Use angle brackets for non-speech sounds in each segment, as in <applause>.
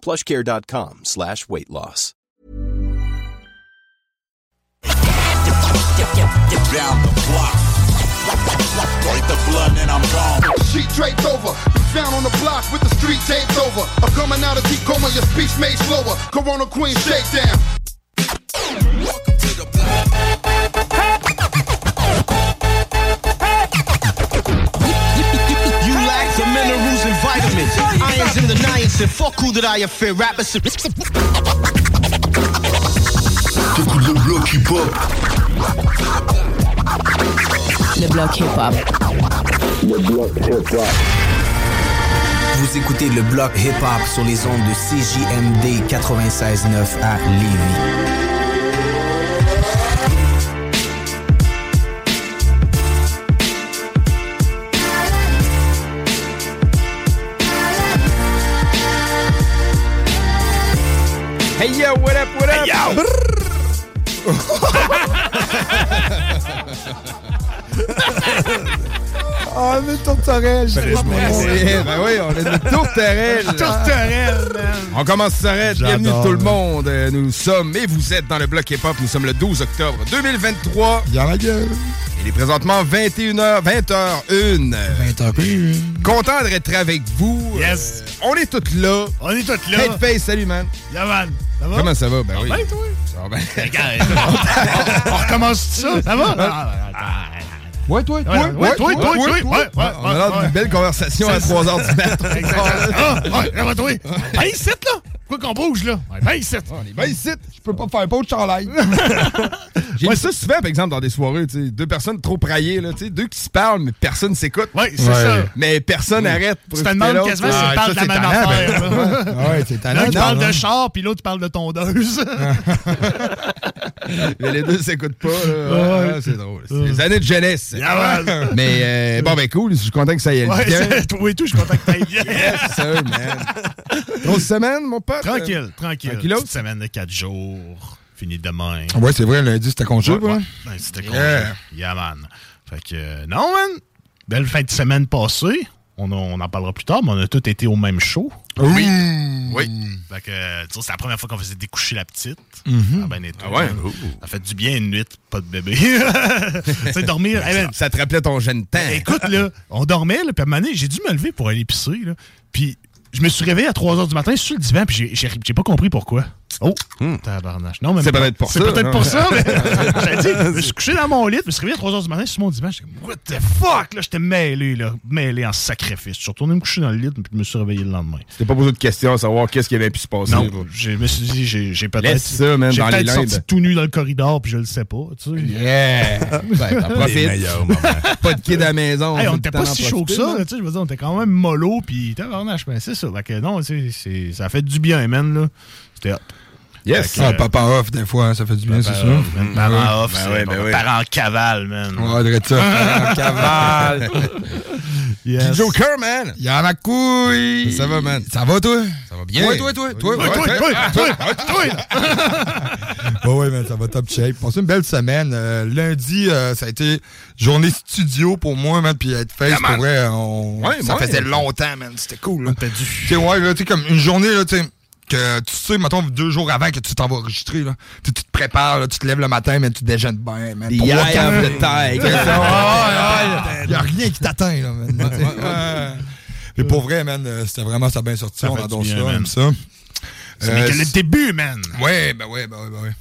plushcare.com slash weight loss. Down the block. Break the blood and I'm gone. Sheet draped over, found on the block with the street taped over. I'm coming out of deep coma, your speech made slower. Corona Queen. The niacin. Fuck who that I fear. Rappers. T'écoutes le bloc hip-hop. Le bloc hip-hop. Le bloc hip-hop. Vous écoutez le bloc hip-hop sur les ondes de CJMD 96.9 à Lévis. Hey yo, what up, what up? <laughs> <laughs> Oh, mais tourterelle, je sais pas Ouais, ben oui, on est de tourterelle. <laughs> Tourterelle. On commence ça arrête. Bienvenue tout le monde. Euh, Nous sommes, et vous êtes dans le bloc hip-hop. Nous sommes le 12 octobre 2023. Y'a la gueule. Il est présentement 21h, 20h01. 20h01. Content d'être avec vous. Yes. Euh, on est tous là. On est tous là. Headface, salut man. Yeah, man. Ça va? Comment ça va? Ben oui. Ben, toi? Ça va bien. <laughs> On recommence ça? Ça va? Ouais, ouais, ouais, toi, toi, toi, ouais, ouais, On a l'air ouais. d'une belle conversation à C'est 3h du matin. <laughs> Ah, ouais, toi? Ben, ici, là? Quoi qu'on bouge, là? Ben, ici. On est bien ici. Je peux pas faire pas de chandail. J'ai vu ça souvent, par exemple, dans des soirées, tu sais, deux personnes trop praillées, là, tu sais, deux qui se parlent, mais personne s'écoute. Ouais, c'est ça. Mais personne arrête pour Tu te demandes quasiment Ah, s'ils parlent de la c'est même affaire. ben. là. Ouais, c'est talent. L'un qui parle de char, puis l'autre parle de tondeuse. <laughs> Mais les deux s'écoutent pas. là. Ah, c'est drôle. C'est des années de jeunesse. Man. <laughs> Mais euh, bon, ben cool. Je suis content que ça y aille Ouais, bien. c'est- toi et tout, je suis content que t'ailles bien. Yes, sir, man. <laughs> Grosse semaine, mon pote. Tranquille, tranquille. Tranquillos. Petite semaine de 4 jours. Fini demain. Ouais, c'est vrai, lundi, c'était congé, Ouais, quoi. ouais. Ben, c'était congé. Yeah. Yeah, man. Fait que, euh, non, man. Belle fin de semaine passée. On, a- on en parlera plus tard, mais on a tous été au même show. Oui. Oui. Fait que, euh, tu sais, c'est la première fois qu'on faisait découcher la petite. Ça a bien été. Ah ouais? man. Ça fait du bien une nuit, pas de bébé. <laughs> dormir. hey, man, Ça te rappelait ton jeune temps. Écoute, là, on dormait, là, puis à un moment donné, j'ai dû me lever pour aller pisser, là. Puis je me suis réveillé à 3 h du matin sur le divan, puis j'ai- pas compris pourquoi. Oh, tabarnache. Non, mais C'est peut-être pour C'est ça, peut-être hein. pour ça, mais <laughs> j'ai dit, je me suis couché dans mon lit, je me suis réveillé à 3 h du matin sur mon divan, j'étais what the fuck, là, j'étais mêlé, là, mêlé en sacrifice. Je suis retourné me coucher dans le lit, puis je me suis réveillé le lendemain. C'était pas posé de questions à savoir qu'est-ce qui avait pu se passer. Non, je me suis dit, j'ai peut-être. Ça, man, J'ai dans les peut-être limbes. sorti tout nu dans le corridor, puis je le sais pas, tu sais. Yeah! <laughs> Ben, t'en profites. <laughs> Pas de kid à la maison. Hey, on était pas si chaud que ça, tu sais, je veux dire, on était quand même mollo, puis tabarnache, ben c'est ça. Fait que non, c'est, c'est- ça a fait du bien, man, là. C'était hot. Yes! Ah, papa off, des fois, hein, ça fait du bien, c'est sûr. man, Parents off, Ben c'est ben ouais. parents cavale, man. Ouais, dirait ça. Cavale! <laughs> Yes. Joker, man! Y'a ma couille. Ça va, man? Ça va, toi? Ça va bien? Ouais, toi, toi, toi. Ouais, toi, toi, toi, toi. <laughs> Ouais, ouais, man, ça va top shape. Passé une belle semaine. Euh, lundi, euh, ça a été journée studio pour moi, man, puis être face, pour vrai, on... Ouais, ça ouais. faisait longtemps, man. C'était cool, là. T'as dû. Tu sais, ouais, là, tu sais, comme une journée, là, tu sais, que tu sais, mettons, deux jours avant que tu t'en vas enregistrer, là. Tu tu te prépares, là, tu te lèves le matin, mais tu déjeunes bien, man. The Trois, eye quatre- of the tiger. C'est ça, ouais, ouais, ouais. Y a rien qui t'atteint, là, man. Mais pour vrai, man, euh, c'était vraiment, ça a bien sorti, on adore ça, aime ça. C'est que le début, man. Ouais, ben ouais, ben ouais, ben ouais.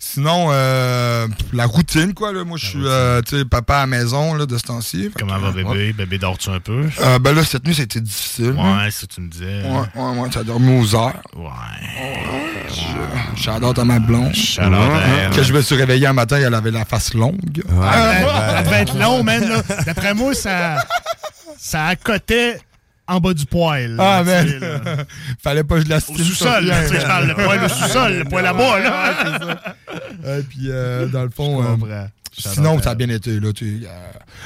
Sinon, euh, la routine, quoi. Là. Moi, je suis euh, tu sais, papa à la maison là, de ce temps-ci. Comment que, va euh, bébé? ouais. Bébé dors-tu un peu? Euh, ben là, cette nuit, ça a été difficile. hein. Ouais, ça tu me disais. Ouais, ouais, ouais, a dormi aux heures. Ouais. J'adore à ma blonde. Elle. Quand je me suis réveillé un matin, elle avait la face longue. Ah, ça devait être long, man. là. D'après moi, ça, ça accotait en bas du poil. Ah, là, tu sais, <laughs> là. Fallait pas que je la Au sous-sol, là, tu sais, je parle, le poil au sous-sol, le poil là-bas, là. Et puis, euh, dans le fond, euh, sinon, ça a bien été. Là, tu euh,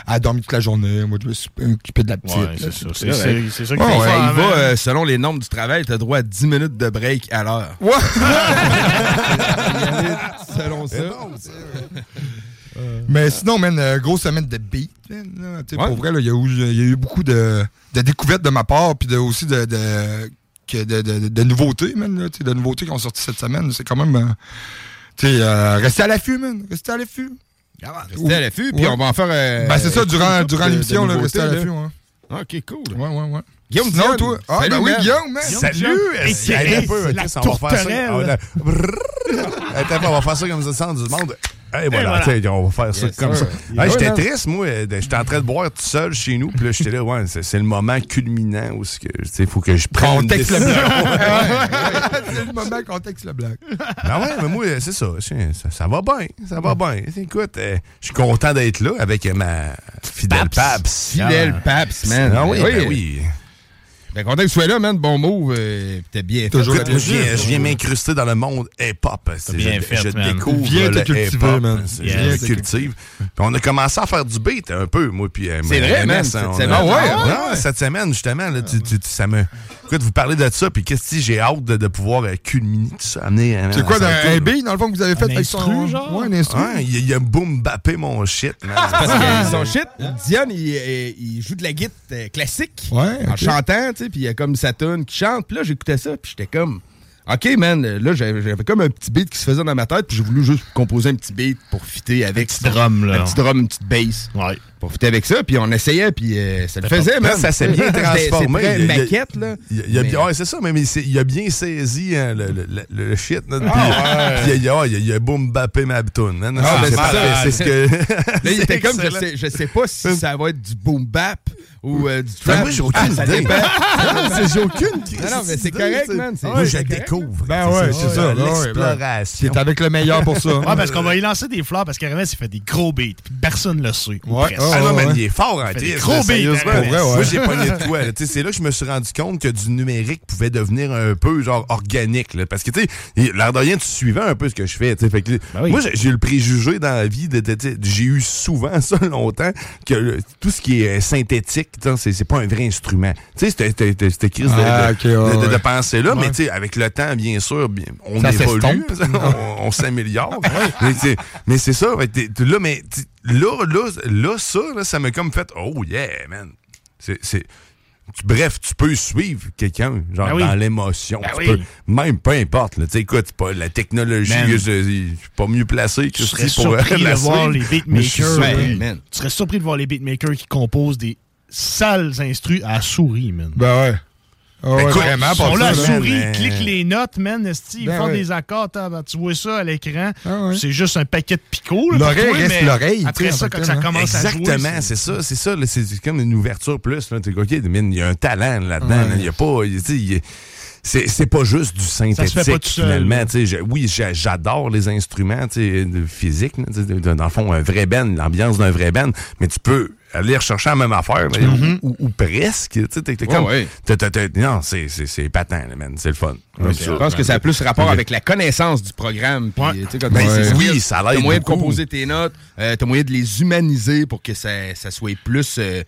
elle a dormi toute la journée. Moi, je me suis occupé de la petite. Ouais, c'est ça. C'est ça ouais, faire, il va, euh, selon les normes du travail, t'as droit à 10 minutes de break à l'heure. Ouais. <laughs> selon ça. Mais sinon, man, euh, grosse semaine de beat. man, Ouais. Pour vrai, là, il y, a eu- il y a eu beaucoup de, de découvertes de ma part, puis de, aussi de, de, de, nouveautés, man. là, de nouveautés qui ont sorti cette semaine. C'est quand même. euh, tu euh, restez à l'affût, man. Restez à l'affût. Restez à l'affût, puis Ouais. on va en faire. euh, Ben, c'est ça, durant, durant l'émission, restez à l'affût. Ouais. Ok, cool. Ouais, ouais, ouais. Guillaume Dion. toi. Ah, Salut, ben oui, man. Guillaume, man. Salut! Hey, attends un peu, la on va faire ça. On va- faire ça comme ça, du monde. Hey, voilà, voilà. tiens, on va faire ça Yes, comme sir. ça. Hey, j'étais triste, moi. de- J'étais en train de boire tout seul chez nous. Puis là, j'étais là, ouais, c'est c'est le moment culminant où il faut que je prenne une Contexte le blague. <laughs> c'est le moment contexte le blague. Ben ouais, mais moi, c'est ça, c'est- ça. Ça va bien. Ça va bien. Écoute, euh, je suis content d'être là avec ma fidèle Paps. Fidèle Paps, man. Ah oui, ben oui. Ben, content que tu sois là, man. Bon move. euh, T'es bien fait. Toujours je viens, je viens m'incruster dans le monde hip-hop. Bien je, fait, je man. découvre Viens te le cultiver, man. Yes. Je Viens me te cultive. Puis on a commencé à faire du beat un peu, moi puis euh, C'est ma- vrai, MS, man, hein, cette semaine. Ah ouais, Ah ouais? cette semaine, justement, là, tu- tu- tu- ça me... Écoute, vous parlez de ça, puis qu'est-ce que j'ai hâte de, de pouvoir euh, culminer tout ça, amener... euh, C'est quoi, un, un beat, dans le fond, que vous avez fait Un avec instru, son... genre? Ouais, un instru. Ouais, il y a- il y a boom bappé mon shit, man. Parce que son shit, Dion, il, il- joue de la guitare euh, classique. Ouais, En chantant, tu sais, puis il y a comme sa tune qui chante. Puis là, j'écoutais ça, puis j'étais comme... OK, man, là, j'avais comme un petit beat qui se faisait dans ma tête, puis j'ai voulu juste composer un petit beat pour fitter avec... petit drum, là. Un petit drum, une petite bass. Ouais. Pour fitter avec ça, puis on essayait, puis euh, ça le faisait, man. Ça s'est bien <laughs> transformé. C'est maquette, là. Il Mais- bien- ouais, c'est ça, mais, mais il a bien saisi hein, le, le, le- le shit. là. Puis, Ah, puis il y a, il a- il a boom bappé ma toune, man. Ah, C'est- ben, ça. C'est ce que. <laughs> Là, il était comme, je sais, je sais pas si ça va être du boom bap ou euh, du Ben, trap. moi, j'ai aucune Ah, ça idée. <laughs> C'est- J'ai aucune Non, non, mais c'est idée, correct, man. C'est- Moi, je découvre. Ben ouais, c'est ça. ouais, ouais, L'exploration. C'est avec le meilleur pour ça. Ouais, parce qu'on va y lancer des fleurs parce qu'Aramis, il fait des gros beats. Puis personne ne le sait. ou Ouais. Ah, Ah non, mais il est fort en Christ, gros là. Moi, j'ai pogné de quoi. là. C'est là que je me suis rendu compte que du numérique pouvait devenir un peu genre organique. là. Parce que, tu sais, l'air de rien, tu suivais un peu ce que je fais. Fait que, oui. Moi, j'ai- eu le préjugé dans la vie. de- de- de- J'ai eu souvent <laughs> ça longtemps que le- tout ce qui est euh, synthétique, c'est pas un vrai instrument. Tu sais, c'était- crise de, Ah, de- ok, ouais, de- de- de ouais. penser-là. Mais tu sais, avec le temps, bien sûr, on Ça évolue. <laughs> on on s'améliore. <laughs> mais mais c'est ça. fait là, mais là, là, là, ça, là, ça m'a comme fait Oh yeah, man. C'est. Bref, tu peux suivre quelqu'un, genre Ben oui. dans l'émotion. Ben oui. même peu importe. là. Tu sais, écoute, pas la technologie, Man. je, je suis pas mieux placé que Tu serais surpris de la voir suivre. les je beatmakers. man. Tu serais surpris de voir les beatmakers qui composent des sales instrus à souris, man. Ben ouais. Ah ouais, écoute, vraiment, Ils sont là souris, mais- ils cliquent les notes, man. Ils Ben font ouais. des accords, t'as- ben, tu vois ça à l'écran. Ah ouais. C'est juste un paquet de picots. là, L'oreille reste mais l'oreille, Après ça, quand ça hein. commence à jouer. Exactement, c'est ça, c'est ça. là, C'est comme une ouverture plus. Là. OK, il y a un talent là-dedans. là. Il y a pas. tu sais, il y c'est, c'est pas juste du synthétique, finalement. là. Tu sais, je- oui, j'a- j'adore les instruments tu sais, de physique. là, tu sais, de- Dans le fond, un vrai band, l'ambiance d'un vrai band. Mais tu peux aller rechercher la même affaire, mais- Mm-hmm. ou, ou- presque. Tu sais, t'es, Ouais, comme, ouais. t'as- non, c'est, c'est, c'est épatant, là, man. C'est le fun. Je pense que ça a plus rapport avec la connaissance du programme. Ouais. sais, quand Ben, oui, ça l'aide T'as moyen de composer tes notes, euh, t'as moyen de les humaniser pour que ça, ça soit plus euh,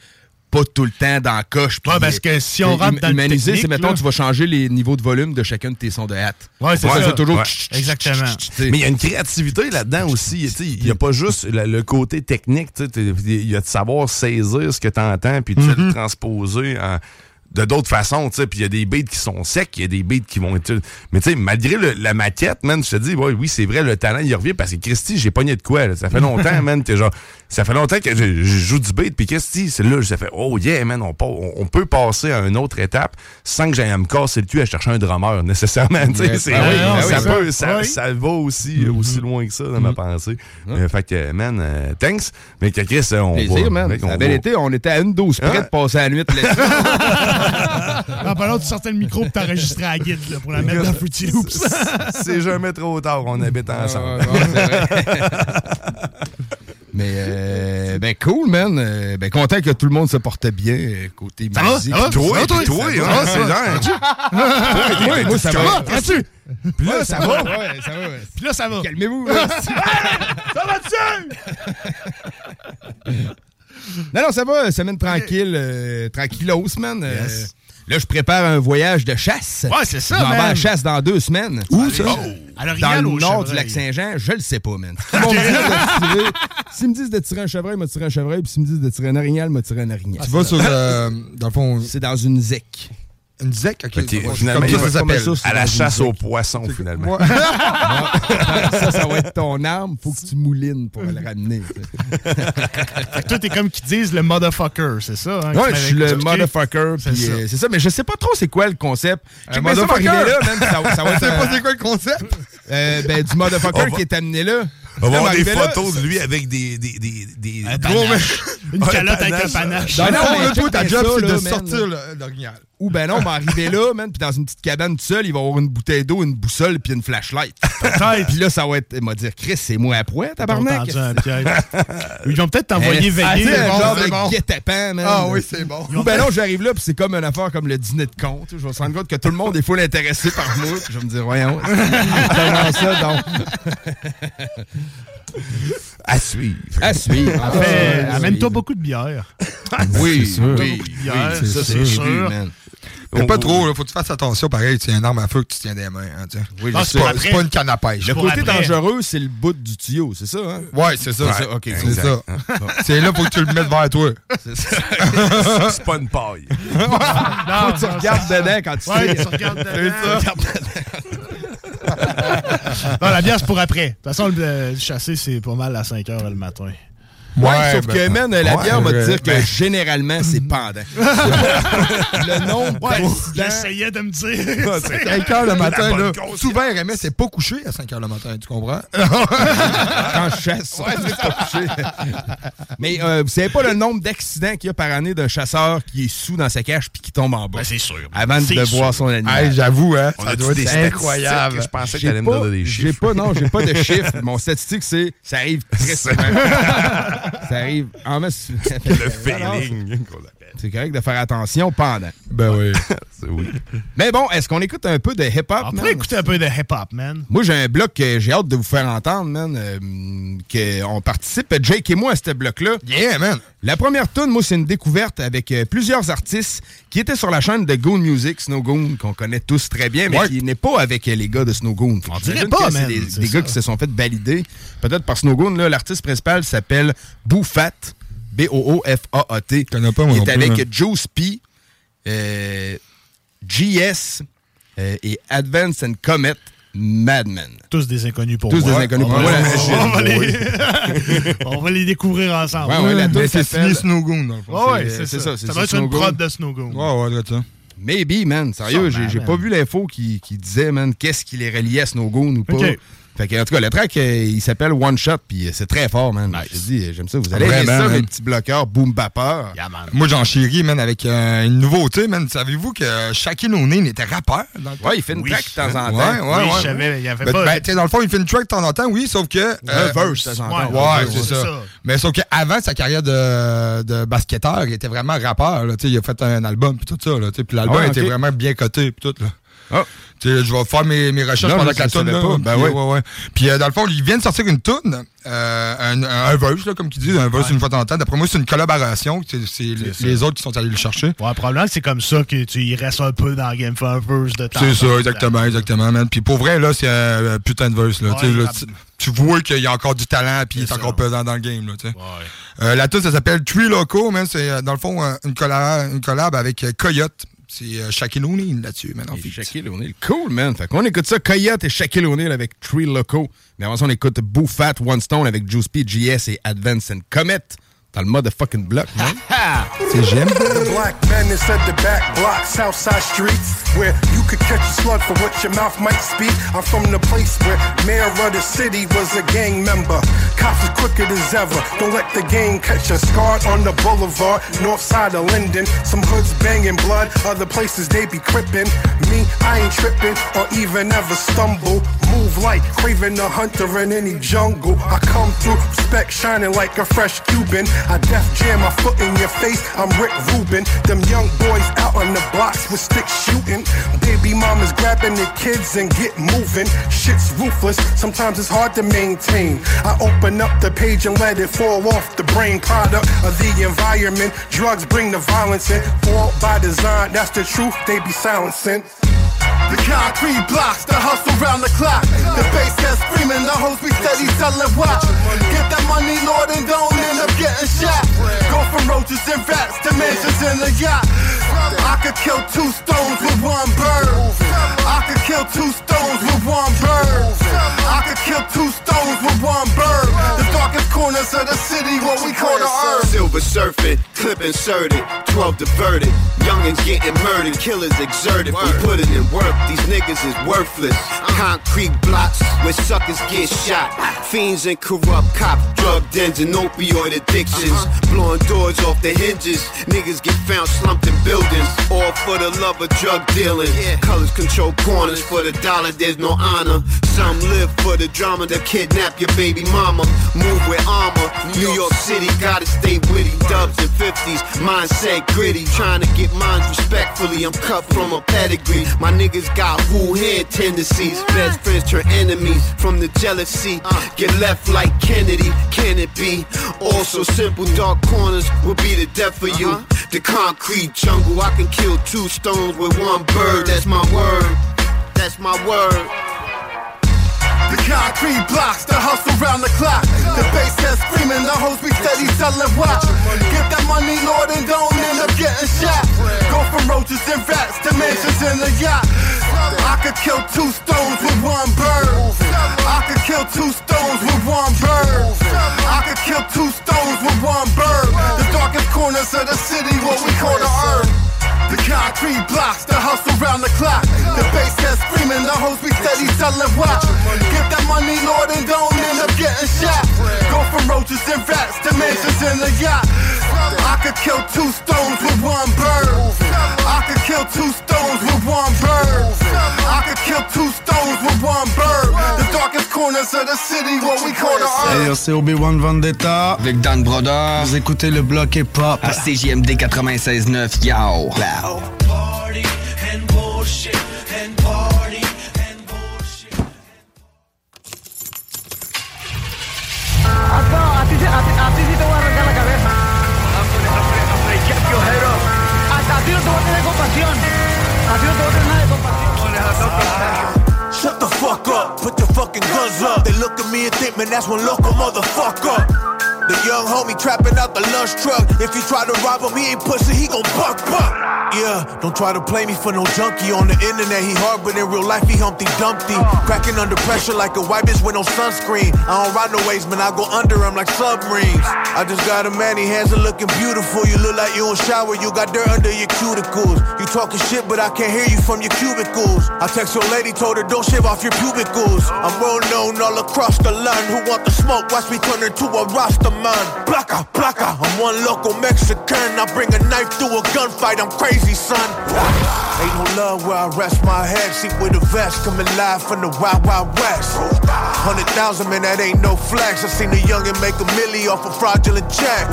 pas tout le temps dans la coche. Ouais, parce que si on rentre dans le Humaniser, c'est mettons, là- tu vas changer les niveaux de volume de chacun de tes sons de hâte. Ouais, c'est Ouais, ça. toujours. Ouais. Exactement. Mais il y a une créativité là-dedans aussi. Il n'y a pas juste le, le côté technique. Il y a de savoir saisir ce que tu entends puis de le transposer en- de d'autres façons, tu sais. Puis il y a des beats qui sont secs, il y a des beats qui vont être. Mais tu sais, malgré le- la maquette, man, je te dis, ouais, oui, c'est vrai, le talent, il revient parce que Christy, j'ai pogné de quoi, là. Ça fait longtemps, <laughs> man, que genre. Ça fait longtemps que je, je joue du beat, puis Christy, c'est là, ça fait, oh yeah, man, on, on, on peut passer à une autre étape sans que j'aille à me casser le cul à chercher un drummer, nécessairement, tu sais. Ah oui, ah oui, ça, ça. peut, ça, Oui. ça va aussi, aussi loin que ça dans ma pensée. Euh, fait que, man, euh, thanks. Mais que Chris, on Plaisir, va. mec, on été. On était à une dose près Hein? de passer la nuit là-dessus. <laughs> <laughs> En parlant, tu sortais le micro pour t'enregistrer à la guide là, pour la mettre dans Fruity Loops. C'est <laughs> jamais trop tard, on habite ensemble. ouais, ouais, c'est vrai. <laughs> Mais, euh, ben, cool, man. Euh, ben, content que tout le monde se porte bien euh, côté Ça va? musique. Va? Toi, Ça va, toi? toi, Ça hein, va, c'est va. Ouais, moi, ça Ça va. va? Vas-tu? Puis là, ça va. Ouais, ça va. Puis là, ça va. Calmez-vous. ça va-tu? Non, non, ça va. Semaine tranquille. Euh, tranquillos, man. Euh, là, je prépare un voyage de chasse. Ouais, c'est ça, Je m'en vais à man. la chasse dans deux semaines. Où, ça? Oh. Dans le nord Chevreuil? du lac Saint-Jean, je le sais pas, man. S'ils me disent de tirer- S'ils me disent de tirer un chevreuil, m'a tiré un chevreuil. Puis s'ils me disent de tirer un orignal, m'a tiré un orignal. Tu vas sur, euh, dans le fond... C'est dans une zec. Une zec? OK. Ok, Ouais, finalement, ça, s'appelle. À la chasse aux poissons, finalement. Ouais. <laughs> ça, ça va être ton arme. Faut que tu moulines pour le ramener. toi, t'es comme qu'ils disent le motherfucker, c'est ça? Hein, Ouais, je suis le motherfucker. C'est puis, ça. euh, C'est ça, mais je sais pas trop c'est quoi le concept. Un ça, motherfucker. là, ça, ça va <laughs> être pas c'est quoi le concept? euh, ben, du motherfucker va- qui est amené là. On va avoir des photos de lui avec des. des, des, des Un gros panache. <laughs> Une calotte avec un panache. Dans le non, fond, toi, ta job, c'est là, de man. sortir le- l'orignal. Ou ben non, m'arriver là, man, puis dans une petite cabane tout seul, il va avoir une bouteille d'eau, une boussole, puis une flashlight. <laughs> Puis là, ça va être. Il m'a dire, Chris, c'est moi à t'ont tabarnak. <laughs> Ils vont peut-être t'envoyer Eh, veiller. ah, genre de man. Ah oui, c'est bon. Ou ben non, j'arrive là, puis c'est comme une affaire comme le dîner de sais, Je vais me rendre compte que tout le monde est full intéressé par moi. Puis je vais me dire, voyons. Comment ça, donc? <laughs> À suivre. À suivre. Ah, ouais, Amène-toi oui. beaucoup de bière. <laughs> Oui, sûr. oui, de oui, bière, ça, c'est sûr. sûr, man. Mais pas trop, là. Faut que tu fasses attention. Pareil, tu as une arme à feu que tu tiens des mains. Hein. Oui, Ah, c'est pour pas, une canne à pêche. Le pour côté après. dangereux, c'est le bout du tuyau, c'est ça, hein? Ouais, c'est ça. Ouais, c'est- ok, c'est exact. ça. C'est là, faut que tu le mettes vers toi. C'est ça. C'est pas une paille. <laughs> Non, Faut que tu regardes dedans quand tu Ouais, tires. tu regardes C'est dedans. <laughs> Non, la bière, c'est pour après. De toute façon, le euh, chasser, c'est pas mal à 5 h le matin. Ouais, Ouais, sauf ben, que, man, la ouais, bière, on va te euh, dire que ben- généralement, c'est pendant. <laughs> le nombre j'essayais de me dire. <laughs> 5 heures le matin, là. Souvent, RMS, c'est pas couché à 5 heures le matin, tu comprends? <laughs> quand je chasse. Ouais, c'est pas couché. Mais euh, vous savez pas le nombre d'accidents qu'il y a par année d'un chasseur qui est sous dans sa cache puis qui tombe en bas? Ben, c'est sûr. avant de voir son animal. Hey, j'avoue, hein. On Ça doit des être statistiques? incroyable. Je pensais que J'ai t'allais me pas, donner des j'ai chiffres? pas, non, j'ai pas de chiffres. Mon statistique, c'est ça arrive très souvent. Ça arrive en masse. <laughs> Le feeling qu'on appelle. C'est correct de faire attention pendant. Ben oui. <laughs> Oui. Mais bon, est-ce qu'on écoute un peu de hip-hop, On pourrait écouter un peu de hip-hop, man. Moi, j'ai un bloc que j'ai hâte de vous faire entendre, man. euh, que on participe, Jake et moi, à ce bloc-là. Yeah, man. La première tune, moi, c'est une découverte avec euh, plusieurs artistes qui étaient sur la chaîne de Goon Music, Snow Goon, qu'on connaît tous très bien, mais qui n'est pas avec euh, les gars de Snow Goon. On dirait pas, man, Des, c'est des gars qui se sont fait valider, peut-être par Snow Goon. là, L'artiste principal s'appelle Boufat, B-O-O-F-A-A-T. Je connais pas, moi Il est avec hein. Juice P, euh, GS euh, et Advance and Comet Madman. Tous des inconnus pour Tous moi. des inconnus On pour moi. On va, les... <laughs> on va les découvrir ensemble. Ouais, ouais, la Mais tune c'est signé Snowgoon, dans le fond. Ouais, c'est- ça. ça, c'est Ça ça, doit être une prod de Snowgoon. Ouais, ouais, c'est ça. Maybe, man. Sérieux, j'ai pas vu l'info qui, qui disait, man, qu'est-ce qui les reliait à Snowgoon ou pas. Ok. Fait que, en tout cas, le track, euh, il s'appelle One Shot, puis euh, c'est très fort, man. Je te dis, j'aime ça. Vous allez aimer Vraiment, ça, mes petits bloqueurs boom bapper. Yeah, man. Moi, j'en chéris, man, avec euh, une nouveauté, man. Savez-vous que Shaquille O'Neal était rappeur? Dans le temps? Ouais, il fait une Oui. track de temps en Ouais, temps. ouais, oui, ouais. je savais, il y avait Ben, pas... ben, tu sais, dans le fond, il fait une track de temps en temps, oui, sauf que. euh, Un verse. Ouais, Ouais, ouais, c'est ça. ça. Mais sauf qu'avant sa carrière de, de basketteur, il était vraiment rappeur. Là, Tu sais, il a fait un album puis tout ça. Là, tu sais, puis l'album Ah ouais, était vraiment bien coté puis tout. Là. Ah. Je vais faire mes, mes recherches Non, pendant que la savais là. pas. Ben Puis, ouais. ouais. Puis euh, dans le fond, il vient de sortir une tune, euh, un, un, verse, là, comme tu dis, un verse une fois de temps. D'après moi, c'est une collaboration. C'est les, autres qui sont allés le chercher. Ouais, probablement que c'est comme ça que tu y restes un peu dans Game of Verse de temps. C'est ça, exactement, exactement, man. Puis pour vrai, là, c'est un putain de verse, là. Ouais, Tu là, vois qu'il y a encore du talent, puis il est ça. encore pesant dans le game, là. Euh, la tune, ça s'appelle Tree Loco, man. C'est, euh, dans le fond, une collab, une collab avec Coyote. C'est euh, Shaquille O'Neal là-dessus, feat. Shaquille O'Neal. Cool, man. Fait qu'on écoute ça, Coyote et Shaquille O'Neal avec Tree Loco. Mais avant ça, on écoute Boo Fat One Stone avec Juice P, GS et Advance and Comet. Dans le mode fucking block, man. <laughs> C'est j'aime. The black men inside the back blocks, Southside streets, where you could catch a slug for what your mouth might speak. I'm from the place where mayor of the city was a gang member. Cops as crooked as ever. Don't let the game catch a scar on the boulevard, north side of Linden. Some hoods banging blood, other places they be crippin'. Me, I ain't trippin' or even ever stumble. Move like craving the hunter in any jungle. I come through, respect shining like a fresh Cuban. I def jam my foot in your face. I'm Rick Rubin. Them young boys out on the blocks with sticks shooting. Baby mamas grabbing their kids and get moving. Shit's ruthless. Sometimes it's hard to maintain. I open up the page and let it fall off the brain product of the environment. Drugs bring the violence in. Fall by design. That's the truth. They be silencing. The concrete blocks, the hustle round the clock. The bass gets screaming, the hoes be steady selling watch. Get that money, Lord, and don't end up getting shot. Go from roaches and rats to mansions in a yacht. I could kill two stones with one bird. I could kill two stones with one bird. I could kill two stones with one bird. The darkest corners of the city, what we call the earth. Silver surfing, clip inserted, 12 diverted. Youngins getting murdered, killers exerted. We put it in work, these niggas is worthless. Concrete blocks where suckers get shot. Fiends and corrupt cops, drug dens and opioid addictions. Uh-huh. Blowing doors off the hinges. Niggas get found slumped in buildings. All for the love of drug dealing. Yeah. Colors control corners for the dollar, there's no honor. Some live for the drama to kidnap your baby mama. Move with armor. New York City gotta stay witty. Dubs and 50s, mindset gritty. Trying to get mines respectfully. I'm cut from a pedigree. My niggas got who head tendencies. Best friends turn enemies from the jealousy. Uh. Get left like Kennedy. Can it be? Also simple dark corners will be the death for you. Uh-huh. The concrete jungle, I can kill two stones with one bird. That's my word. That's my word. The concrete blocks, the hustle round the clock. The bass gets screaming, the hoes be steady selling watch. Get that money, Lord, and don't end up getting shot. Go from roaches and rats to mansions in a yacht. I could kill two stones with one bird. I could kill two stones with one bird. I could kill two stones with one bird. The darkest corners of the city, what we call the earth. The concrete blocks, the hustle round the clock. The bass gets screaming, the hoes be steady selling watch. Get that money, Lord, and don't end up getting shot. Go from roaches and rats to mansions in a yacht. I could kill two stones with one bird. I could kill two stones with one bird. I could kill two stones with one bird. The darkest corners of the city, what we call the Hey, earth. c'est Obi-Wan Vendetta avec Dan Brodeur. Vous écoutez le bloc hip-hop à CJMD 96.9. Yo! Wow. Hasta, a ti, se- a, ti, a ti sí te voy a arrancar la cabeza. Hasta a ti no te voy a tener compasión. A ti no te voy a tener nada de compasión. Shut the fuck up, put your fucking guns up. They look at me and think, man, that's one local motherfucker. The young homie trapping out the lunch truck. If you try to rob him, he ain't pussy, he gon' buck buck. Yeah, don't try to play me for no junkie. On the internet, he hard, but in real life, he Humpty Dumpty. Cracking under pressure like a white bitch with no sunscreen. I don't ride no waves, man, I go under him like submarines. I just got a man, he hands are looking beautiful. You look like you don't shower, you got dirt under your cuticles. You talking shit, but I can't hear you from your cubicles. I text your lady, told her don't shave off your pubicles. I'm well known all across the land. Who want the smoke? Watch me turn into a Rasta man. Placa. I'm one local Mexican. I bring a knife to a gunfight. I'm crazy, son. Ain't no love where I rest my head. See with a vest coming live from the Wild Wild West. Hundred thousand, man, that ain't no flex. I seen the youngin' make a milli off a fraudulent check.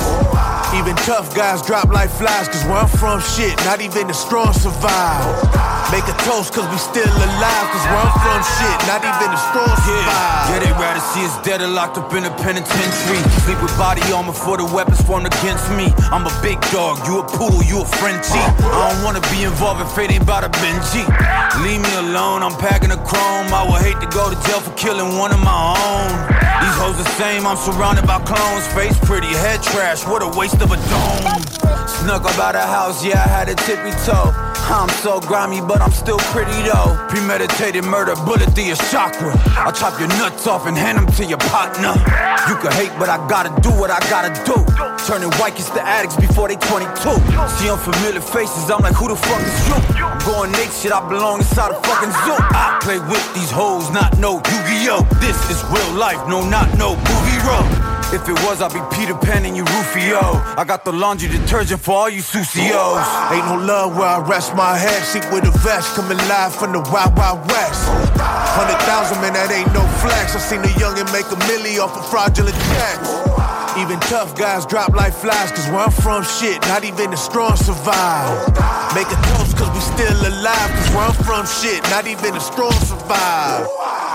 Even tough guys drop like flies, cause where I'm from, shit, not even the strong survive. Make a toast, cause we still alive, cause where I'm from, shit, not even the strong survive. Yeah, they rather see us dead or locked up in a penitentiary. Sleep with body armor for the weapons formed against me. I'm a big dog, you a poodle, you a Frenchie. I don't wanna be involved if it ain't about a Benji. Leave me alone, I'm packing a chrome. I would hate to go to jail for killing one of my own. These hoes the same, I'm surrounded by clones. Face pretty, head trash, what a waste of a dome. Snuck up out the house, yeah, I had a tippy toe. I'm so grimy, but I'm still pretty though. Premeditated murder, bullet through your chakra. I'll chop your nuts off and hand them to your partner. You can hate, but I gotta do what I gotta do. Turning white kids to addicts before they 22. See unfamiliar faces, I'm like, who the fuck is you? I'm going Nate shit, I belong inside a fucking zoo. I play with these hoes, not no Yu-Gi-Oh! This is real life, no, not no movie role. If it was, I'd be Peter Pan and you Rufio. I got the laundry detergent for all you Susios. Ain't no love where I rest my head. Seat with a vest, coming live from the Wild Wild West. Hundred thousand, man, that ain't no flex. I seen a youngin' make a milli off of fraudulent checks. Even tough guys drop like flies, cause where I'm from, shit, not even the strong survive. Make a toast, cause we still alive, cause where I'm from, shit, not even the strong survive.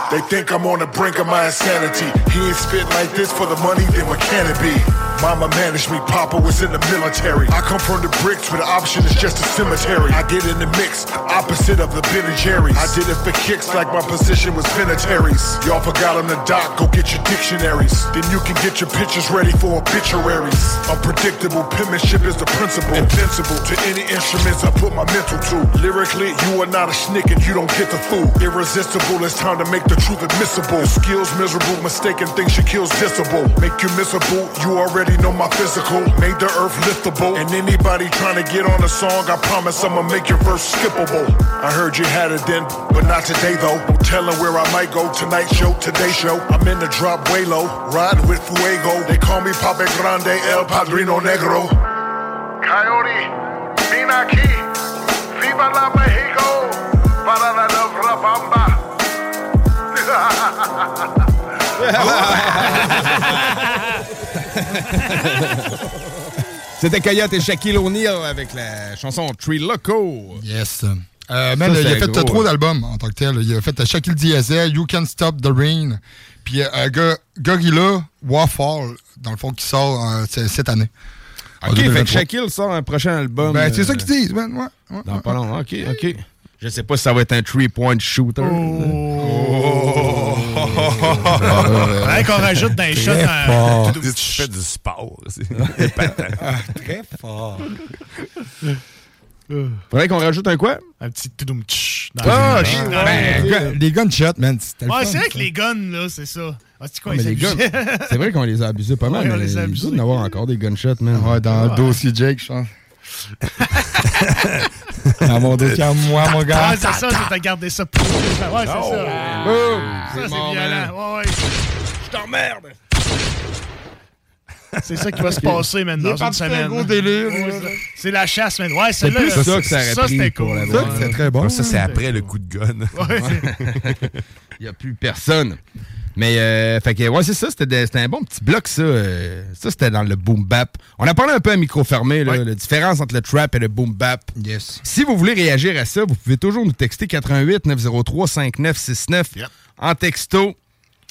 They think I'm on the brink of my insanity. He ain't spit like this for the money, then what can it be? Mama managed me, Papa was in the military. I come from the bricks where the option is just a cemetery. I get in the mix, opposite of the Ben and Jerry's. I did it for kicks like my position was penitentiaries. Y'all forgot on the dock, go get your dictionaries. Then you can get your pictures ready for obituaries. Unpredictable penmanship is the principle. Invincible to any instruments I put my mental to. Lyrically, you are not a snick and you don't get the food. Irresistible, it's time to make the truth admissible. Skills miserable, mistaken things she kills visible. Make you miserable, you already know my physical. Made the earth liftable. And anybody trying to get on a song, I promise I'ma make your verse skippable. I heard you had it then, but not today though. No telling where I might go. Tonight show, today show. I'm in the drop way low, riding with Fuego. They call me Pape Grande, El Padrino Negro. Coyote, ven aquí, viva la Mexico, para la Nueva Bamba. <laughs> <laughs> <laughs> <laughs> C'était Coyote et Shaquille O'Neal avec la chanson Tree Loco. Yes. Euh, man, Ça, il a fait gros, trop ouais. d'albums en tant que tel. Il a fait Shaquille Diesel, You Can Stop the Rain, puis euh, Go- Gorilla, Warfall, dans le fond, qui sort euh, cette année. Ok, fait 2023. que Shaquille sort un prochain album. Ben, c'est euh, ça qu'ils disent, man. Ouais, ouais, Dans ouais. pas long. Ok, ok. Je sais pas si ça va être un three-point shooter. Oh. Faudrait qu'on rajoute dans les shots fort. Tu fais du sport. Ah, très fort. Faudrait qu'on rajoute un quoi? Un petit toudoum tch dans Ah, ben, Les gunshots, man, Ouais, c'est vrai ça. que les guns, là, c'est ça. Ah, c'est abusaient? c'est vrai qu'on les a abusés pas mal. Ouais, on mais les a abusés. doit y en avoir encore des gunshots, man. Ouais, dans le dossier Jake, je pense. Dans mon dossier à moi, mon gars. Ouais, c'est ça, je t'ai gardé ça pour. Ouais, c'est Oh. ça. Oh, Ça, c'est violent. Ouais, ouais. Je t'emmerde! C'est ça qui va se passer, est dans une semaine. c'est- la chasse, man. Ouais, C'est plus là, ça que ça aurait Ça, c'était cool. Ça, c'est très bon. Ça, c'est après le coup de gun. Ouais. <laughs> Il n'y a plus personne. Mais, euh, fait que, ouais, c'est ça, c'était un bon petit bloc, ça. euh, ça, c'était dans le boom bap. On a parlé un peu à micro fermé, là, la différence entre le trap et le boom bap. Yes. Si vous voulez réagir à ça, vous pouvez toujours nous texter 88 903 5969 en texto.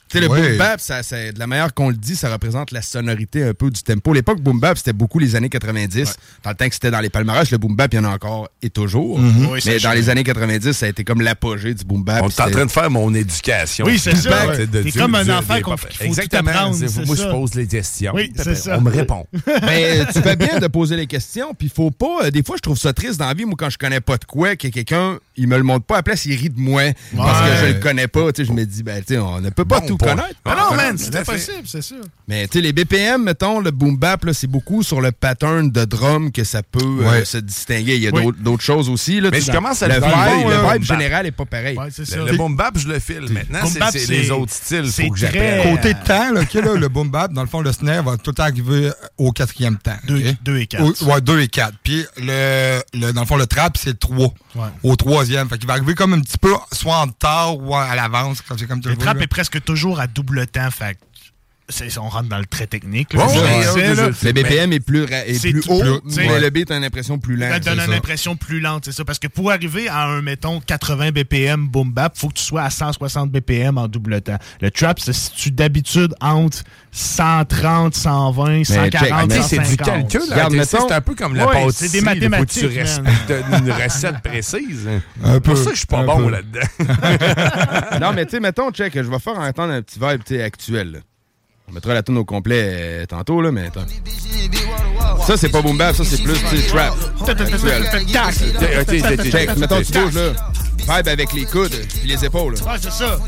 Tu sais, le Ouais. boom bap, ça, c'est de la manière qu'on le dit, ça représente la sonorité un peu du tempo. L'époque boom bap, c'était beaucoup les années 90. Dans le temps que c'était dans les palmarès, le boom bap, il y en a encore et toujours. Mhm. Oui, Mais dans les années 90, ça a été comme l'apogée du boom bap. On est en train de faire mon éducation. Oui, c'est ça, ouais. c'est comme un enfant qu'on- faut tout Exactement. c'est Moi, ça. je pose les questions. Oui, c'est ça. On me répond. <laughs> Mais euh, tu fais bien de poser les questions, puis il faut pas. euh, des fois, je trouve ça triste dans la vie, moi, quand je connais pas de quoi, que quelqu'un, il me le montre pas à la place, il rit de moi parce que je le connais pas. Tu sais, je me dis, ben, tu sais, on ne peut pas Bon tout point. connaître. Ah non, man, c'est impossible, c'est sûr. Mais tu sais, les BPM, mettons, le boom bap, c'est beaucoup sur le pattern de drum que ça peut euh, se distinguer. Il y a Oui. d'autres- choses aussi. Là, Mais je commence à le le vibe, le vibe général est pas pareil. Ouais, c'est ça. Le, le boom bap, je le file. Maintenant, c'est- les autres styles. c'est faut que j'apprenne. Côté temps, là, ok, là, le boom bap, dans le fond, le snare va tout arriver au quatrième temps. Deux- ok? deux et quatre. Au- ouais, deux et quatre. Puis, le, le- dans le fond, le trap, c'est trois. Ouais. Au troisième. Fait qu'il va arriver comme un petit peu, soit en retard ou à l'avance, comme c'est comme tu Le trap est presque toujours à double temps, fait on rentre dans le très technique. Là, ouais, là. Le BPM est plus, est C'est plus tout haut, plus- mais ouais. le beat a une impression plus lente. Ça donne une ça. impression plus lente, c'est ça. Parce que pour arriver à un, mettons, 80 BPM boom bap, faut que tu sois à 160 BPM en double temps. Le trap se situe d'habitude entre 130, 120, 140, check, mais Tu sais, c'est du 150. calcul. mettons- C'est un peu comme la Ouais, pâtisserie. c'est des là, Faut que tu mathématiques, respectes une recette précise. <laughs> Un C'est pour ça que je suis pas bon là-dedans. <laughs> non, mais tu sais, mettons, check, je vais faire entendre un petit vibe actuel. On mettra la tune au complet euh, tantôt, là, mais attends. Ça, c'est pas boom bap, ça, c'est plus tu sais, trap. Check, mettons, tu bouges, là. Vibe avec les coudes puis les épaules. là. Ouais, c'est ça.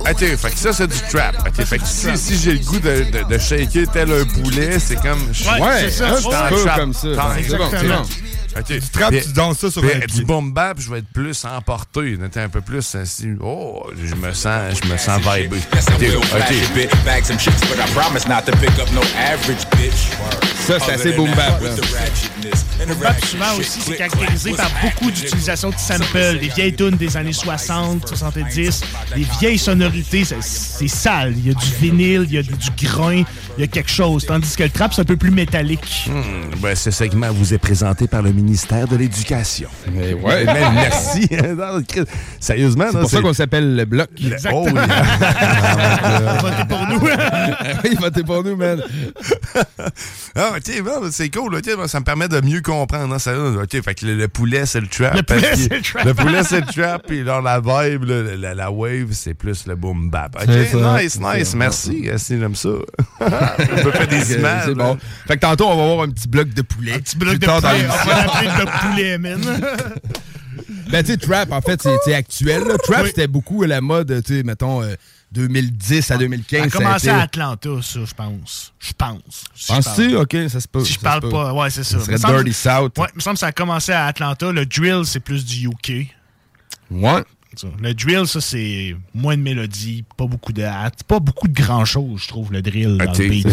Ok, fait que ça, c'est du trap. Ok, fait que si, si j'ai le goût de, de, de shaker tel un poulet, c'est comme. Ouais, je suis peu trap. comme ça. Ok. Tu trappes, tu danses ça sur un Du boom bap, je vais être plus emporté. un peu plus assis. Oh, je me sens, je me sens vibé. Ok. Bag some shits, but I promise not to pick up no average bitch. Ça, c'est assez boom bap. Le rap, souvent aussi, c'est caractérisé par beaucoup d'utilisation de samples, des vieilles tunes des années 60, 70, des vieilles sonorités. C'est- sale. Il y a du vinyle, il y a du grain, il y a quelque chose. Tandis que le trap, c'est un peu plus métallique. Hmm, ben, ce segment vous est présenté par le ministère de l'Éducation. Mais ouais. Ben, merci. <laughs> Sérieusement, C'est pour ça qu'on s'appelle le bloc. Oh, <laughs> Votez pour nous. <laughs> oui, votez pour nous, man. Ah, ok, bon, c'est cool. bon, ça me permet de mieux comprendre. hein, ça, ok, fait que le, le poulet, c'est le trap. Le poulet, c'est le trap. Le poulet, c'est le trap. Puis genre, la vibe, la, la wave, c'est plus le boom bap. Ok, nice, nice. Merci. Merci, j'aime ça. On peut faire des images. C'est bon. Fait que tantôt, on va avoir un petit bloc de poulet. Un petit bloc de poulet. On va l'appeler le poulet, man. <laughs> Ben, tu sais, trap, en fait, c'est actuel. là. Trap, c'était beaucoup la mode, tu sais, mettons, euh, 2010 à 2015. Ça a ça commencé été- à Atlanta, ça, je pense. Je pense. Si je Penses-tu? OK, ça se peut. Si je parle pas, ouais, c'est ça. Ça serait semble- Dirty South. Ouais, il me semble que ça a commencé à Atlanta. Le drill, c'est plus du UK. Ouais. Ça. Le drill, ça, c'est moins de mélodie, pas beaucoup de hâte, pas beaucoup de grand-chose, je trouve, le drill dans le beat.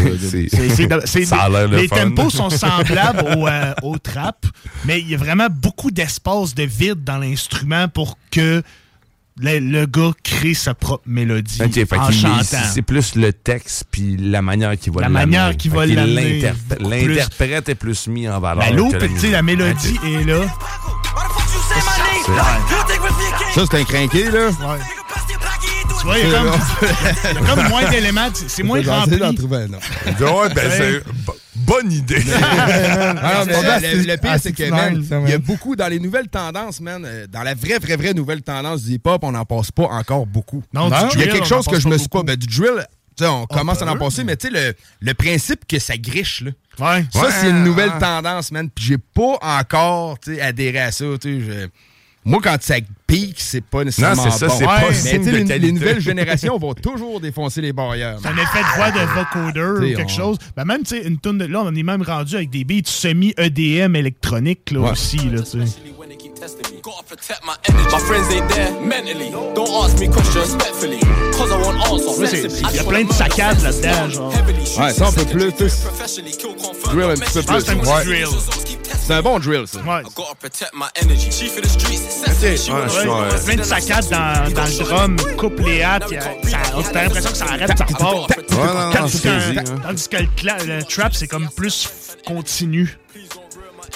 les fun. tempos sont semblables au, euh, au trap, mais il y a vraiment beaucoup d'espace de vide dans l'instrument pour que le, le gars crée sa propre mélodie en chantant. c'est plus le texte puis la manière qu'il va La manière qu'il va l'interprète- est plus mis en valeur. La loupe, la mélodie est là. Ça, c'est un crinqué, là. Tu vois, il y a comme, <laughs> il y a comme moins <laughs> d'éléments, c'est moins rempli. d'en trouver non. Ouais, ben, c'est bo- bonne idée. <laughs> Ah, non, mais Ah, le, le pire, c'est que, man, il y a beaucoup dans les nouvelles tendances, man, euh, dans la vraie, vraie, vraie nouvelle tendance du hip-hop, on n'en passe pas encore beaucoup. Non, du il y a quelque chose que je me suis pas. Ben, du drill, on commence à en passer, mais tu sais, le, le principe que ça griche, là. Ouais. Ça, Ouais, c'est une nouvelle ouais. tendance, man. Puis j'ai pas encore, tu adhéré à ça, je- Moi, quand ça pique, c'est pas nécessairement Non, c'est ça, bon. c'est pas mais signe de les, nouvelles générations vont toujours défoncer les barrières. C'est un effet de voix de vocodeur T'sais, ou quelque on- chose. Ben même, tu sais, une tonne de. Là, on est même rendu avec des beats semi-EDM électroniques, là Ouais. aussi, là, tu sais. My friends ain't there mentally. Don't ask me questions respectfully. Cause I want answers. Ouais, c'est- Il y a plein de saccades là-dedans, genre. Ouais, ça, on peut plus, drill un petit peu Ah, plus. c'est un petit Ouais. drill. C'est un bon drill, ça. Ouais. Gotta protect my energy. Chief of the streets, it's Ok, She ouais, wanna je suis, Ouais, ouais. il y a plein de saccades dans, dans le drum, coupe les ça- on- t'as l'impression que ça arrête, ça repart. Tandis hein. tandis que le, trap, c'est comme plus continu.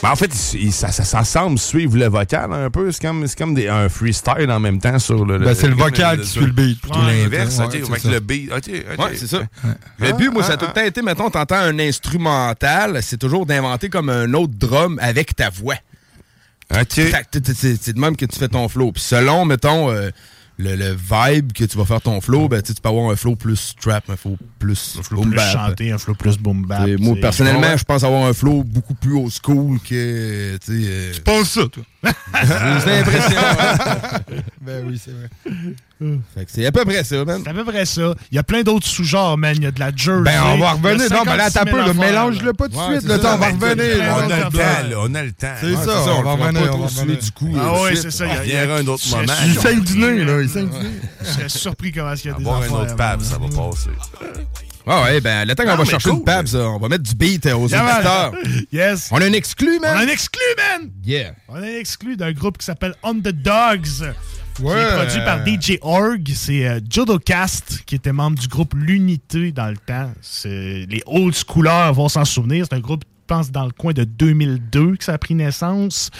Mais en fait, il- ça, ça, ça semble suivre le vocal un peu. C'est comme, c'est comme des, un freestyle en même temps sur le. Ben, c'est le vocal qui suit le beat. plutôt Ouais, L'inverse, ouais, ça. le beat. Ok. Ouais, c'est ça. Le but, moi, ça a tout le temps été, mettons, t'entends un instrumental, c'est toujours d'inventer comme un autre drum avec ta voix. C'est c'est de même que tu fais ton flow. Puis selon, mettons, euh, le, le vibe que tu vas faire ton flow, ben, tu sais, tu peux avoir un flow plus trap, un flow plus boom plus bap. chanté, un flow plus boom bap. Moi, personnellement, je pense avoir un flow beaucoup plus old school que. Tu euh, Tu penses ça, toi? <laughs> J'ai l'impression. hein. <laughs> Ben oui, c'est vrai. C'est à peu près ça, man. C'est à peu près ça. Il y a plein d'autres sous-genres, man. Il y a de la jersey. Ben, on va revenir. Non, mais là, 56 attends un 000 peu. Mélange-le pas tout de Ouais, suite. Le ça, temps, on va ben, revenir. On a le temps, là. On a le temps. C'est Ouais, ça, on on va va revenir. on va du coup. Ah euh, oui, c'est ça. On il y a- un autre moment. Il saigne du nez, man. là. Il saigne du nez. Je serais surpris comment il y a des affaires. un autre pab, man. ça va passer. Ah ouais, ben, le temps qu'on va chercher une pab, ça, on va mettre du beat euh, aux man. auditeurs. <laughs> Yes. On a un exclu, On a man. un exclu, man! Yeah. On a un exclu d'un groupe qui s'appelle On the Dogs. Qui est produit par DJ Org. C'est euh, Jodocast, qui était membre du groupe L'Unité dans le temps. C'est- Les old schoolers vont s'en souvenir. C'est un groupe, je pense, dans le coin de 2002 que ça a pris naissance.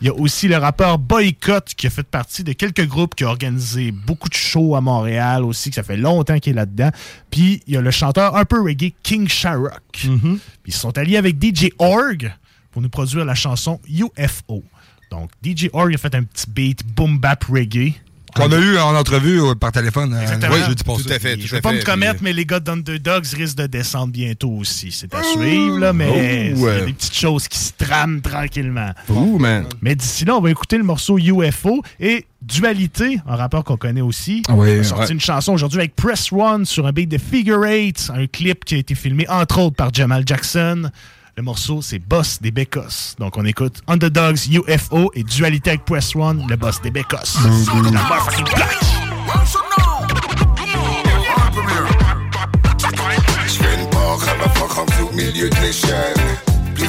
Il y a aussi le rappeur Boycott, qui a fait partie de quelques groupes qui ont organisé beaucoup de shows à Montréal aussi, que ça fait longtemps qu'il est là-dedans. Puis il y a le chanteur un peu reggae King Sharrock. Puis ils se sont alliés avec DJ Org pour nous produire la chanson UFO. Donc, DJ Org a fait un petit beat boom bap reggae. Qu'on a eu en entrevue euh, par téléphone. euh, Exactement. jeudi passé. Je vais pas me commettre, mais les gars d'Underdogs risquent de descendre bientôt aussi. C'est à suivre, là, mais il y a des petites choses qui se trament tranquillement. Ouh, man. Mais d'ici là, on va écouter le morceau UFO et Dualité, un rappeur qu'on connaît aussi. Ah oui, a sorti ouais. une chanson aujourd'hui avec Press One sur un beat de Figure Eight, un clip qui a été filmé entre autres par Jamal Jackson. Le morceau, c'est Boss des Bécos. Donc, on écoute Underdogs, UFO et Dualité avec Press One, le boss des Bécos. La motherfucking black. Je fais une barre à la fois rendu au milieu de l'échelle.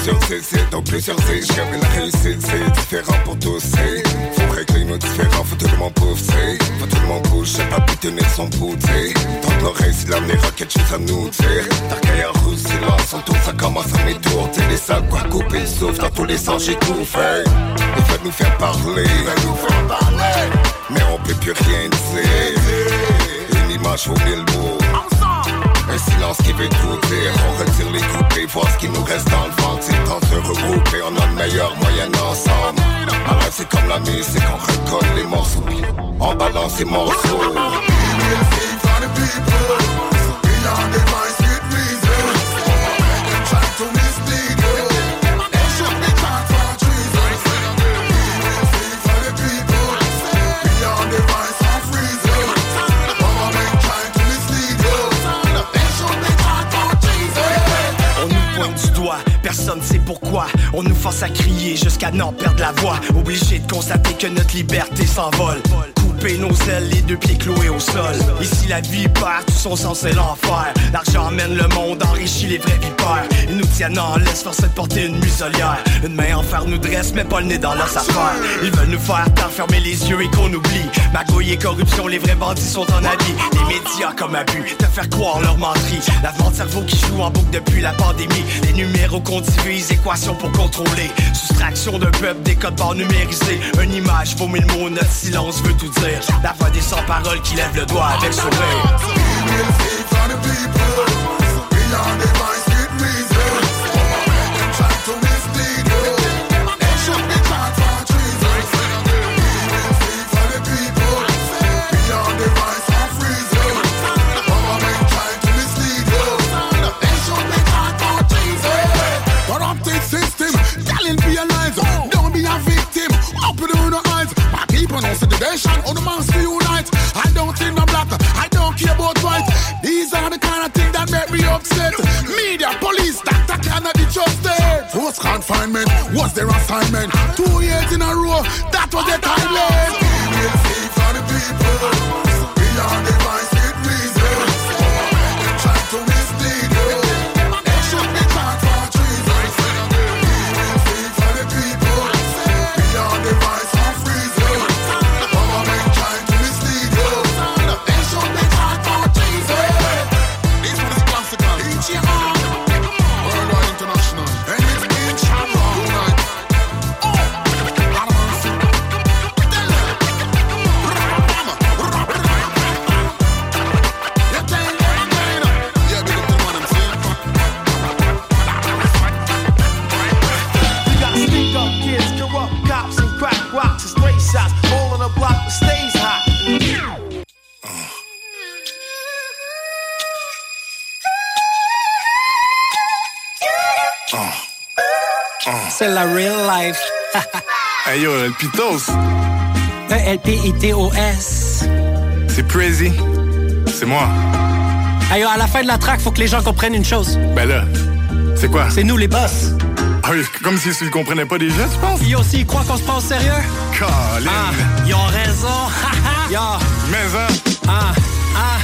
Plusieurs essais dans plusieurs échelles. Mais la réussite c'est différent pour tous. c'est. Faut régler nos différends, faut tout le monde pousser. Faut tout le monde bouge, c'est pas plus tenir son bout, t'sais. Dans l'oreille, si l'avenir a quelque chose à nous dire. Dark en rouge, silence, on tourne, ça commence à m'étourdir. Les sacs, quoi, couper le souffle, dans tous les sens, j'ai tout fait. Ils veulent nous faire parler, ils veulent nous faire parler. Mais on peut plus rien dire. Une image vaut mille mots. Un silence qui veut tout On retire les coupés, voir ce qui nous reste dans le ventre. C'est temps de se regrouper, on a le meilleur moyen ensemble. Ma c'est comme la musique, on recolle les morceaux. On balance les morceaux. On personne sait pourquoi. On nous force à crier jusqu'à n'en perdre la voix. Obligé de constater que notre liberté s'envole. Nos ailes, les deux pieds cloués au sol. Ici la vie perd tout son sens et l'enfer. L'argent mène le monde, enrichit les vrais vipères. Ils nous tiennent en laisse, force de porter une muselière. Une main en fer nous dresse, mais pas le nez dans l'os affaire. Ils veulent nous faire taire, fermer les yeux et qu'on oublie. Magouille et corruption, les vrais bandits sont en habit. Les médias comme abus, te faire croire leur menterie. Lavement de cerveau qui joue en boucle depuis la pandémie. Les numéros qu'on divise, équations pour contrôler. Soustraction d'un peuple, des codes barres numérisés. Une image vaut mille mots, notre silence veut tout dire. La voix des sans-paroles qui lève le doigt avec sourire. People know segregation. On the mass to unite. I don't think I'm black. I don't care about white. These are the kind of things that make me upset. Media, police, that cannot be trusted. Forced confinement was their assignment. Two years in a row, that was their timeline. Life. <laughs> Hey yo, El Pitos, E E-L-P-I-T-O-S. c'est Crazy. C'est moi. Hey, yo, à la fin de la track, faut que les gens comprennent une chose. Ben là, c'est quoi? C'est nous les boss. Ah oui, comme si tu le comprenais pas déjà, tu penses? Yo, aussi, ils croient qu'on se prend au sérieux? Colin. Ah, ils ont raison. <laughs> Yo. Mais hein? Ah, ah.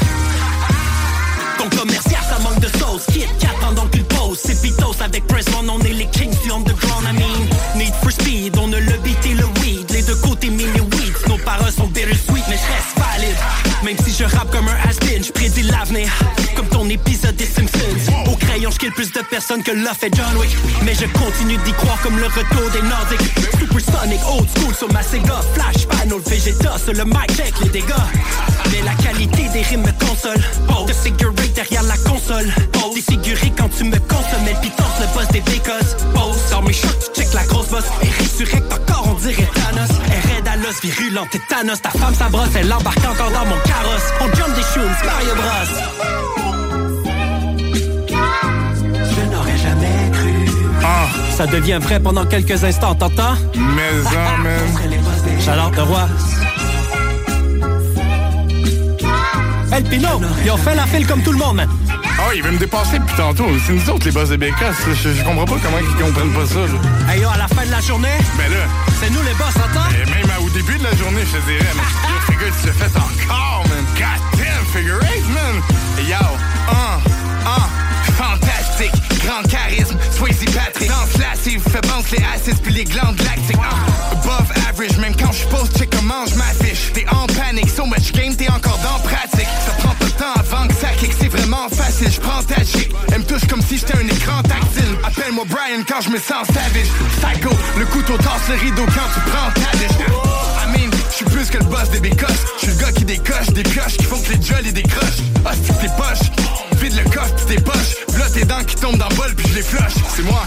Ton commercial, ça manque de sauce. Kit Kat pendant qu'il pose. C'est Pitos avec Press One, on est les kings du underground. I mean, Need for Speed, on a le beat et le weed. Les deux côtés mini weeds. Nos paroles sont bittersweet, mais je reste valide. Même si je rappe comme un has-been, je prédis l'avenir. Comme ton épisode des Simpsons. Au crayon, je kill plus de personnes que l'a fait John Wick. Mais je continue d'y croire comme le retour des Nordiques. Supersonic, old school sur ma Sega. Flash, panel, Vegeta, sur le mic check, les dégâts. Mais la qualité des rimes me console. De figurer derrière la console. Défiguré quand tu me consommes. El Pitos, le boss des Bécos. Pose, sors mes shorts, tu check la grosse boss. Et résurrecte encore, on dirait Thanos. Et raid à Las virulent, tétanos. Ta femme sa brosse, elle embarque encore dans mon carrosse. On jump des shoes, Mario Bros. Je n'aurais jamais cru. Ah, Ça devient vrai pendant quelques instants, t'entends? mais ça, man. Chaleur de roi. Hey, Pino, ils ont fait la file comme tout le monde. Ah, il veut me dépasser depuis tantôt. C'est nous autres, les boss de Bécasse. Je, je comprends pas comment ils comprennent pas ça. là. Hey, yo, à la fin de la journée, Ben là, c'est nous les boss, t'entends? et même au début de la journée, je te dirais, man. <laughs> Yo, figure, tu l'as fait encore, man. God damn, figure eight, man. Yo, un, un. Grand charisme, Swayze Patrick. Danse lascive, fait bounce les acides puis les glandes lactiques. Ah, Above average, même quand je pose, check comment je m'affiche. T'es en panique, so much game, t'es encore dans pratique. Ça prend pas de temps avant que ça kick, c'est vraiment facile Je prends ta chic, elle me touche comme si j'étais un écran tactile. Appelle-moi Brian quand je me sens savage. Psycho, le couteau tasse le rideau quand tu prends ta mean, je suis plus que le boss des bécosses. Je suis le gars qui décoche des pioches qui font que les jollies décrochent. Ah, c'est t'es poches Vide le coffre pis tes poches V'là tes dents qui tombent dans bol puis je les flush. C'est moi.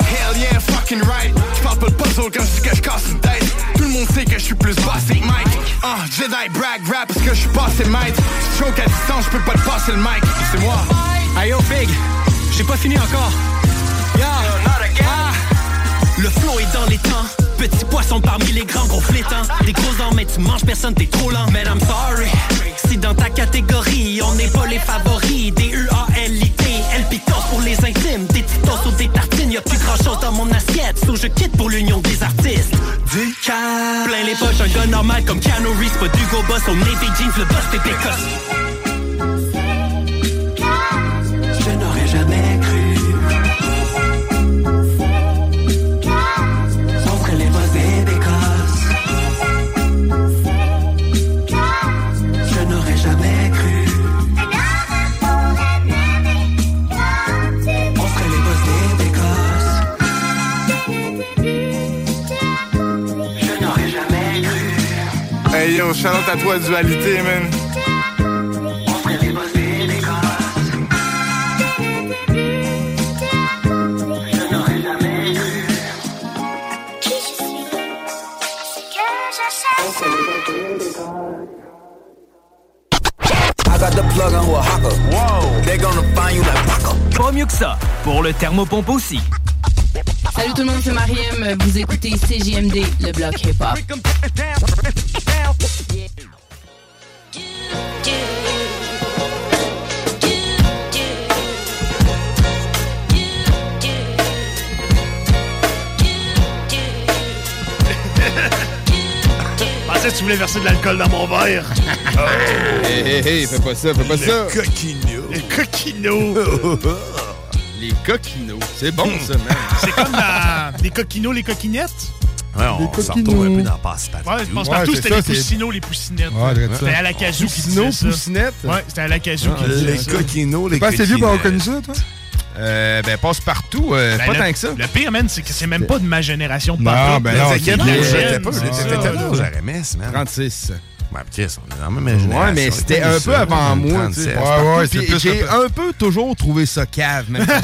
Hell yeah, fucking right. J'parle pas de puzzle quand je dis que je casse une tête. Tout le monde sait que je suis plus bossé que Mike. Ah, Jedi brag rap parce que je suis passé maître. Stroke à distance, je peux pas te passer le mic. C'est moi. Hey, yo, Big, j'ai pas fini encore. Yeah. Le flow est dans les temps. Petit poisson parmi les grands gros flétans. Des gros dents, mais tu manges personne, t'es trop lent. Man, I'm sorry. Si dans ta catégorie, on n'est pas les favoris. Des U-A-L-I-T, L pitos pour les intimes. Des titos ou des tartines, y'a plus grand chose dans mon assiette. So je quitte pour l'union des artistes. Du calme. Plein les poches, un gars normal comme Keanu Reeves. Pas d'Hugo Boss au Navy Jeans, le boss des bécosses. Yo, shout out à toi, dualité, man. Pas mieux que ça, pour le thermopompe aussi. Salut tout le monde, c'est Mariem. Vous écoutez CJMD, le bloc hip-hop. <laughs> pensais que tu voulais verser de l'alcool dans mon verre. Hé, hé, hé, fais pas ça, fais pas ça. coquino. Le coquino. <laughs> Les coquinos. C'est bon, ça, man. C'est comme dans les coquinos, les coquinettes? Ouais, on s'en retrouve un peu dans Passe-Partout. Ouais, je pense partout, c'était les poussinots, les poussinettes. Ouais, c'était à la casou qui disait ça. Ouais, c'était à la casou qui Les disait ça. coquinos, les T'es pas assez vieux pour avoir coquinettes. connu ça, toi? Euh, ben, passe partout, euh, Ben, pas le- tant que ça. Le pire, man, c'est que c'est même pas de ma génération. Non, pantoute. ben Mais non? J'étais pas, j'étais à RMS, man? 36. Ouais, Chris, on est dans la même génération. Ouais, mais c'était un peu avant moi. tu sais. Ouais, ouais, c'est Puis plus J'ai un peu toujours trouvé ça cave, même. <laughs>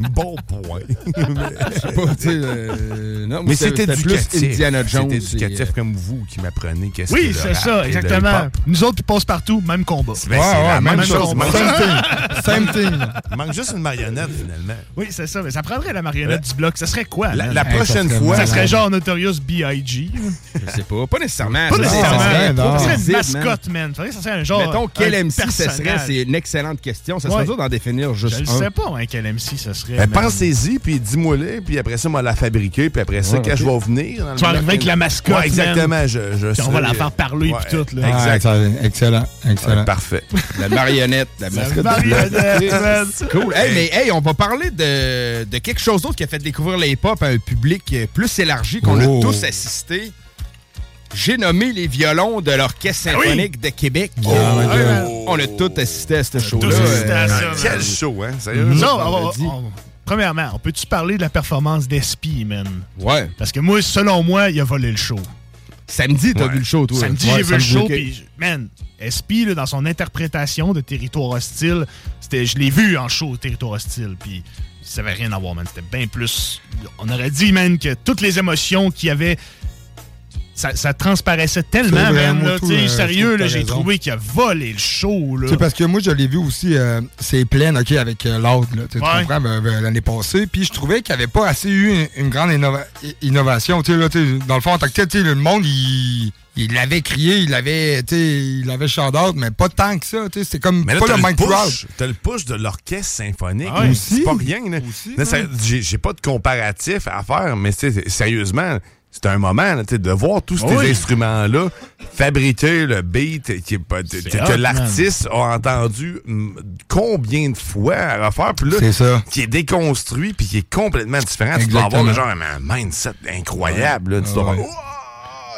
Bon point. <laughs> Je sais pas, tu sais, euh, Mais c'était plus éducatif. Indiana Jones. C'était éducatif euh, comme vous qui m'apprenez qu'est-ce que Oui, c'est ça, exactement. Nous autres, qui passent partout, même combat. Ben, c'est la même, chose. Same thing. Same thing. Il <laughs> manque juste une marionnette, finalement. Oui, c'est ça. Mais ça prendrait la marionnette du bloc. Ça serait quoi? La, prochaine fois... Ça serait genre Notorious B.I.G. Je sais pas, pas nécessairement. Pas nécessairement. Ça serait une mascotte, man. Faudrait que ça serait un genre. Mettons, quel MC ce serait, c'est une excellente question. Ça serait dur d'en définir juste Je ne un. sais pas, hein, quel MC ce serait. Ben, pensez-y, puis dis-moi-les, puis après ça, moi, la fabriquer, puis après ça, quand je vais venir... Tu vas arriver avec la mascotte, exactement. Je, je Puis on va la faire parler, puis tout, là. Exact. Excellent, excellent. Parfait. <laughs> La marionnette, la mascotte. de marionnette. <laughs> Cool. Hey, mais hey, on va parler de, de quelque chose d'autre qui a fait découvrir les hip-hop à un public plus élargi qu'on Oh. a tous assisté. J'ai nommé les violons de l'Orchestre symphonique de Québec. Oh. Euh, on a tous assisté à ce show-là. tous assisté à ça, Quel show, hein? Sérieux? Ça, on on on- Premièrement, on peut-tu parler de la performance d'Espi, man? Ouais. Parce que moi, selon moi, il a volé le show. Samedi, t'as Ouais. vu le show, toi? Samedi, Ouais, j'ai vu le show, ok. puis man, SP, là, dans son interprétation de Territoire Hostile, c'était, je l'ai vu en show Territoire Hostile, puis ça avait rien à voir, man. C'était bien plus... On aurait dit, man, que toutes les émotions qu'il y avait ça, ça transparaissait tellement, moi, là, tout, euh, sérieux, j'ai trouvé qu'il a volé le show. Là. Parce que moi, je l'ai vu aussi, euh, c'est plein, OK, avec euh, l'autre, là, tu Ouais. comprends, l'année passée. Puis je trouvais qu'il n'y avait pas assez eu une, une grande innova- i- innovation. Tu sais, là, tu sais, dans le fond, en tant que tel, tu sais, le monde, il il l'avait crié, il l'avait, tu sais, il l'avait shout out, mais pas tant que ça. tu sais, C'est comme Mais là, pas le le, même t'as le push de l'orchestre symphonique. Ah. C'est pas rien. J'ai, pas de comparatif à faire, mais sérieusement, c'est un moment là, tu sais, de voir tous ces Oui. instruments-là fabriquer le beat qui est pas- que l'artiste a entendu mm, combien de fois à refaire. Puis là, ça. qui est déconstruit puis qui est complètement différent. Tu dois avoir Exactement. le genre un mindset incroyable. là. Tu dois avoir-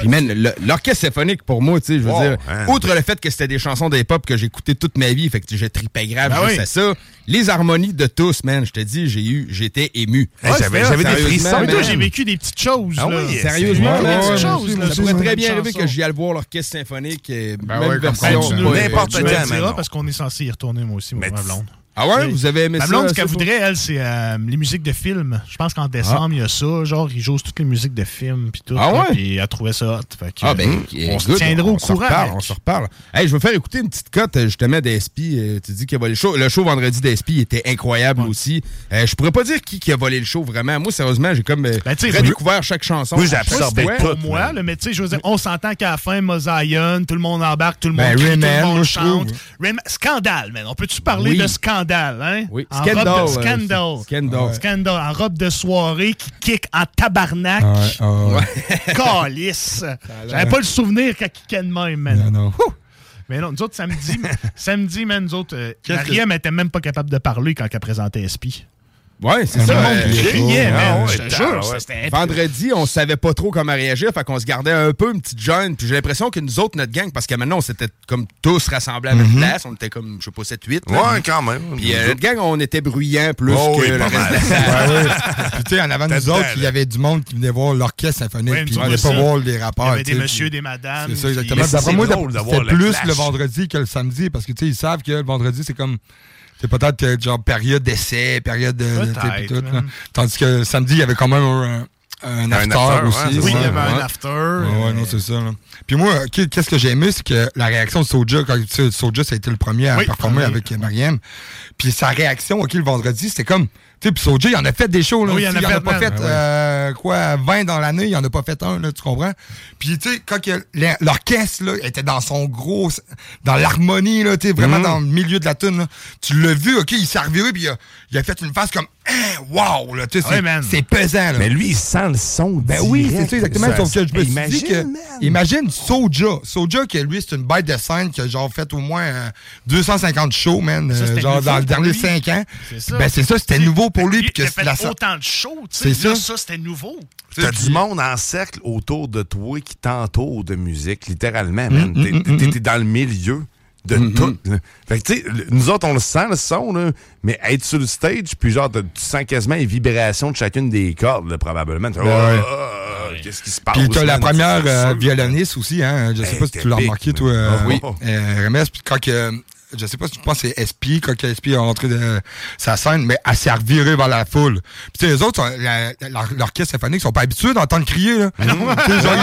Puis, man, l'orchestre symphonique, pour moi, tu sais, je veux Wow, dire, hein. outre le fait que c'était des chansons d'époque que j'écoutais toute ma vie, fait que j'ai tripé grave Ben juste oui. à ça, les harmonies de tous, man, je te dis, j'ai eu, j'étais ému. Hey, j'avais- j'avais des Sérieusement, frissons, Mais toi, j'ai vécu des petites choses. Ah là. oui, Sérieusement, des petites ouais, choses. là, ça pourrait très bien arriver que j'y aille voir l'orchestre symphonique, euh, Ben même ouais, version. nous- n'importe quand, parce qu'on est censé y retourner, moi aussi, moi, blonde. Ah ouais, Oui. vous avez aimé Ma ça? blonde, ce qu'elle voudrait, elle, c'est euh, les musiques de films. Je pense qu'en décembre, il y a ça. Genre, ils jouent toutes les musiques de films. Puis tout. Ah ouais? Puis elle trouvait ça hot. Fait que, Ah ben, euh, on se tiendra au se courant. reparle, on se reparle. Hey, je vais faire écouter une petite cote justement d'Espi. Euh, tu dis qu'il a volé le show. Le show vendredi d'Espi était incroyable aussi. Euh, je pourrais pas dire qui, qui a volé le show vraiment. Moi, sérieusement, j'ai comme Ben, redécouvert chaque chanson. Moi, j'ai absorbé tout. Pour moi, là, mais tu sais, je veux dire, on s'entend qu'à la fin, Mosaïon, tout le monde embarque, tout le monde Ben, crie, tout le monde chante. scandale, man. On peut-tu parler de scandale, hein? Oui. En Scandal, robe de scandal. Scandal. Scandal, en robe de soirée qui kick en tabarnak. Ouais, ouais. <laughs> Calice. J'avais pas le souvenir qu'elle kickait de même, man. Non, non. Ouh! Mais non, nous autres, samedi, <laughs> samedi, man, nous autres, euh, que- Mariam était même pas capable de parler quand elle présentait SP. Ouais, c'est ça. Tout le monde criait, man. ouais, Je te jure, c'était Vendredi, on savait pas trop comment réagir, fait qu'on se gardait un peu une petite jeune. Puis j'ai l'impression que nous autres, notre gang, parce que maintenant, on s'était comme tous rassemblés à la même place, on était comme, je sais pas, 7-8. là. Ouais, quand même. Puis euh, notre gang, on était bruyants plus Oh, que oui, le reste mal. de la salle. Ouais, ouais. <laughs> Puis, tu sais, en avant de nous autres, il y avait du monde qui venait voir l'orchestre symphonique, Ouais, puis ils venaient autres, pas voir les Il y rapports. avait des messieurs, des madames. C'est ça, exactement. D'après moi, c'était plus le vendredi que le samedi, parce que, tu sais, ils savent que le vendredi, c'est comme. C'est peut-être genre période d'essai, période de. tout, là. Tandis que samedi, il y avait quand même un, un after, aussi. Oui, il y Ouais, avait un after. Ouais, non, c'est ça. Là. Puis moi, qu'est- qu'est-ce que j'ai aimé, c'est que la réaction de Soja, quand tu sais, Soja, ça a été le premier à Oui, performer oui. avec Mariam. Puis sa réaction, OK, le vendredi, c'était comme. Tu sais, puis il en a fait des shows. Là, Oui, il en a en fait pas fait, Ah ouais. euh, quoi, 20 dans l'année, il en a pas fait un, là, tu comprends? Puis, tu sais, quand l'orchestre, là, était dans son gros. dans l'harmonie, là, tu sais, Mm. vraiment dans le milieu de la tune, là, tu l'as vu, OK, il s'est reviré, puis il a, il a fait une face comme. Hein, wow, là, tu sais, Ouais, c'est- pesant, là. Mais lui, il sent le son. Ben oui, c'est ça exactement. Sauf que je me suis Imagine, dit que. man. Imagine Soja. Soja, que lui, c'est une bête de scène qui a genre fait au moins euh, 250 shows, man. Ça, euh, c'était genre nouveau dans les derniers lui. 5 ans. C'est ça. Ben c'est ça, c'était nouveau pour lui. Puis il a que fait la autant de shows, tu sais. C'est Là, ça. ça, c'était nouveau. T'as du monde en cercle autour de toi qui t'entoure de musique, littéralement, Mm, man. T'es- t'es- T'es dans le milieu de tout. là. Fait que, tu sais, nous autres, on le sent, le son, là, mais être sur le stage, puis genre, tu sens quasiment les vibrations de chacune des cordes, là, probablement. Ben Oh, ouais. oh, Qu'est-ce qui se passe? Puis t'as la première euh, violoniste aussi, hein. Je sais Elle pas si tu l'as remarqué, toi. euh, Ah oui. euh, puis quand que. Je sais pas si tu penses que c'est SP, quand SP est rentré de sa scène, mais elle s'est revirée vers la foule. Puis tu sais, les autres, l'orchestre symphonique, sont pas habitués d'entendre crier, là. <laughs> Genre,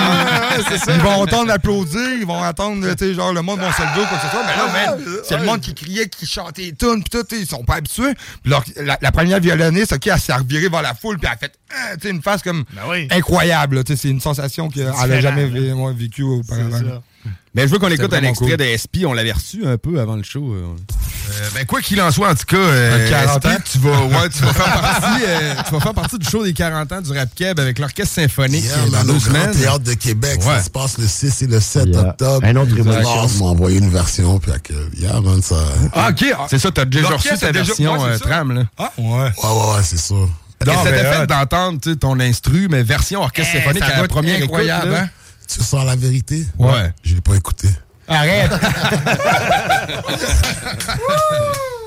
ils, ils vont entendre applaudir, ils vont entendre, tu sais, genre, le monde va se lever quoi que ce soit. Mais là, man, c'est le monde qui criait, qui chantait les tunes, pis tout, ils sont pas habitués. Puis leur- la, la première violoniste, OK, elle s'est revirée vers la foule, puis elle a fait, tu sais, une face comme Ben oui. incroyable, là. Tu sais, c'est une sensation qu'elle a différent, jamais vécue auparavant. Ben, je veux qu'on écoute un extrait cool. de SP. On l'avait reçu un peu avant le show. euh. Euh, ben, quoi qu'il en soit, en tout cas, euh, Un 40 SP, ans. tu vas, ouais, tu vas faire <laughs> partie, euh, tu vas faire partie du show des 40 ans du Rap Keb avec l'orchestre symphonique Yeah, dans Grand semaines. Théâtre de Québec, Ouais. ça se passe le 6 et le 7 Yeah. octobre. Un autre. Lars m'a envoyé une version, puis que, yeah, man, ça... Ah, ok. C'est ça, t'as déjà reçu ta version ouais, euh, tram, là. Ah, ouais. Ouais, ouais, ouais, c'est ça. Non, mais t'a fait d'entendre tu sais, ton instru, mais version orchestre Eh, symphonique à la première écoute. incroyable, là. hein? Tu sens la vérité? Ouais. Je l'ai pas écouté. Arrête! <laughs>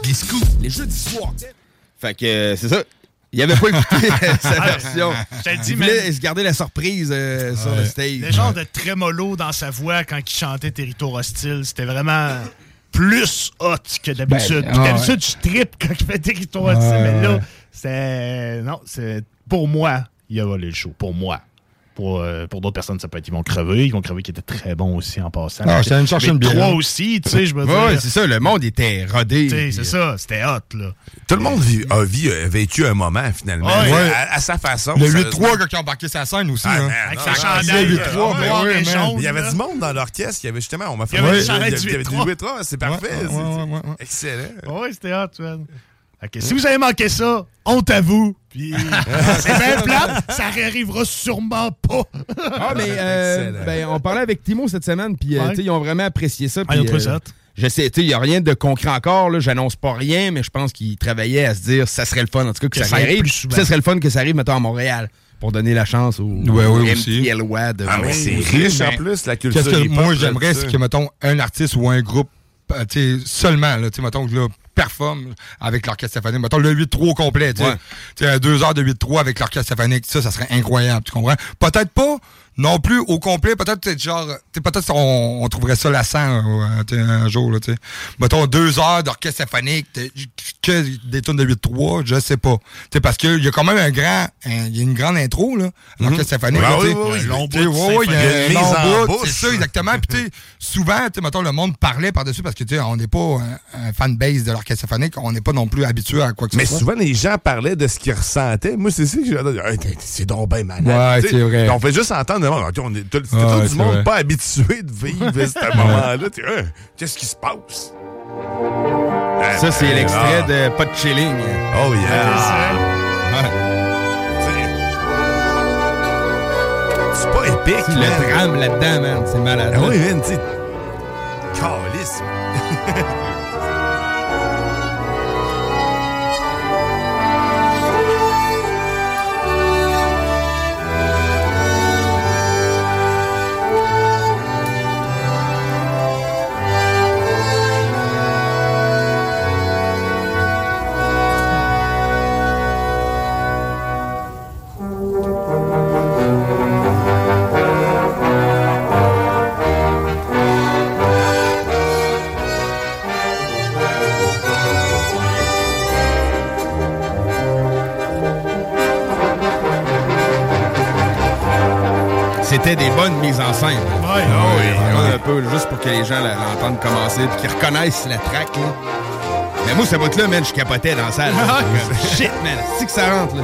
Biscuit, les jeudis soirs. Fait que euh, c'est ça. Il avait pas écouté <laughs> sa version. Je te le dis, Il voulait se garder la surprise euh, sur le stage. Le genre de trémolo dans sa voix quand il chantait Territoire hostile, c'était vraiment plus hot que d'habitude. Ben, Puis ah d'habitude, je trippe quand il fait Territoire hostile, mais là, c'est. Non, c'est. Pour moi, il a volé le show. Pour moi. Pour, euh, pour d'autres personnes, ça peut être Ils vont crever. Ils vont crever qui était très bon aussi en passant. Ah, j'étais allé chercher une bière. Trois aussi, tu sais, je me dis. Ouais, c'est ça, le monde était rodé. Tu sais, puis, c'est ça, c'était hot, là. Tout le monde vit- a, vit- a vécu un moment, finalement. Ouais. Ouais, À, à sa façon. Le sérieusement. 8-3 quand ils ont embarqué sa scène aussi. Ah, hein. Avec non, sa non, chandail, le euh, 8-3, ouais, ben noir oui, et man. jaune, Il y avait du monde dans l'orchestre. Il y avait justement, on m'a fait Il y avait il du avait du 8-3. 8-3, c'est parfait. Excellent. Ouais, c'était hot, man. Si vous avez manqué ça, honte à vous. Puis, <laughs> c'est bien plate, ça réarrivera sûrement pas. Ah, mais euh, ben, on parlait avec Timo cette semaine, puis euh, Ouais. ils ont vraiment apprécié ça. Ah, ils ont puis, trouvé ça hot. Je sais, tu sais, il n'y a rien de concret encore, là, j'annonce pas rien, mais je pense qu'ils travaillaient à se dire ça serait le fun, en tout cas, que, Que ça, arrive. Ça serait le fun que ça arrive, mettons, à Montréal, pour donner la chance au, Ouais, ouais, de Ah, mais c'est aussi, riche en plus, la culture. Qu'est-ce que moi j'aimerais, c'est que, mettons, un artiste ou un groupe, euh, tu sais, seulement, là, tu sais, mettons, là, performe avec l'orchestre symphonique. Mettons le 8-3 au complet, tu sais. Ouais. Tu sais, deux heures de 8-3 avec l'orchestre symphonique, ça, ça serait incroyable, tu comprends? Peut-être pas non plus au complet, peut-être peut-être genre, peut-être on, on trouverait ça lassant euh, tu sais, un jour, là, tu sais. Mettons deux heures d'orchestre symphonique, que des tonnes de 8-3, je sais pas. Tu sais, parce qu'il y a quand même un grand, un- il y a une grande intro, là, l'orchestre symphonique. Ah là, oui, oui, oui. Un il y a un long c'est ça, exactement. Puis, tu souvent, tu sais, mettons, le monde parlait par-dessus parce que, tu sais, on n'est pas un, un fanbase de l'orchestre symphonique, on n'est pas non plus habitué à quoi que ce Mais soit. souvent, les gens parlaient de ce qu'ils ressentaient. Moi, c'est ça que j'ai t'es- C'est donc bien malade. Ouais, c'est vrai. On fait juste entendre. OK, on est tout, Ouais, c'est du monde vrai. pas habitué de vivre ce <laughs> moment-là. Hein, Qu'est-ce qui se passe? Ça, c'est Ah. l'extrait de Pas de chilling. Oh, yeah. Ouais. C'est pas épique. man. Le drame là-dedans, man, c'est malade. Ah oui, man, tu sais. Calice. <laughs> en scène. Ouais. Ah oui, vraiment un peu, juste pour que les gens l'entendent commencer et qu'ils reconnaissent la track. Là. Mais moi, ce bout-là, man, je capotais dans la salle. Ah, <laughs> Shit, man, c'est que ça rentre. Là,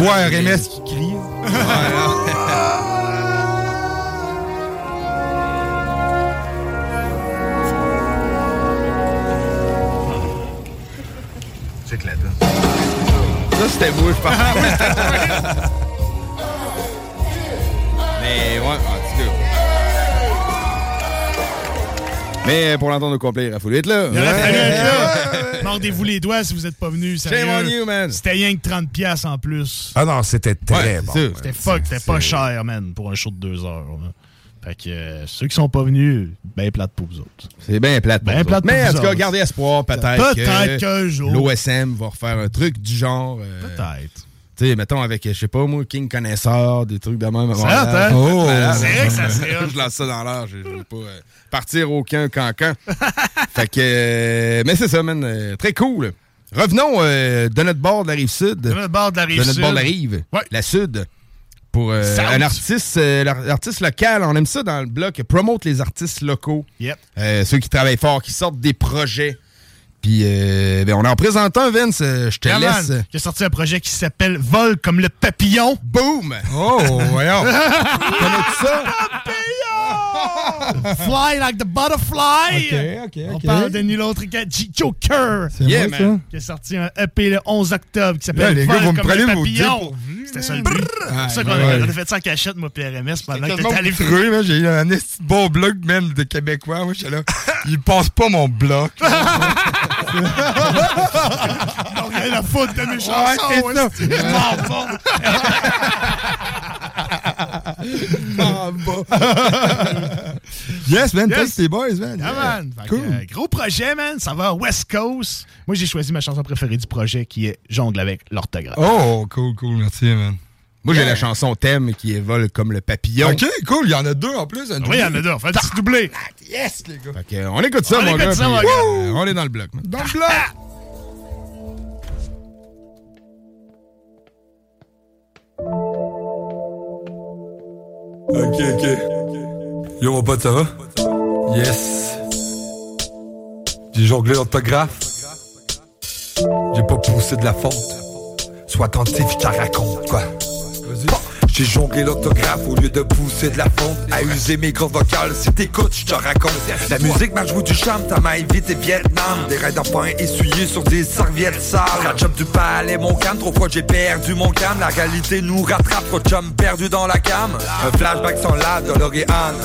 euh, La Mais pour l'entendre au complet, il a fallu être là. Il aurait fallu Ouais. être là. Mordez-vous les doigts si vous n'êtes pas venu. Shame on you, man. C'était rien que 30$ piastres en plus. Ah non, c'était très Ouais, bon. C'était fuck, c'était pas cher, man, pour un show de deux heures. là. Fait que euh, ceux qui sont pas venus, ben plate pour vous autres. C'est bien plate. pour Ben vous plate autres. Mais en tout cas, gardez espoir, peut-être. Peut-être qu'un jour. L'OSM va refaire un truc du genre. euh, Peut-être. Tu sais, mettons avec, je sais pas moi, King Connaisseur, des trucs de même. C'est hein? Oh. C'est vrai que ça serait. <laughs> Je lance ça dans l'air. Je veux pas euh, partir aucun cancan. <laughs> fait que. euh, mais c'est ça, man. euh, très cool. Revenons de notre bord de la rive sud. De notre bord de la rive De notre sud. bord de la rive. Ouais. La sud. Pour un artiste, l'artiste local, on aime ça dans le bloc, promote les artistes locaux. Yep. Ceux qui travaillent fort, qui sortent des projets. Puis, euh, ben, on en présente un, Vince. euh, Je te Yeah, laisse. J'ai sorti un projet qui s'appelle Vol comme le papillon. Boom! Oh, voyons. <laughs> Connais-tu ça? Fly like the butterfly. OK, OK, On OK. parle de nul autre que G. Joker. C'est Yeah, moi, man. Qui a sorti un EP le 11 octobre qui s'appelle les gars, Vol vous me comme prenez le papillon. C'était ça le but. C'est pour ça qu'on ouais. a, on fait ça en cachette, moi, puis RMS, pendant que t'étais allé. J'ai eu un bon bloc, man, de Québécois. Moi, j'étais là. Il passe pas mon bloc. <laughs> Donc, rien à foutre de mes chansons. c'est ça. Mort bon. yes, man. Yes. Thanks, les boys, man. Yeah, Yeah. man. Fait que, Cool. euh, gros projet, man. Ça va West Coast. Moi, j'ai choisi ma chanson préférée du projet qui est Jongle avec l'orthographe. Oh, cool, cool. Merci, man. Moi, j'ai la chanson thème qui est vol comme le papillon. OK, cool. Il y en a deux en plus. Oui, il y en a deux. On fait petit doublé. Yes, les gars. Fait que, on écoute ça, On mon écoute gars. ça, puis, mon gars. euh, on est dans le bloc. man. Dans le bloc. Ok, ok. Yo, mon pote, ça va? Yes. J'ai jonglé l'orthographe. J'ai pas poussé de la fonte. Sois attentif, je t'en raconte, quoi. J'ai jonglé l'autographe au lieu de pousser de la fonte. À user mes cordes vocales, si t'écoutes, je te raconte La musique m'a joué du charme, ta main évité Vietnam. Des raids d'enfants essuyés sur des serviettes sales. La job du palais, mon calme, trop fois j'ai perdu mon calme. La réalité nous rattrape, trop de perdu dans la cam. Un flashback sans la de l'Oréane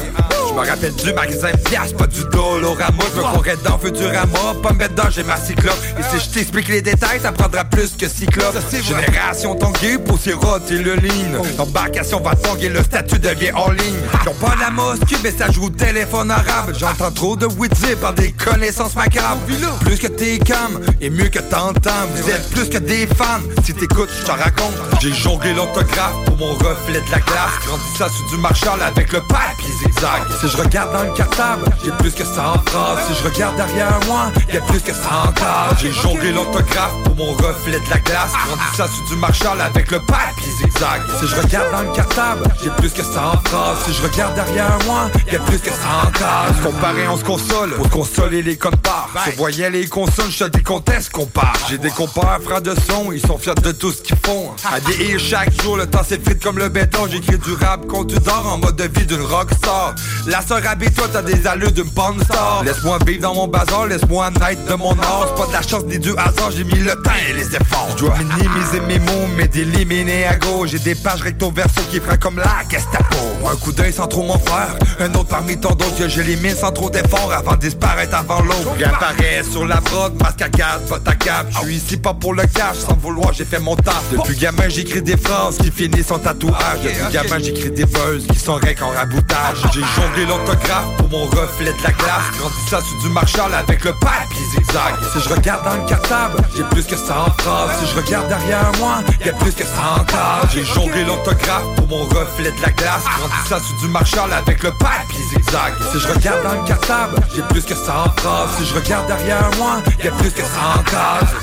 Je me rappelle du magasin pièce, pas du Dolorama. Je me croirais dans Futurama, pas me mettre dans j'ai ma cyclope. Et si je t'explique les détails, ça prendra plus que cyclope Génération tanguée pour siroter le lean L'embarcation va tanguer, le statut devient en ligne. Ils ont pas la mosquée, mais ça joue au téléphone arabe. J'entends trop de dire par des connaissances macabres. Plus que t'es cam, et mieux que t'entends Vous êtes plus que des fans, si t'écoutes, je t'en raconte. J'ai jonglé l'autographe pour mon reflet de la glace. Grandi ça sur du Marshall avec le papier zigzag. Si je regarde dans le cartable, j'ai plus que 100 phrases Si je regarde derrière moi, y a plus que 100 cases J'ai jonglé l'autographe pour mon reflet de la glace. Grandi ça sur du Marshall avec le papier zigzag. Si je regarde dans le cartable, j'ai plus que 100 phrases Si je regarde derrière moi, y a plus que 100 cases Comparé, on se console, pour consoler les codes parts Je voyais les consoles, je te dis qu'on part. J'ai des compères, frères de son, ils sont fiers de tout ce qu'ils font. À des chaque jour, le temps s'effrite comme le béton. J'écris du rap quand tu dors en mode de vie d'une rockstar. La sœur toi t'as des allures d'une bonne star. Laisse-moi vivre dans mon bazar, laisse-moi naître de mon art C'est pas de la chance ni du hasard, j'ai mis le temps et les efforts. Je dois minimiser mes mots, mais d'éliminer à gauche. J'ai des pages recto verso qui comme la Gestapo. Un coup d'œil sans trop m'en faire Un autre parmi tant d'autres que j'élimine sans trop d'efforts Avant de disparaître avant l'autre. Réapparaît sur la prod, masque à gaz, botte à cap. Je suis ici pas pour le cash, sans vouloir j'ai fait mon taf. Depuis gamin j'écris des phrases qui finissent en tatouage. Depuis gamin j'écris des buzz qui sont rec en raboutage J'ai jonglé l'autographe pour mon reflet de la glace. Grandi ça sur du Marshall avec le papier zigzag. Si je regarde dans le cartable, j'ai plus que 100 phrases Si je regarde derrière moi, y a plus que 100 cases J'ai jonglé l'autographe pour mon reflet de la glace. Grandi ça sur du Marshall avec le papier zigzag. Si je regarde dans le cartable, j'ai plus que 100 phrases. Si je regarde derrière moi, y a plus que 100 cases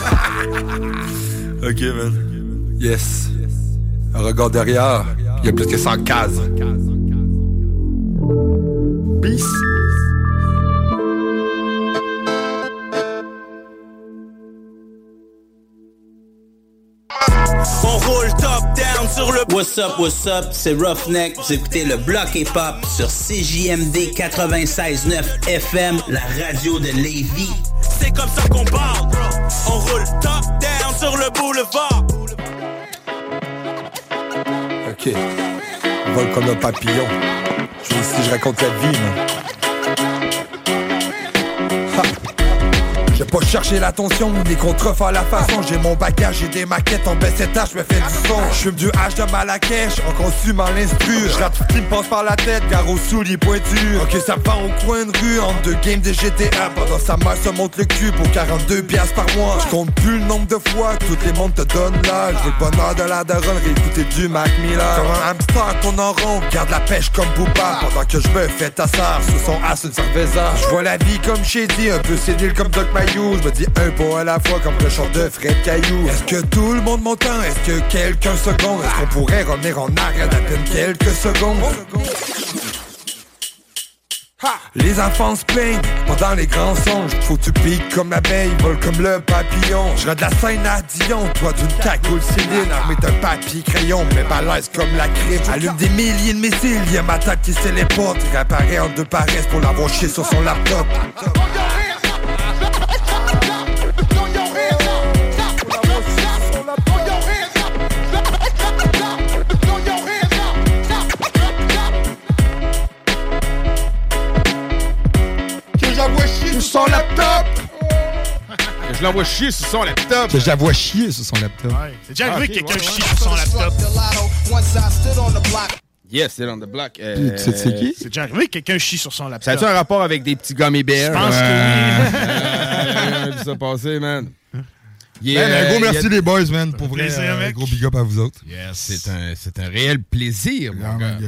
<laughs> Ok man, yes. Un regard derrière, y a plus que 100 cases Peace sur le. What's up, what's up, c'est Roughneck. Vous écoutez le bloc hip-hop sur CJMD 96.9 FM, la radio de Lévis. C'est comme ça qu'on parle. On roule top down sur le boulevard. Ok. Vol comme un papillon. Je ici, je raconte la vie, man. Pas cherché l'attention ni contrefaire la façon. J'ai mon bagage, j'ai des maquettes en baisse étage, je me fais du son. Je du H de Malakèche en consumant l'instru Je rate tout ce qui me par la tête, gare aux souliers pointus. Ok ça part au coin de rue entre deux games de GTA Pendant sa mère se monte le cul pour 42 piastres par mois. Je compte plus le nombre de fois toutes les mondes te donnent l'âge. Veux le bonheur de la daronne, réécouter du Mac Miller. Comme un hamster tourne en rond, garde la pêche comme Booba. Pendant que je me fais ta sous son as une cerveza. Je vois la vie comme Shady, un peu sénile comme Doc Mayou Je me dis un pot à la fois comme le chant de Fred Caillou. Est-ce que tout le monde m'entend? Est-ce que quelqu'un seconde? Est-ce qu'on pourrait revenir en arrière d'à peine quelques secondes? Les enfants se plaignent pendant les grands songes. Faut tu piques comme l'abeille, vole comme le papillon. Je de la scène à Dion, toi d'une cagoule Céline Armée d'un papier crayon, mais balèze comme la crime Allume des milliers de missiles, y'a ma tête qui portes. Réapparaît en deux paresses pour l'avoir chié sur son laptop son laptop! Que <laughs> je l'envoie chier sur son laptop! Je la vois chier sur son laptop. C'est déjà arrivé Ah, que quelqu'un chie sur son laptop. Yes, c'est on the block. Euh, Puis, tu sais c'est qui? C'est déjà arrivé que quelqu'un chie sur son Ça laptop. a-tu un rapport avec des petits gummy bears? Je pense que oui. Euh, j'ai vu ça passer, man? Man, un gros il y a- merci les boys, man. Pour vrai, plaisir, euh, mec. gros big up à vous autres. C'est un, c'est un réel plaisir, mon gars.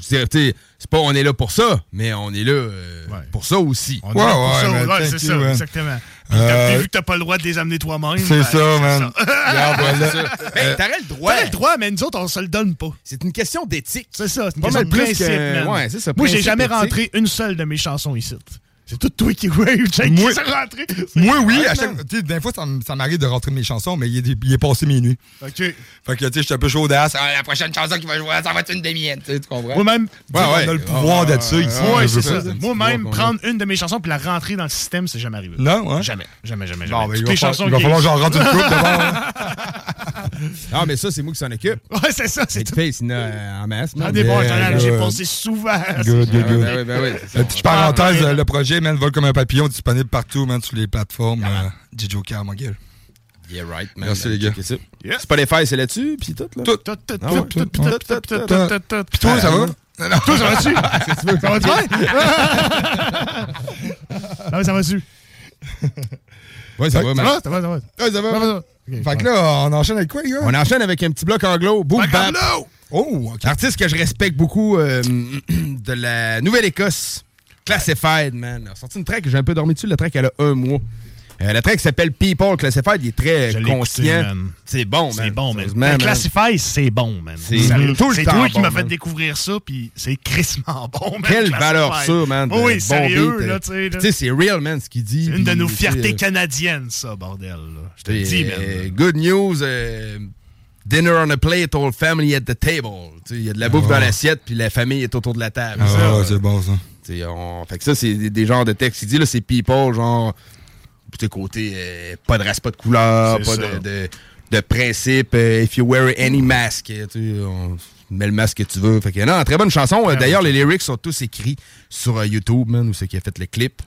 Je tu c'est pas on est là pour ça, mais on est là euh, pour ça aussi. On est là pour ça, man, ouais, c'est ça, man. exactement. Puis Euh, t'as vu que t'as pas le droit de les amener toi-même. C'est ben, ça, man. Ça. <laughs> Ben, <laughs> t'aurais le droit. T'as le droit, mais nous autres, on se le donne pas. C'est une question d'éthique. C'est ça, c'est une Pas question mal de principe, que- man. ouais, c'est ça, Moi, j'ai jamais éthique. rentré une seule de mes chansons ici. C'est tout toi qui ouais, Jake, Moi- qui s'est rentré. Moi, oui, Ouais, à chaque, des fois, ça, m'arrive de rentrer mes chansons, mais il est, il est passé minuit. OK. Fait que, tu sais, je suis un peu chaud d'as. Ah, la prochaine chanson qui va jouer, ça va être une des miennes. Tu comprends? Moi-même, Tu sais, on a le pouvoir d'être ça ici. Ouais, c'est ça. Moi-même, prendre une de mes chansons puis la rentrer dans le système, c'est jamais arrivé. Non, ouais. Jamais, jamais, jamais, Bon, jamais. ben, il Toutes va les chansons il va falloir que j'en rentre une coupe d'abord. <laughs> Non, mais ça, c'est moi qui s'en occupe. Ouais, c'est ça, c'est. Face, il y en masse. Ah, Mais, j'ai euh, pensé souvent. Good, good, good. Ben oui, ben. Euh, Petite parenthèse, euh, le projet, man, Vol comme un papillon, disponible partout, man, sur les plateformes. euh, DJ Car, ma gueule. Yeah, right, man. Merci, les gars. checkez ça. Spotify, c'est là-dessus, puis tout, là. Tout, tout, tout, Ah ouais. tout, tout, tout, tout, tout, tout, tout. Puis toi, ça va? <laughs> Toi, ça va-tu? <laughs> Qu'est-ce que tu veux? Ça va-tu? <laughs> Non, mais ça va-tu? Ouais, ça va, Ça man. va, ça va, ça va. Ouais, ça va. Ça va, ça va. Fait que là, on enchaîne avec quoi, les gars? On enchaîne avec un petit bloc anglo, Boom Bloc Bap. anglo! Oh, OK. Artiste que je respecte beaucoup euh, <clears throat> de la Nouvelle-Écosse, Classified, man. Il a sorti une track, j'ai un peu dormi dessus, la track elle a un mois. Euh, la track s'appelle People Classified, il est très Je conscient. C'est bon, man. C'est bon, man. Ben, man. Classify, c'est bon, man. C'est tout le C'est temps toi qui bon, m'as fait découvrir ça, puis c'est crissement bon, man. Quelle valeur sûre, man. Oh oui, bon sérieux, beat, là, euh. tu sais. là. Tu sais, c'est real, man, ce qu'il dit. C'est une de nos fiertés euh, canadiennes, ça, bordel. là. Je te le dis, man. Good news, euh, dinner on a plate, all family at the table. Il y a de la bouffe Ah. dans l'assiette, puis la famille est autour de la table. Ah, Ça, c'est bon, ça. On- Fait que ça, c'est des, des genres de textes. Il dit, là, c'est people, genre, côté, euh, pas de race, pas de couleur, pas de, de, de principe. euh, if you wear any mask, tu on met le masque que tu veux. Fait que, non, très bonne chanson. Euh, D'ailleurs, les lyrics sont tous écrits sur euh, YouTube, man, où c'est qui a fait le clip.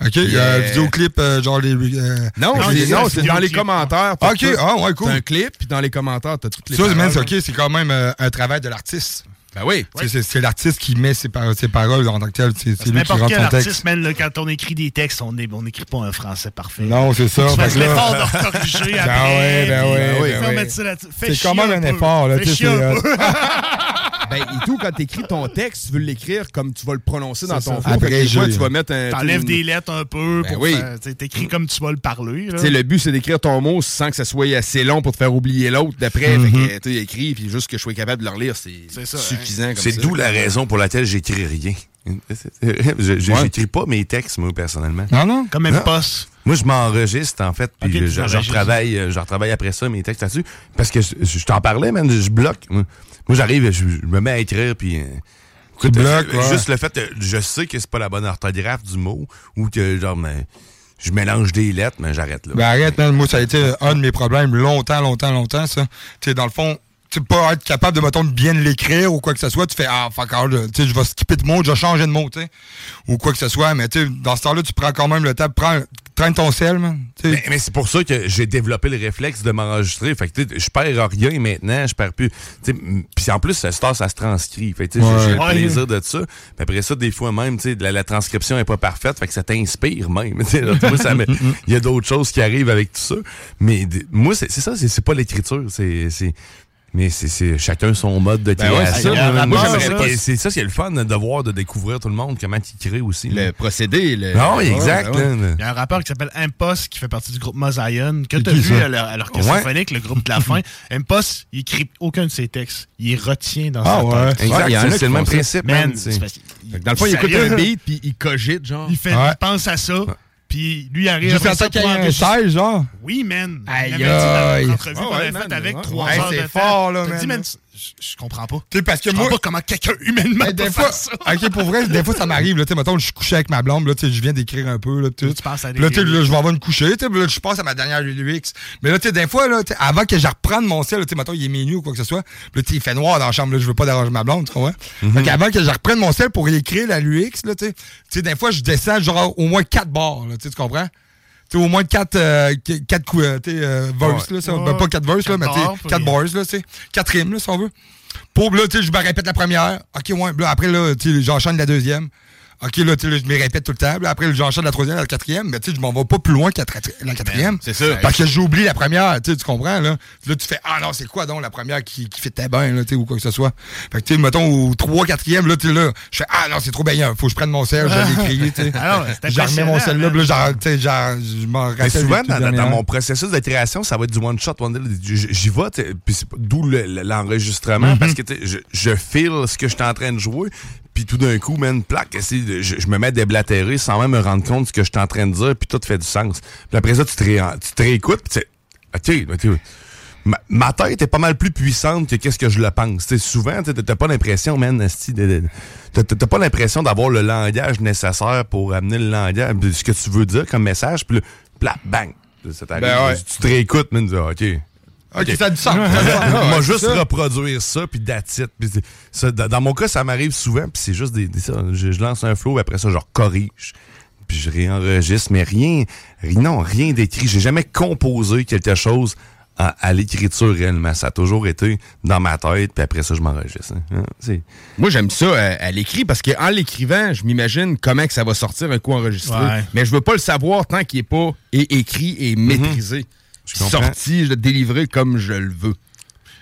OK, il y a un vidéoclip, euh, genre les. Non, non, c'est dans les commentaires. OK, ah ouais, cool. Un clip, puis dans les commentaires, t'as toutes les Ça, c'est OK, c'est quand même un travail de l'artiste. Ben oui. C'est c'est l'artiste qui met ses, par- ses paroles en tant que tel. C'est c'est lui qui rentre son texte. artiste, man, là, quand on écrit des textes, on n'écrit pas un français parfait. Non, c'est ça. Tu fait fais l'effort de corriger <laughs> Ben après. ben euh, ben ça là-dessus. Fais C'est quand même un peu. effort, là, <laughs> Tu. Ben, et tout, quand t'écris ton texte, tu veux l'écrire comme tu vas le prononcer dans ton flow. Abrégé, fois, tu vas mettre un. T'enlèves une- des lettres un peu Ben pour oui. tu T'écris comme tu vas le parler. là. Tu le but, c'est d'écrire ton mot sans que ça soit assez long pour te faire oublier l'autre d'après. Fait que, tu écrit, puis juste que je sois capable de le relire, c'est ça, suffisant. comme C'est d'où la raison pour laquelle j'écris rien. <laughs> Je- je- Ouais. J'écris pas mes textes, moi, personnellement. Non, non. Comme un poste. Moi, je m'enregistre, en fait, puis je, retravaille, euh, je retravaille après ça mes textes là-dessus. Parce que je, je t'en parlais, man, je bloque. Moi, j'arrive, je, je me mets à écrire, puis... euh, écoute, bloques, euh, ouais. Juste le fait, que je sais que c'est pas la bonne orthographe du mot, ou que, genre, mais, je mélange des lettres, mais j'arrête là. Ben arrête, man. Moi, ça a été un de mes problèmes longtemps, longtemps, longtemps, ça. Tu sais, dans le fond, tu pas être capable de, mettons, de bien l'écrire ou quoi que ce soit, tu fais, ah, fuck all, tu sais, je vais skipper de mots, je vais changer de mot, tu sais. Ou quoi que ce soit, mais tu sais, dans ce temps-là, tu prends quand même le temps, prends, traîne ton sel, man. tu sais. Mais, mais c'est pour ça que j'ai développé le réflexe de m'enregistrer. Fait que tu sais, je perds rien maintenant, je perds plus. tu sais, m- Puis en plus, ça, ça, ça se transcrit. Fait que tu sais, j'ai- le plaisir de ça. Puis après ça, des fois même, tu sais, la, la transcription est pas parfaite, fait que ça t'inspire même. <laughs> Tu sais, là, tu vois, ça me- Il y a d'autres choses qui arrivent avec tout ça. Mais moi, c'est ça, c'est c'est pas l'écriture. C'est. C'est- Mais c'est- chacun son mode de Ben ouais, c'est création. ça. C'est ça, c'est le fun de voir, de découvrir tout le monde, comment il crée aussi. Le procédé. Le... Non, oui, exact. Ouais, ouais. là. Il y a un rappeur qui s'appelle Impost qui fait partie du groupe Mosaïon que tu as vu ça? à l'or- à l'orchestre Ouais. symphonique, le groupe de la fin. <laughs> Impost, il écrit aucun de ses textes. Il retient dans Ah sa tête. Exact, il y en a c'est le même principe, Man, dans le fond, il écoute un beat, puis il cogite, genre. Il, fait, Ouais. il pense à ça, puis lui il arrive en ça qu'il y pour a un enregistrer. 16, genre. Oui, man. Aïe, Il l'avait dit dans aïe. l'entrevue qu'on avait faite avec c'est fort, là, man. Je comprends pas. Tu sais, parce que Je moi. pas comment quelqu'un humainement peut des faire fois, ça. ok, pour vrai, des fois, ça m'arrive, là, tu sais, mettons, je suis couché avec ma blonde, là, tu sais, je viens d'écrire un peu, là, tu sais. Tu penses à des là, tu sais, lyrics. là, je vais avoir une coucher, tu sais, puis là, je passe à ma dernière lyrics. Mais là, tu sais, des fois, là, avant que je reprenne mon ciel, tu sais, mettons, il est minuit ou quoi que ce soit, puis là, tu sais, il fait noir dans la chambre, là, je veux pas déranger ma blonde, tu comprends? Fait qu'avant que je reprenne mon ciel pour écrire la lyrics, là, tu sais, tu sais, des fois, je descends, genre, au moins quatre barres, là, tu comprends? Tu sais, au moins quatre, euh, qu- quatre coups, euh, euh, verses, là, ça, Ouais. ben, pas quatre verses, là, mais tu sais, barres, quatre bars, là, tu sais, quatre rimes, là, si on veut. Pour, là, tu sais, je me répète la première. OK, ouais. Là, après, là, j'enchaîne la deuxième. OK, là, tu sais, là, je me répète tout le temps. Là, après, j'enchaîne la troisième, la quatrième. Mais tu sais, je m'en vais pas plus loin que la, quatrième. C'est ça. Parce que j'oublie la première, tu sais, tu comprends, là. Là, tu fais, ah non, c'est quoi donc la première qui, qui fait ta bien, là, tu sais, ou quoi que ce soit. Fait que, tu sais, mettons, au 3 4 là, tu sais, là, je fais, ah non, c'est trop bien, faut que je prenne mon sel, je vais l'écrire, tu sais. <laughs> Ah non, c'est J'en remets mon sel là, là, genre, tu sais, genre, je m'en rappelle. Mais souvent, dans, dans- dernières. dans mon processus de création, ça va être du one-shot, one J'y vais, tu sais, puis c'est pas- d'où le- le- l'enregistrement, Mhm. parce que tu sais, je, je feel ce que je suis en train de jouer, puis tout d'un coup, man, plaque, je, je me mets à déblatérer sans même me rendre compte de ce que je suis en train de dire, puis tout fait du sens. Puis après ça, tu te, ré- tu te réécoutes, puis tu sais, OK, Ma, ma tête est pas mal plus puissante que qu'est-ce que je le pense. T'sais, souvent, t'sais, t'as pas l'impression, man, t'as pas l'impression d'avoir le langage nécessaire pour amener le langage, ce que tu veux dire comme message, puis là, bang. Ben ouais. Tu te réécoutes, man, tu dis, OK. OK, ça a du sens. <laughs> Moi, juste ça. reproduire ça, puis ça, dans mon cas, ça m'arrive souvent, puis c'est juste des, des- ça, je, je lance un flow, après ça, je corrige, puis je réenregistre, mais rien, rien non, rien d'écrit. J'ai jamais composé quelque chose à, à l'écriture réellement. Ça a toujours été dans ma tête, puis après ça, je m'enregistre. hein. Hein, Moi, j'aime ça euh, à l'écrit parce qu'en l'écrivant, je m'imagine comment que ça va sortir un coup enregistré. Ouais. Mais je veux pas le savoir tant qu'il n'est pas écrit et maîtrisé. comprends. Sorti, je- délivré comme je le veux.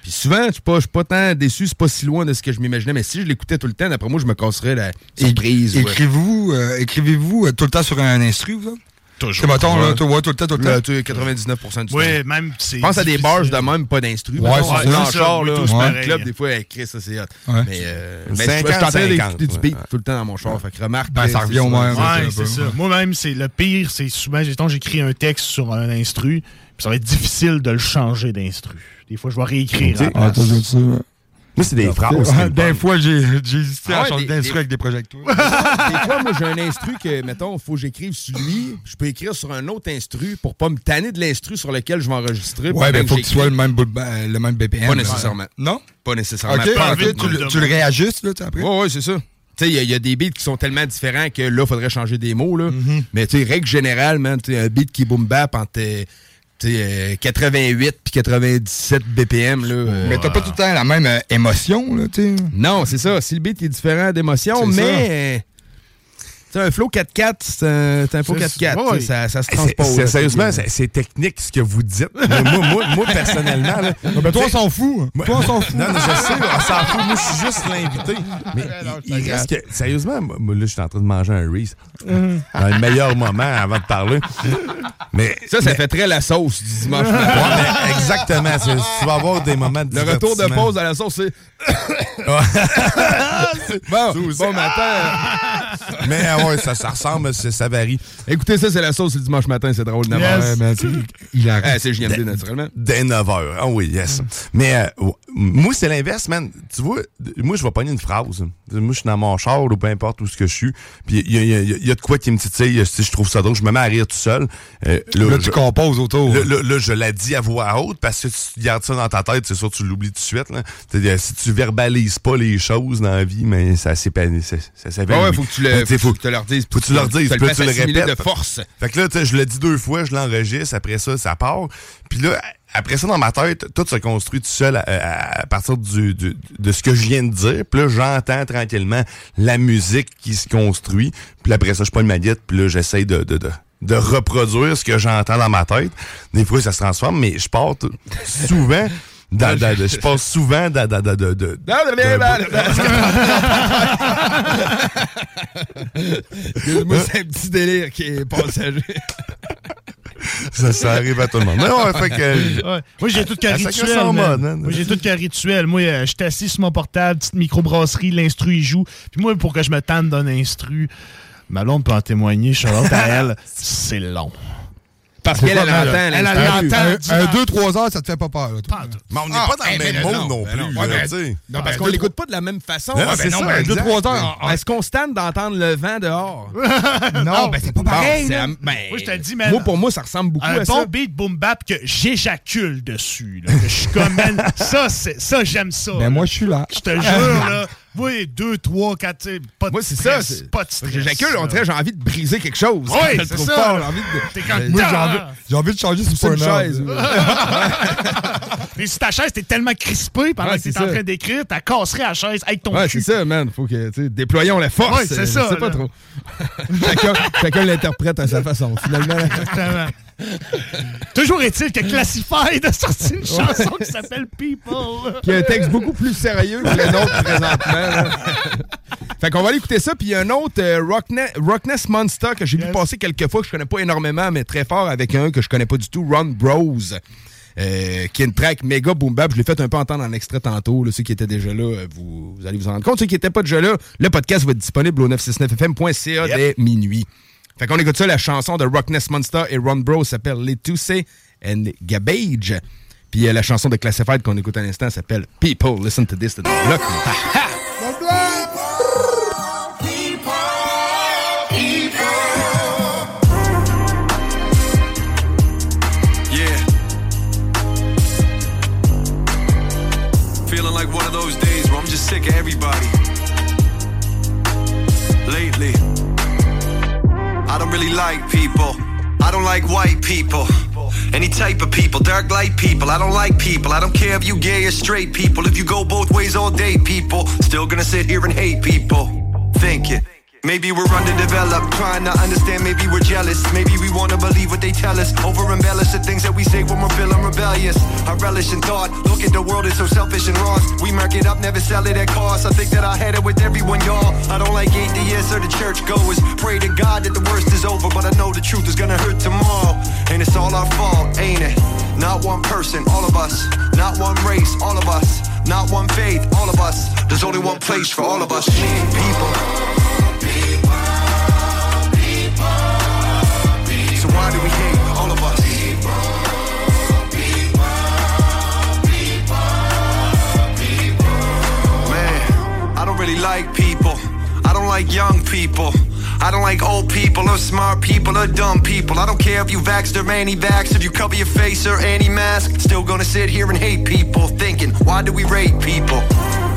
Puis souvent, je suis pas, je suis pas tant déçu, c'est pas si loin de ce que je m'imaginais. Mais si je l'écoutais tout le temps, d'après moi, je me casserais la surprise. ouais. Écrivez-vous euh, écrivez-vous euh, tout le temps sur un instru, vous? Toujours. C'est Ouais. tu vois, tout le temps, tout le temps. tu sais, 99% du Oui, temps. même c'est. Je pense à des bars de même, pas d'instru. Ouais, c'est ça. char, Oui, là, le club, des fois, Chris, ça c'est hot. Ouais. Mais, euh, mais je suis 50, en train 50, d'écouter du beat ouais. tout le temps dans mon char. Fait que remarque. Ben, ça revient au même. Ouais, un c'est ça. Moi-même, c'est le pire, c'est souvent, j'écris un texte sur un instru, puis ça va être difficile de le changer d'instru. Des fois, je vais réécrire. Ah, ça. Moi, c'est des phrases. qui me Des fois, j'ai j'ai hésité Ah à changer d'instru des- avec des projecteurs. <laughs> Des fois, moi, j'ai un instru que, mettons, il faut que j'écrive sur lui. Je peux écrire sur un autre instru pour pas me tanner de l'instru sur lequel je vais enregistrer. Ouais, ben, faut que tu sois le même, ben, le même BPM. Pas nécessairement. Non? Pas nécessairement. Pas en tu, le- tu le réajustes, là, après? Ouais, ouais, c'est ça. Tu sais, il y a- il y, a des beats qui sont tellement différents que là, il faudrait changer des mots. Là. Mm-hmm. Mais tu sais, règle générale, man, un beat qui boom bap entre euh, tu sais, euh, 88 puis 97 BPM. Là, euh, Mais t'as pas tout le temps la même euh, émotion, là. Non, c'est ça. Si le beat est différent d'émotion, mais. Euh, sais, un flow 4-4, c'est un, c'est un flow C'est- 4-4. ouais. tu sais, Ça, ça se C'est- transpose. c'est- sérieusement, c'est- c'est c'est technique ce que vous dites. Mais moi, moi, moi, <laughs> personnellement, là, Ben, toi, on s'en fout. Toi, on s'en fout. Non, non, je sais, on s'en fout. Moi, je suis juste l'invité. Mais non, il, c'est il pas reste que, sérieusement, moi, moi, là, je suis en train de manger un Reese. Dans le meilleur moment avant de parler. Mais Ça, ça fait très la sauce du dimanche matin. Ouais, mais exactement. c'est- Tu vas avoir des moments de Le retour de pause à la sauce, c'est. Bon, bon matin. Mais ah ouais, ça, ça ressemble, ça, ça varie. Écoutez, ça, c'est la sauce le dimanche matin, c'est drôle. Yes. Ouais, Il a Ah, c'est JMD, naturellement. Dès 9 h. Ah oui, yes. Mais euh, moi, c'est l'inverse, man. Tu vois, moi, je vais pogner une phrase. Moi, je suis dans mon char ou peu importe où ce que je suis. Puis il y a, y y de quoi qui me titille. Si je trouve ça drôle, je me mets à rire tout seul. Euh, Là, je- tu composes autour. Là, là, là, je la dis à voix haute parce que tu gardes ça dans ta tête, c'est sûr, tu l'oublies tout de suite. Là. Si tu verbalises pas les choses dans la vie, mais ça s'épanouit. Ça, ça. Ah ouais, faut que tu le, que, tu sais, faut que tu leur dises. faut que tu leur dises, Tu le tu répètes. de force. Fait que là, tu sais, je le dis deux fois, je l'enregistre, après ça, ça part. Puis là, après ça, dans ma tête, tout se construit tout seul à, à- à partir du, du- de ce que je viens de dire. Puis là, j'entends tranquillement la musique qui se construit. Puis après ça, je prends une maguette, puis là, j'essaye de, de, de, de reproduire ce que j'entends dans ma tête. Des fois, ça se transforme, mais je pars t- souvent... Je passe souvent de, de- Excuse-moi, c'est un petit délire qui est passager. ça, ça arrive à tout le monde. Ouais, fait que... Ouais. Moi, j'ai tout qu'un rituel. mode, hein. Moi, j'ai tout qu'un rituel. Moi, euh, je suis assis sur mon portable, petite microbrasserie, l'instru, il joue. Puis moi, pour que je me tente d'un instru, ma blonde peut en témoigner, Charlotte, à elle, <laughs> c'est long. Parce qu'elle, elle entend. Elle, l'entend. Un 2-3 heures, ça te fait pas peur. Mais on n'est Ah, pas dans eh, le mais même monde non, ben plus. non. mais- sais. Non, parce qu'on l'écoute pas de la même façon. Non, c'est ben non, ça, mais exact. 2-3 heures. Est-ce qu'on se tente d'entendre le vent dehors? <laughs> Non, ben c'est pas pareil. Bon, ben, Moi, je te dis, man, Moi, pour moi, ça ressemble beaucoup un à bon ça. beat boom bap que j'éjacule dessus. Je suis comme, <laughs> ça, c'est- ça j'aime ça. Ben là. moi, je suis là. Je te jure, là, Oui, deux, trois, quatre, pas de Moi, c'est ça. Pas de stress. J'éjacule, on dirait j'ai envie de briser quelque chose. Oui, c'est ça. j'ai envie de- T'es comme, Moi, j'ai Ah! envie, j'ai envie de changer sur une chaise. <laughs> Mais si ta chaise, t'es tellement crispé pendant que t'es en train d'écrire, t'as casserais la chaise avec ton Ouais, c'est ça, man. Faut que, tu sais, déployons la force. Ouais, c'est Euh, ça, Je sais pas là. trop. <laughs> chacun chacun l'interprète à sa façon, finalement. Exactement. Toujours est-il que Classified a sorti une chanson qui s'appelle People. qui a un texte beaucoup plus sérieux que le nôtre présentement. fait qu'on va aller écouter ça. Puis il y a un autre, euh, Rockne- Rockness Monster, que j'ai vu passer quelques fois, que je connais pas énormément, mais très fort, avec un que je connais pas du tout, Run Bros. euh, qui est une track méga boom bap. Je l'ai fait un peu entendre en extrait tantôt. Là, ceux qui étaient déjà là, euh, vous, vous allez vous en rendre compte. Ceux qui n'étaient pas déjà là, le podcast va être disponible au 969fm.ca dès minuit. Fait qu'on écoute ça, la chanson de Rockness Monster et Run Bros s'appelle Lettuce and Gabbage. Puis euh, la chanson de Classified qu'on écoute à l'instant s'appelle People. Listen to this. just sick of everybody. Lately, I don't really like people. I don't like white people. Any type of people, dark light people. I don't like people. I don't care if you gay or straight people. If you go both ways all day, people. Still gonna sit here and hate people. Thinking. Maybe we're underdeveloped, trying to understand. Maybe we're jealous. Maybe we wanna believe what they tell us. Over embellish the things that we say when we're feeling rebellious. I relish in thought. Look at the world, it's so selfish and wrong. We mark it up, never sell it at cost. I think that I had it with everyone, y'all. I don't like atheists or the church goers. Pray to God that the worst is over, but I know the truth is gonna hurt tomorrow. And it's all our fault, ain't it? Not one person, all of us. Not one race, all of us. Not one faith, all of us. There's only one place for all of us. People. Like people. I don't like young people. I don't like old people or smart people or dumb people. I don't care if you vaxxed or anti-vax, if you cover your face or anti-mask. Still gonna sit here and hate people, thinking, why do we rape people?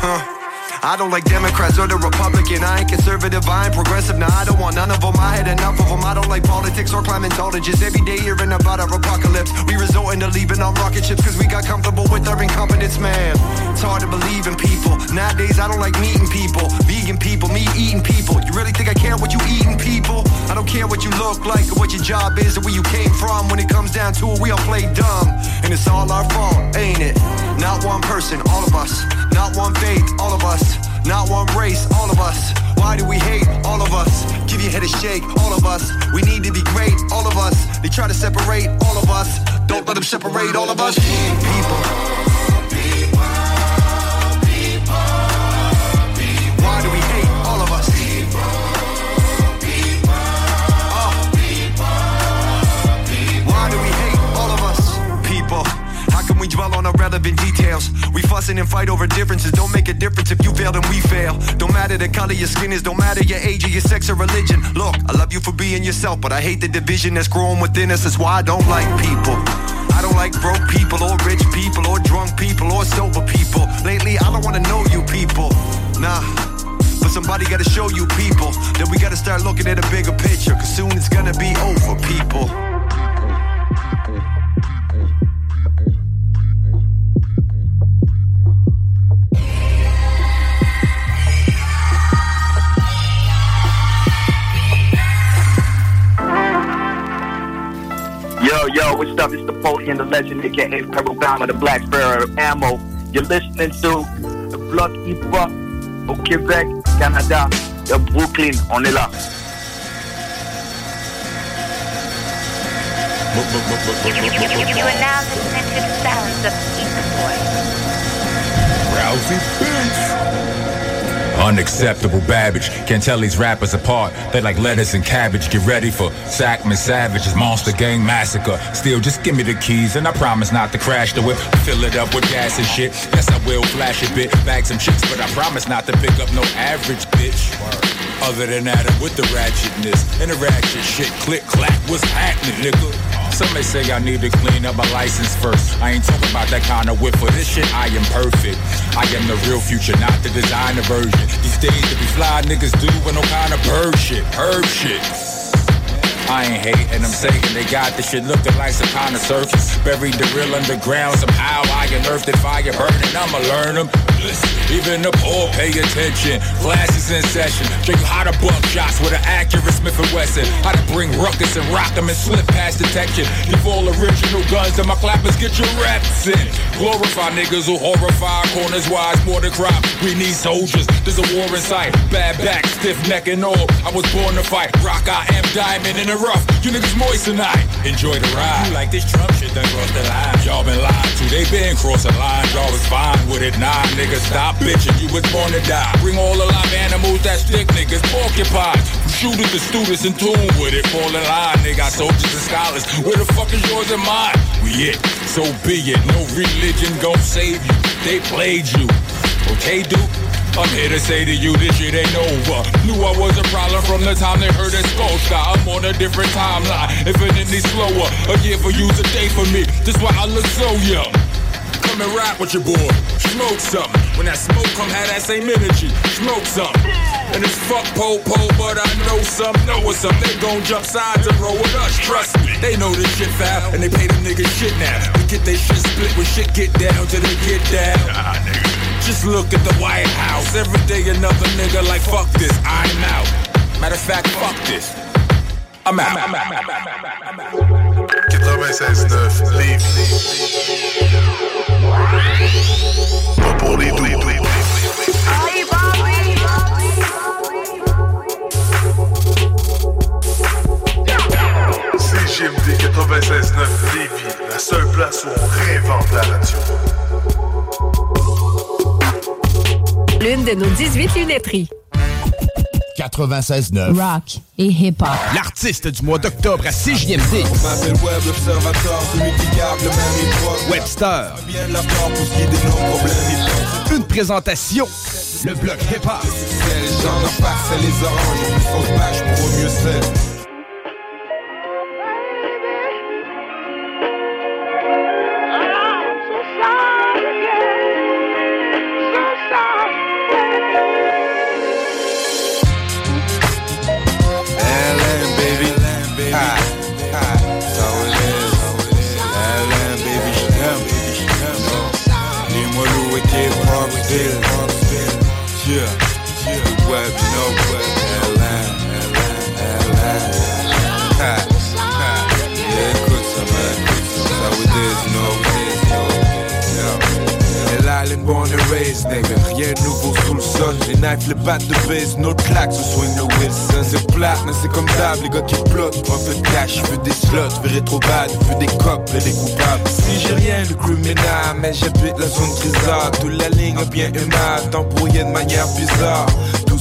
Huh? I don't like Democrats or the Republican. I ain't conservative, I ain't progressive. Nah, I don't want none of them. I had enough of them. I don't like politics or climatologists. Every day hearing about our apocalypse. We resorting to leaving on rocket ships because we got comfortable with our incompetence, man. It's hard to believe in people. Nowadays, I don't like meeting people. Vegan people, me eating people. You really think I care what you eating, people? I don't care what you look like or what your job is or where you came from. When it comes down to it, we all play dumb. And it's all our fault, ain't it? Not one person, all of us. Not one faith, all of us. Not one race, all of us. Why do we hate all of us? Give your head a shake, all of us. We need to be great, all of us. They try to separate all of us. Don't let them separate all of us. People. Dwell on irrelevant details? We fussing and fight over differences. Don't make a difference if you fail, then we fail. Don't matter the color your skin is, don't matter your age or your sex or religion. Look, I love you for being yourself, but I hate the division that's growing within us. That's why I don't like people. I don't like broke people or rich people or drunk people or sober people. Lately, I don't wanna know you people. Nah. But somebody gotta show you people that we gotta start looking at a bigger picture. Cause soon it's gonna be over, people. Yo, yo, what's up? It's Napoleon, the legend, aka Pebble Bama, the Black Sparrow Ammo. You're listening to the Block Hip Hop au Québec, Canada, de Brooklyn. On est là. You are now listening to the sounds of Ether Boy. Unacceptable babbage. Can't tell these rappers apart. They like lettuce and cabbage. Get ready for Sackman Savage's Monster Gang Massacre. Still, just give me the keys and I promise not to crash the whip. Fill it up with gas and shit. Yes, I will flash a bit. Bag some chicks, but I promise not to pick up no average bitch. Other than that, I'm with the ratchetness and the ratchet shit. Click, clack, what's happening, nigga? Some may say I need to clean up my license first. I ain't talking about that kind of whip for this shit. I am perfect. I am the real future, not the designer version. These days, to be fly niggas do with no kind of bird shit, herb shit. I ain't hating, I'm saying they got this shit looking like some kind of circus. Buried the real underground, somehow I unearthed it, fire burning, I'ma learn them. Listen, even the poor pay attention. Classes in session, show you how to bump shots with an accurate Smith & Wesson. How to bring ruckus and rock them and slip past detection. Give all original guns to my clappers, get your reps in. Glorify niggas who horrify corners wise, more than crime. We need soldiers, there's a war in sight. Bad back, stiff neck and all. I was born to fight. Rock, I am diamond in the rough. You niggas moist tonight. Enjoy the ride. You like this Trump shit done crossed the line. Y'all been lied to, they been crossing lines. Y'all was fine with it. Nah, niggas, stop bitching. You was born to die. Bring all the live animals that stick niggas porcupines. Shooters to students in tune with it. Fall in line, they got soldiers and scholars. Where the fuck is yours and mine? We it, so be it. No religion gon' save you. They played you. Okay, Duke? I'm here to say to you this shit ain't over. Knew I was a problem from the time they heard that skull sky. I'm on a different timeline, infinitely slower. A year for you's a day for me. That's why I look so young. Come and rap with your boy. Smoke something. When that smoke come, have that same energy. Smoke something. And it's fuck po po, but I know some, know what's up. They gon' jump sides and roll with us, trust me. They know this shit foul, and they pay them niggas shit now. We get they shit split when shit get down till they get down. Just look at the White House. Every day another nigga like fuck this, I'm out. Matter of fact, fuck this. I'm out. 96.9 Lévis. Pas pour les doux. CGMD 96.9 Lévis, la seule place où on réinvente la radio. L'une de nos 18 lunetteries. 96.9. Rock et hip-hop. L'artiste du mois d'octobre à CJMD. On m'appelle Web, l'observateur, celui qui garde le même hip-hop. Webster. Bien de la part pour ce qui est de nos problèmes hip-hop. Une présentation. Le bloc hip-hop. Rien de nouveau sous le sol. Les knives, les battes de base, notre claque, ce swing le Wilson. C'est plat, mais c'est comme d'hab, les gars qui plotent. Un peu de cash, veux des slots, veux rétro bad, veux des cops, et des coupables. Si j'ai rien de criminel, mais j'habite la zone grisard. Toute la ligne bien aimable, embrouillée de manière bizarre.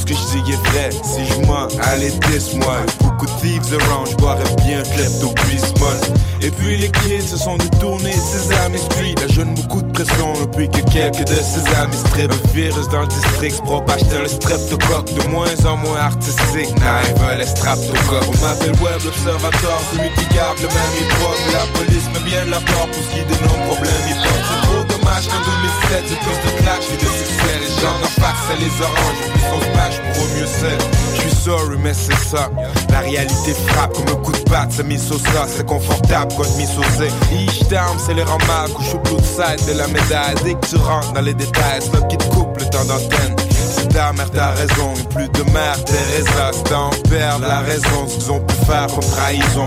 Je dis est si je mens, allez, dis-moi. Beaucoup de thieves around, je boirais bien klepto small. Et puis les kids se sont détournés ces amis street. La jeune beaucoup de pression depuis que quelques de ses amis strip. Un virus dans le district se propage tel le streptocoque. De moins en moins artistique, veulent les streptocoques. On m'appelle Web l'observateur, celui qui garde le même. Et la police met bien de la part pour ce qui dénomme problème hip-hop. Dommage qu'en 2007, c'est plus de clash que de succès. Les gens d'en face, c'est les. Plus on se bâche pour au mieux c'est. Je suis sorry, mais c'est ça. La réalité frappe comme un coup de patte, c'est mis au ça. C'est confortable quand mis au Z. Each down, c'est les ramas, couche au blue side de la médaille. Dès que tu rentres dans les détails, c'est qui te coupe le temps d'antenne. C'est ta mère, t'as raison. Et plus de mère, Teresa, c'est en perdre la raison. Ce qu'ils ont pu faire comme trahison.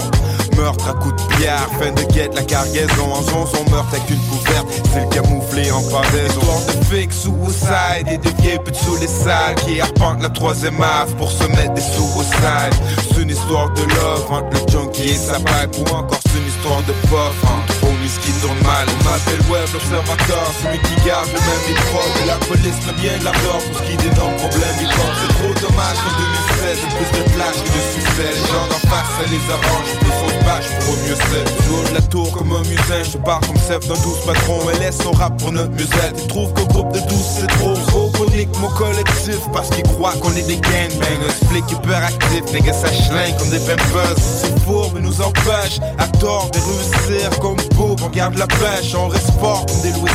Meurtre à coups de pierre, fin de guette, la cargaison. En son meurtre avec une couverte, c'est le camouflé en pendaison. Histoire de fake suicide et de putes sous les salles qui arpentent la troisième ave pour se mettre des suicides. C'est une histoire de love entre le junkie et sa pipe ou encore c'est une histoire de puff entre On m'appelle Web l'observateur, celui qui garde le même hip-hop. Et la police met bien de la peur pour ce qui dénomme problème hip-hop. C'est trop dommage qu'en 2016, c'est plus de flash que de succès. Les gens d'en face, ça les arrange, plus on se bâche pour au mieux c'est. Je haut de la tour comme un musin, je pars comme chef d'un douce patron. Et laisse son rap pour notre musette. Ils trouvent qu'au groupe de douze c'est trop. Gros nique mon collectif parce qu'ils croient qu'on est des gangbangers. Flics hyperactifs, les ça schlingue comme des pampers. C'est faux, mais nous empêche à tort de réussir comme beau. On garde la pêche, on reste comme des Louis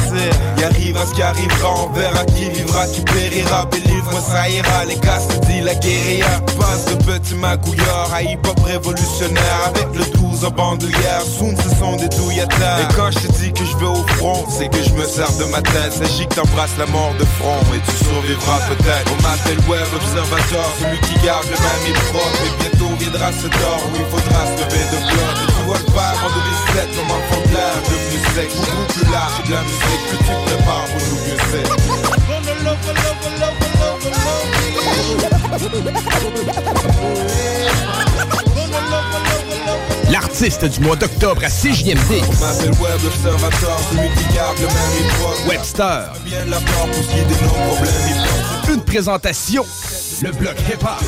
Y arrivera ce qui arrivera, on verra qui vivra, qui périra. Bélivre-moi, ça ira, les gars se dit la guérilla. Passe de petit magouillard à hip-hop révolutionnaire avec le 12 en bandoulière. Soon, ce sont des douillataires. Et quand je te dis que je vais au front, c'est que je me sers de ma tête. S'agit que t'embrasses la mort de front et tu survivras peut-être. On m'appelle Web Observateur, celui qui garde le même propre. Et bientôt viendra ce tort où il faudra se lever de bloc. Tu vois le pas en 2007, comme enfant de l'air, sec, beaucoup plus large de la musique que tu prépares pour nous mieux <laughs> L'artiste du mois d'octobre à CJMD. Webster. Une présentation. Le bloc hip-hop.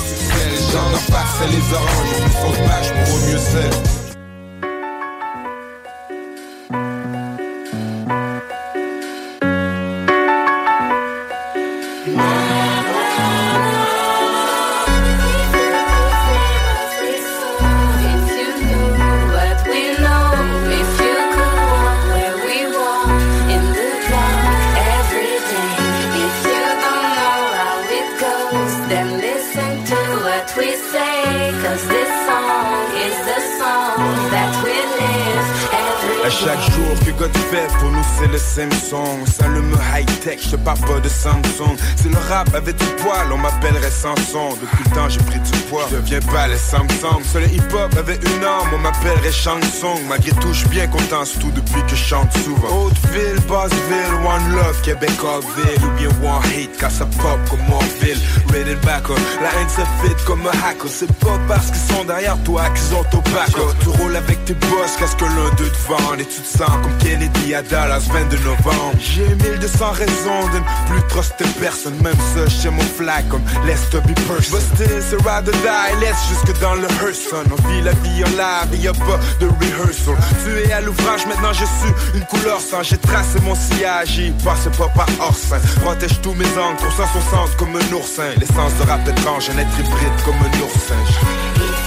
Que God fait pour nous c'est le Samsung. S'allume high-tech, je parle pas de Samsung. C'est le rap avec du poil, on m'appellerait Samson Depuis le temps j'ai pris du poids, je deviens pas les Samsung. Seul le hip-hop avait une arme, on m'appellerait Shansung Malgré tout je bien content, surtout depuis que je chante souvent. Hauteville, Bassville, One Love, Québec, Ville. Ou bien One Hit, car ça pop comme Morville Rated backer, la haine se fit comme un hacker. C'est pas parce qu'ils sont derrière toi qu'ils ont ton back Tu roules avec tes boss, qu'est-ce que l'un d'eux te vend? Et tu te sens comme Kennedy à Dallas 22 novembre. J'ai 1200 raisons de ne plus truster personne Même ça, j'ai mon flag comme Let's to be person Busté, c'est ride or die, laisse jusque dans le Hearthstone On vit la vie en live, et y'a pas de rehearsal. Tu es à l'ouvrage, maintenant je suis une couleur sans. J'ai tracé mon sillage, j'y passe pas par orsin Protège tous mes angles, ça son sens comme un oursin. L'essence de rap étrange, un être hybride comme un oursin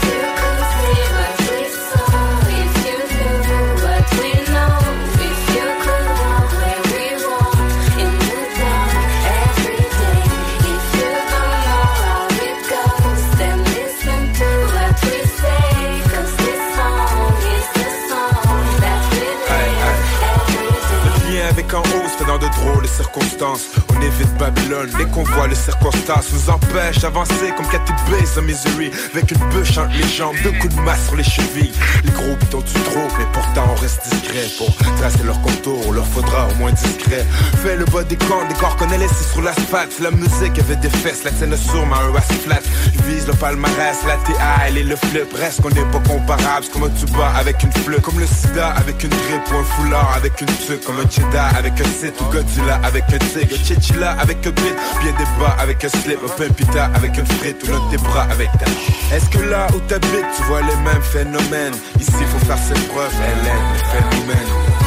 en haut se fait dans de drôles circonstances. On évite Babylone, les convois, les circonstances nous empêchent d'avancer comme Cathy Bates en Missouri. Avec une bûche entre les jambes, deux coups de masse sur les chevilles. Les groupes t'ont du trop, mais pourtant on reste discret. Pour tracer leur contour, on leur faudra au moins discret. Fais le bas des corps, des corps qu'on a laissés sur l'asphalte. La musique avait des fesses, la scène ma un flat. Je vise le palmarès, la TAL et le flip. Reste qu'on n'est pas comparable, comme un tuba avec une flûte. Comme le sida avec une grippe ou un foulard avec une tuque. Comme un cheddar avec un site ou Godzilla avec un tigre. Chichilla avec un beat, bien des bas avec un slip. Un pimpita avec une frite ou l'un tes bras avec ta. Est-ce que là où t'habites, tu vois les mêmes phénomènes? Ici, faut faire ses preuves, Hélène, le phénomène.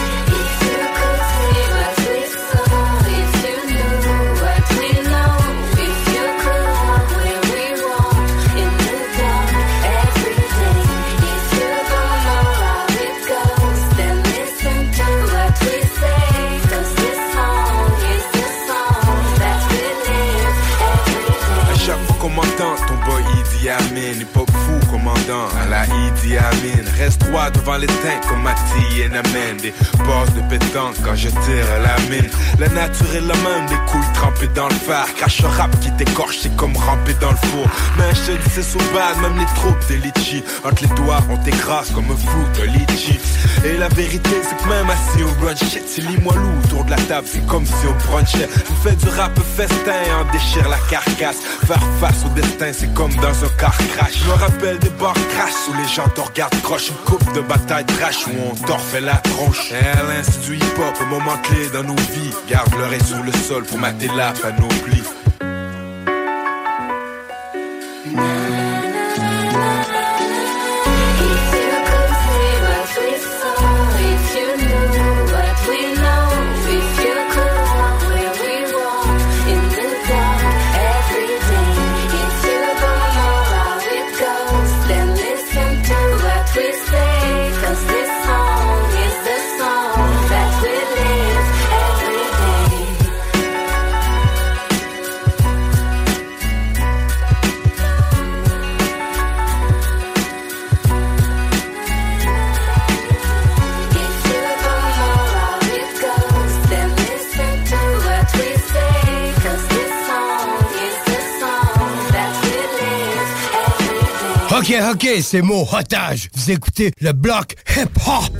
done. À Idi Amin. Reste droit devant les teintes comme Mati et Namen. Des bosses de pétanque quand je tire la mine. La nature est la même, des couilles trempées dans le phare. Crache rap qui t'écorche, c'est comme ramper dans le four. Mais je dis, c'est sous même les troupes des litchis. Entre les doigts, on t'écrase comme un de litchi. Et la vérité, c'est que même assis au brunch, c'est lis-moi loup autour de la table, c'est comme si on brunchait. On fait du rap festin, on déchire la carcasse. Faire face au destin, c'est comme dans un car crash. Je me rappelle des bars crash les gens te regardent croche. Une coupe de bataille trash où on t'en refait la tronche. Et du hip-hop, moment clé dans nos vies. Garde l'oreille sur le sol pour mater la panoplie. Ok, ok, c'est mon otage. Vous écoutez le bloc hip-hop.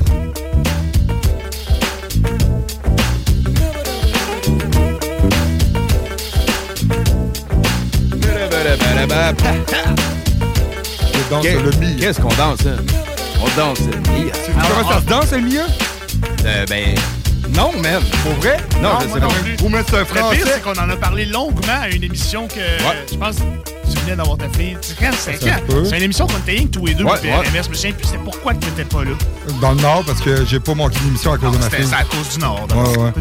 Qu'est- Qu'est-ce qu'on danse, hein? On danse le Mia. Comment ça se danse, le Mia? Euh, ben, non, même. Pour vrai? Non, Non, je sais pas. Vous mettez un Le français. pire, c'est qu'on en a parlé longuement à une émission que je pense tu venais d'avoir ta fille. C'est quand? C'est une émission qu'on était rien que tous les deux, Ouais, puis ouais. RMS. Je me souviens plus c'est pourquoi tu n'étais pas là? Dans le Nord, parce que j'ai pas manqué d'émission à cause de ma C'était fille. c'est à cause du Nord. donc. Ouais, ouais.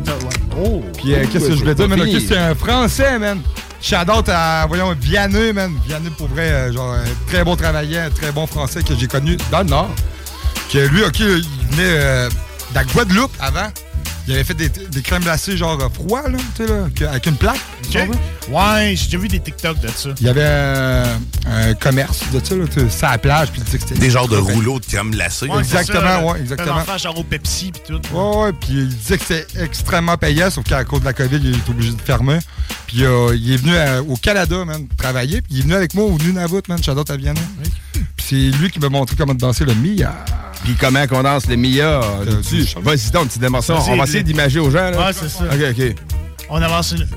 Oh! Puis euh, qu'est-ce que je voulais dire, man? Ok, c'est un Français, man. Shout-out à, voyons, Vianney, man. Vianney, pour vrai, euh, genre, un très bon travaillant, un très bon Français que j'ai connu dans le Nord. Que lui, ok, il venait euh, de la Guadeloupe avant. Il avait fait des, des crèmes glacées, genre, euh, froid, là, tu sais, là, avec une plaque. Ouais, j'ai déjà vu des TikTok de ça. Il y avait euh, un commerce de ça, là, tu sais, sur la plage. Puis il disait que c'était Des genres de rouleaux de crème glacée. Ouais, Exactement, ça, ouais, exactement. Un genre au Pepsi puis tout. Ouais, ouais, puis il disait que c'était extrêmement payant, sauf qu'à cause de la COVID, il est obligé de fermer. Puis euh, il est venu à- au Canada, man, travailler, puis il est venu avec moi au Nunavut, man, Shadow à Vienne. Puis c'est lui qui m'a montré comment danser le Mia. Puis comment qu'on danse le Mia dessus? Vas-y donc, petit démonstration. On va essayer d'imager aux gens. Là. Ouais, c'est ça. OK, OK. On avance une.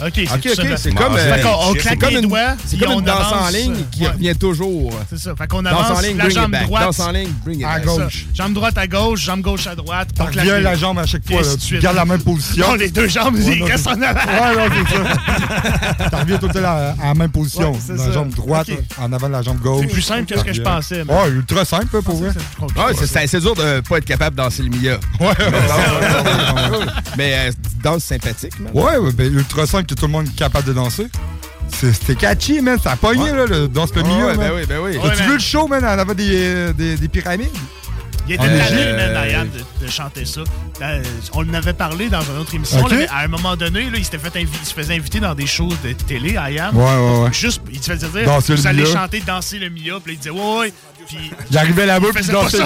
Ok, c'est OK, tout OK, simplement- c'est comme, euh, on c'est claque comme les une- doigts. C'est puis comme on une danse en ligne qui ouais. revient toujours. C'est ça. Fait qu'on Danse avance en ligne, la jambe droite. Danse en ligne, bring it à back. gauche. Jambe droite à gauche, jambe gauche à droite. On les- la jambe à chaque fois, là. Tu gardes la même position. Non, les deux jambes, Ouais, ils non, restent en avant. Ouais, non, c'est ça. <laughs> T'en reviens tout le temps à, à la même position. Ouais, la jambe droite en avant de la jambe gauche. C'est plus simple que ce que je pensais, Ouais, ultra simple, pour vrai. Ouais, c'est- c'est assez dur de pas être capable de danser le Mia. Ouais, Mais euh, danse sympathique, ouais, ben, ultra simple que tout le monde est capable de danser. C'était catchy, man. Ça a pogné, là, le danse le Ouais, milieu. ouais, man. ben oui, ben oui. As-tu Ouais, vu le show, man, en avant des, euh, des, des pyramides? Il était tanné, man, Diane, de, de chanter ça. Euh, on en avait parlé dans une autre émission. Là, mais à un moment donné, là, il, s'était fait invi- il se faisait inviter dans des shows de télé, Ayam. Ouais, ouais, ouais. Juste, il se faisait dire, vous allez chanter, danser le Mia. Puis là, il disait, ouais, ouais. Puis, J'arrivais là-bas, il puis ça. genre petit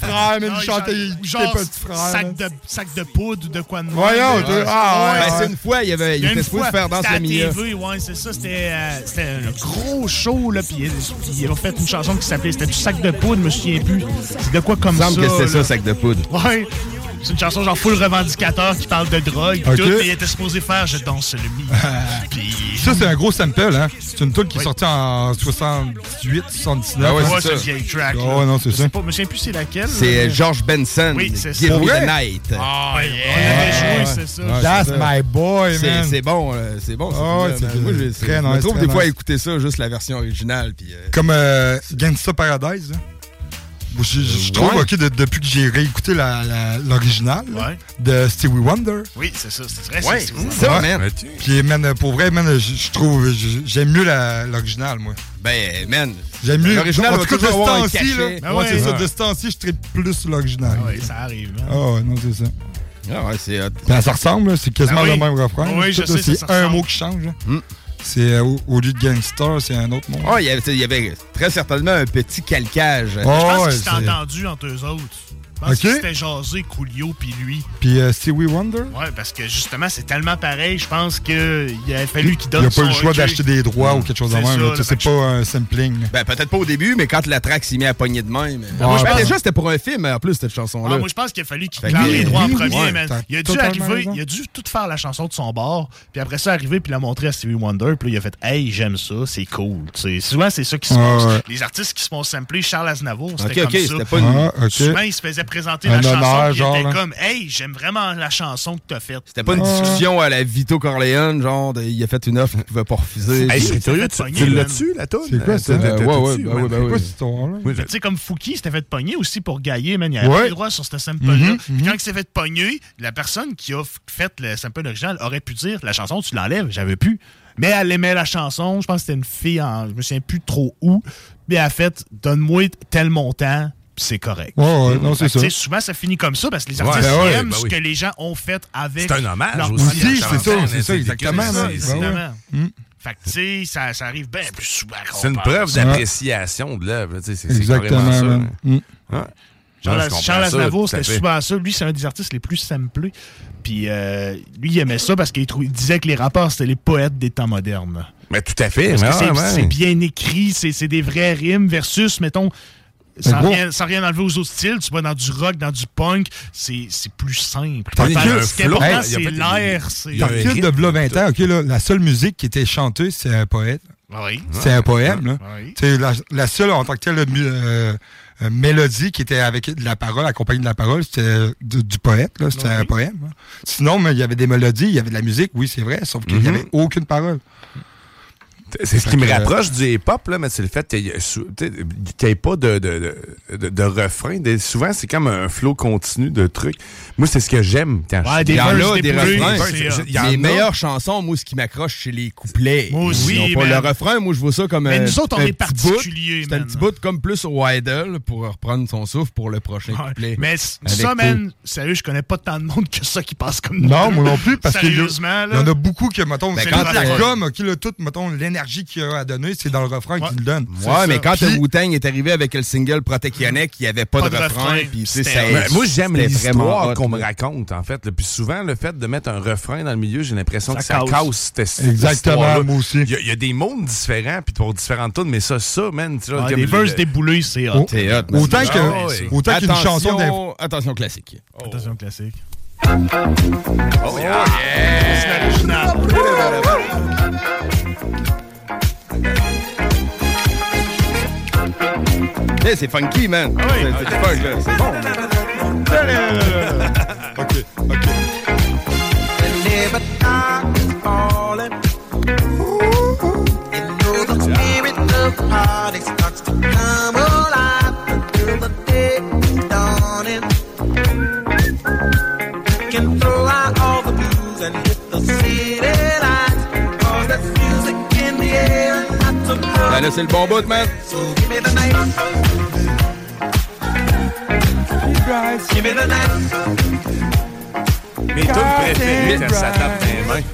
frère, man, Non, il il chantait, chantait- il genre, petit frère. sac de, sac de poudre ou de quoi de même. Voyons, Ouais, ouais, ah, ouais, ouais. Ben, c'est une fois, il, y avait, il était supposé faire à le Mia. TV, ouais, c'est ça. C'était euh, c'était un gros show, là. Puis il- il a fait une chanson qui s'appelait C'était du sac de poudre, je me souviens plus. C'est de quoi comme Il me ça. semble que c'était ça, sac de poudre. Ouais. C'est une chanson genre full revendicateur qui parle de drogue. pis Ok. Tout, et il était supposé faire Je danse le mi. <laughs> Puis. Ça, c'est un gros sample, hein. C'est une tune qui est sortie en 78, 79. Ah ouais, c'est une vieille track. Là. ouais, non, c'est ça. pas, je me souviens plus c'est laquelle. C'est là, euh, mais- George Benson, Oui, c'est ça. Give Me the Night. Ah, ouais. joué, c'est ça. That's my boy, C'est- man. C'est bon, euh, c'est bon. Man. c'est très je nice, trouve des fois écouter ça, juste la version originale. Puis, euh, Comme euh, Gangsta Paradise, hein. Je, trouve, Ouais. ok, de- depuis que j'ai réécouté la- la- l'original Ouais. de Stevie Wonder. Oui, c'est ça. C'est vrai, Ouais, c'est ça, Ouais. man. Puis, man, pour vrai, man, je, je trouve, j'aime mieux l'original, moi. Ben, man. J'aime mieux. L'original En tout cas, de ce temps-ci, là. Ben ouais, c'est ça. De ce temps-ci, je tripe plus sur l'original. Oui, ça arrive. man. Ah ouais, non, c'est ça. Ah ouais, c'est hot. Ben, ça ressemble, c'est quasiment Ben oui. le même refrain. Oui, je sais, C'est un mot qui change. là. C'est euh, au, au lieu de gangster, c'est un autre mot. Ah, il y avait- il y avait très certainement un petit calcage. Oh, Je pense ouais, qu'il entendu entre eux autres. Je pense Ok. que c'était jasé Coolio puis lui. Puis euh, Stevie Wonder, Ouais, parce que justement, c'est tellement pareil, je pense qu'il a fallu qu'il il donne n'a son pas eu le choix d'acheter des droits ou quelque chose de C'est même. C'est pas un sampling. là. Ben, peut-être pas au début, mais quand la track s'est mise à pogner de même. Ah, moi, je pense déjà, c'était pour un film, en plus, cette chanson-là. Ah, moi, je pense qu'il a fallu qu'il que- les droits en premier, ouais, man. t'as Il a dû arriver, raison. il a dû tout faire la chanson de son bord, puis après ça, arriver puis la montrer à Stevie Wonder, puis là, il a fait Hey, j'aime ça, c'est cool. Souvent, c'est ça qui se Ah, passe. Les artistes qui se font sampler, Charles Aznavour, c'était comme ça. Souvent, il se faisait présenter Un la honneur, chanson, genre, était là. comme Hey, j'aime vraiment la chanson que t'as faite. C'était pas une discussion à la Vito Corleone, genre, de- il a fait une offre qu'il pouvait pas refuser. Hey, s'est curieux, tu, l'as-tu, la toune? C'est quoi, ça? Euh, ouais, ouais, C'est Tu sais, comme Fouki s'était fait pogner aussi pour gailler, man. Il avait les droits sur ce sample-là. Mhm, Puis quand il s'est fait pogner, la personne qui a fait le sample original aurait pu dire la chanson, tu l'enlèves, j'avais pu. Mais elle aimait la chanson. Je pense que c'était une fille, en, je me souviens plus trop où. Mais elle a fait donne-moi tel montant, c'est correct. Ouais, ouais, non, c'est ça. tu sais, Souvent, ça finit comme ça parce que les Ouais, artistes ben ouais, aiment ben ce oui. que les gens ont fait avec. C'est un hommage leur aussi, c'est ça, c'est ça, exactement. Ben. Mm. Fait que, tu sais, ça, ça arrive bien plus souvent C'est une preuve d'appréciation de l'œuvre. tu sais, C'est carrément ça. Mm. Ouais. Charles, Aznavour, c'était souvent ça. Lui, c'est un des artistes les plus samplés. Puis euh, lui, il aimait ça parce qu'il disait que les rappeurs, c'était les poètes des temps modernes. Mais tout à fait. Parce que ouais, c'est ouais. bien écrit, c'est c'est des vraies rimes versus, mettons, sans, rien, sans rien enlever aux autres styles, tu vas dans du rock, dans du punk, c'est plus simple. Ce qui est important, c'est l'air. de v'là 20 ans, OK, là, la seule musique qui était chantée, c'est un poète. Oui. C'est un poème, là. Oui. La, la seule, en tant que telle, euh, euh, mélodie qui était avec de la parole, accompagnée de la parole, c'était du, du poète, là. C'était un poème. hein. Sinon, il y avait des mélodies, il y avait de la musique, oui, c'est vrai, sauf qu'il n'y Mhm. avait aucune parole. C'est ce qui me rapproche du hip-hop, là, mais c'est le fait qu'il n'y ait pas de, de, de, de- de refrain. Des- souvent, c'est comme un flow continu de trucs. Moi, c'est ce que j'aime quand Ouais, je des Il y en verses, a des refrains. il y Les meilleures chansons, moi, ce qui m'accroche, c'est les couplets. Moi aussi, Ils ont pas le refrain, moi, je vois ça comme Mais un, nous autres, on est petit bout. particuliers, C'est un petit bout comme plus au idol pour reprendre son souffle pour le prochain couplet. Mais ça, tout. man, sérieux, je connais pas tant de monde que ça qui passe comme Non, nous. moi non plus, parce qu'il y, en a beaucoup que, mettons, Ben, c'est quand la gomme, OK, là, toute, mettons, l'énergie qu'il a à donner, c'est dans le refrain qu'il le donne. Ouais, mais quand Puis- le Wu-Tang est arrivé avec le single Protect Yannick, il n'y avait pas, Pas de, de refrain. refrain. Puis, ça- moi, j'aime l'histoire hot, qu'on me raconte, en fait. Puis souvent, le fait de mettre un refrain dans le milieu, j'ai l'impression Ça que ça casse. Exactement, moi aussi. Il y, a- il y a des mondes différents, puis pour différentes tunes, mais ça, ça, man. tu vois, Ouais, comme des le- verses le- déboulés, c'est hot. Oh, C'est hot, man. Autant que- Ah ouais. autant qu'une chanson Attention, classique. Attention, classique. Oh, yeah. C'est l'original. Hey, c'est funky, man. Ah oui, c'est ah, funk, là. C'est bon. Man. ok, ok. The spirit of party starts to come Ben là, c'est le bon bout, man. Mes tunes préférées ça tape dans les mains.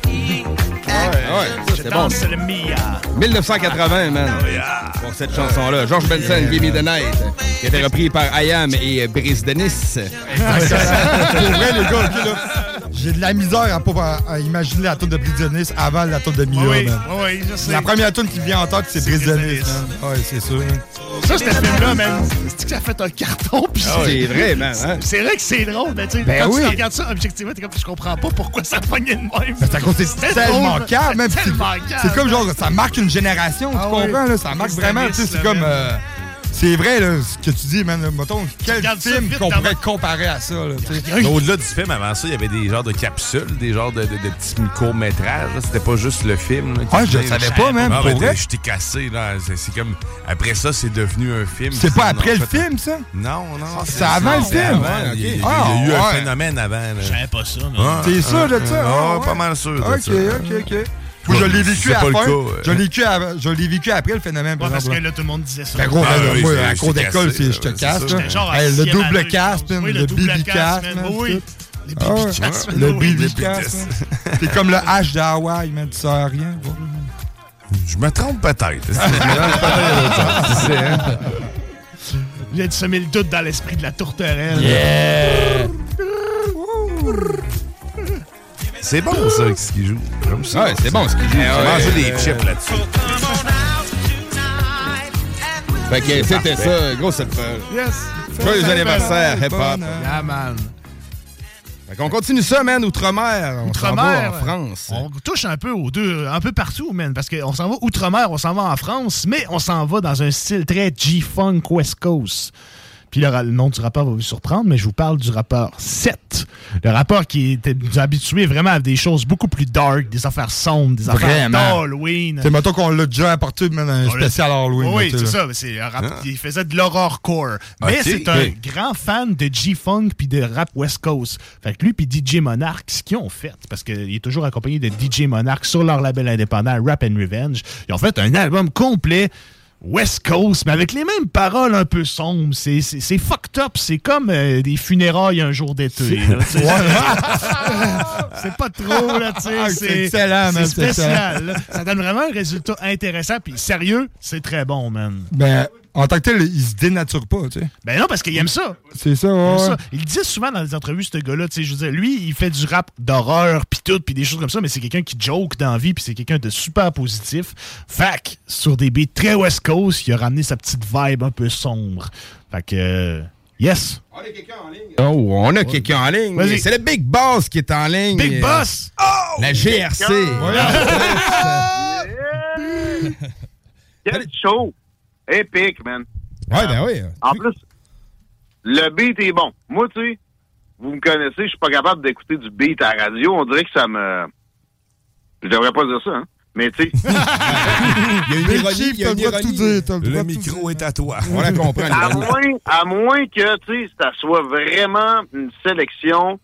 Ouais, c'est bon. danse le Mia. 1980, man. Pour cette chanson-là. George Benson, Give Me the Night, qui a été repris par IAM et Brice Denis. Pour <laughs> vrai, les gars, là, j'ai de la misère à, pas, à imaginer la tour de Brice Denis avant la tour de Mia, Oui, man. oui, je sais. La première tune qui vient en tête, c'est man. Ouais, c'est sûr. Ça, ce film-là, man, c'est que ça a fait un carton. Ah C'est vrai, man. hein? C'est vrai que c'est drôle, mais tu sais, Ben quand oui. tu regardes ça, objectivement, t'es comme, je comprends pas pourquoi ça pognait de même. C'est à cause que c'est tellement calme, même. C'est C'est tellement calme. c'est comme genre, ça marque une génération, tu Ah oui. comprends? Là, ça marque vraiment, tu sais, c'est comme. euh, c'est vrai, là, ce que tu dis, man. Mettons, quel film qu'on pourrait comparer à ça, là, Au-delà du film, avant ça, il y avait des genres de capsules, des genres de, de- de petits courts-métrages. C'était pas juste le film. là, Ouais, je venait, savais pas, même, Ah, pour ben, vrai. Je t'ai cassé, là. C'est- comme. Après ça, c'est devenu un film. C'est pas après le film, ça? Non, non. C'est avant le film? Il y a- eu Ah, un phénomène avant. Je savais pas ça, mais. Ah, T'es sûr ah, de ça? ah, Ah, pas mal sûr de Ok, ok, ok. Moi, je l'ai vécu à la fin. Je l'ai vécu, à- je l'ai vécu après le phénomène, Ouais, parce que là, tout le monde disait ça. Ben gros, Ah, là, oui, moi, c'est- à je cours t'ai d'école, c'est- je te casse. Le double man, Oui, le man. man, Oui. Les Ah ouais. Le man. C'est comme le H de Hawaï, man, tu sers à rien. Je me trompe peut-être. Je <laughs> hein? J'ai semé le doute dans l'esprit de la tourterelle. C'est bon, ça, ce qu'il joue. J'aime ça. Ouais, c'est bon ce qu'il joue. J'ai mangé des euh, chips là-dessus. Fait que c'était ça, gros, cette fois. Yes. Joyeux anniversaire, hip-hop. Yeah, man. Fait qu'on continue ça, man, outre-mer. On s'en va Outre-mer. en France. On touche un peu aux deux, un peu partout, man, parce qu'on s'en va outre-mer, on s'en va en France, mais on s'en va dans un style très G-Funk West Coast. Puis le, nom du rappeur va vous surprendre, mais je vous parle du rappeur 7. Le rappeur qui était nous habitué vraiment à des choses beaucoup plus dark, des affaires sombres, des affaires d'Halloween. C'est mettons qu'on l'a déjà apporté, man, un spécial Halloween. Oui, c'est ça. c'est un rap- Il faisait de l'horrorcore. Mais Ok, c'est un grand fan de G-Funk puis de rap West Coast. Fait que lui puis DJ Monarch, ce qu'ils ont fait, parce qu'il est toujours accompagné de DJ Monarch sur leur label indépendant Rap and Revenge, ils ont fait un album complet West Coast, mais avec les mêmes paroles un peu sombres. C'est- C'est c'est fucked up. C'est comme euh, des funérailles un jour d'été. C'est <laughs> pas trop, là, tu sais. Ah, c'est excellent, man, C'est c'est spécial. Ça donne vraiment un résultat intéressant. Puis sérieux, c'est très bon, man. Ben, en tant que tel, il se dénature pas, tu sais. Ben non, parce qu'il aime ça. C'est ça, Il ouais. ça. Il le dit souvent dans les entrevues, ce gars-là. tu sais, Je veux dire, lui, il fait du rap d'horreur, puis tout, puis des choses comme ça, mais c'est quelqu'un qui joke dans la vie, puis c'est quelqu'un de super positif. Fac, sur des beats très West Coast, il a ramené sa petite vibe un peu sombre. Fait que, euh, yes. Oh, on a quelqu'un en ligne. Vas-y. C'est le Big Boss qui est en ligne. Big Boss! euh, La GRC. <laughs> <laughs> Quel show! Épique, man. Ouais, ben oui. En plus, le beat est bon. Moi, tu sais, vous me connaissez, je suis pas capable d'écouter du beat à la radio. On dirait que ça me... Je devrais pas dire ça, hein. Mais tu sais... <laughs> Il y a une ironie, il y a une ironie. Le micro est à toi. On la comprend. <laughs> À moins, à moins que, tu sais, ça soit vraiment une sélection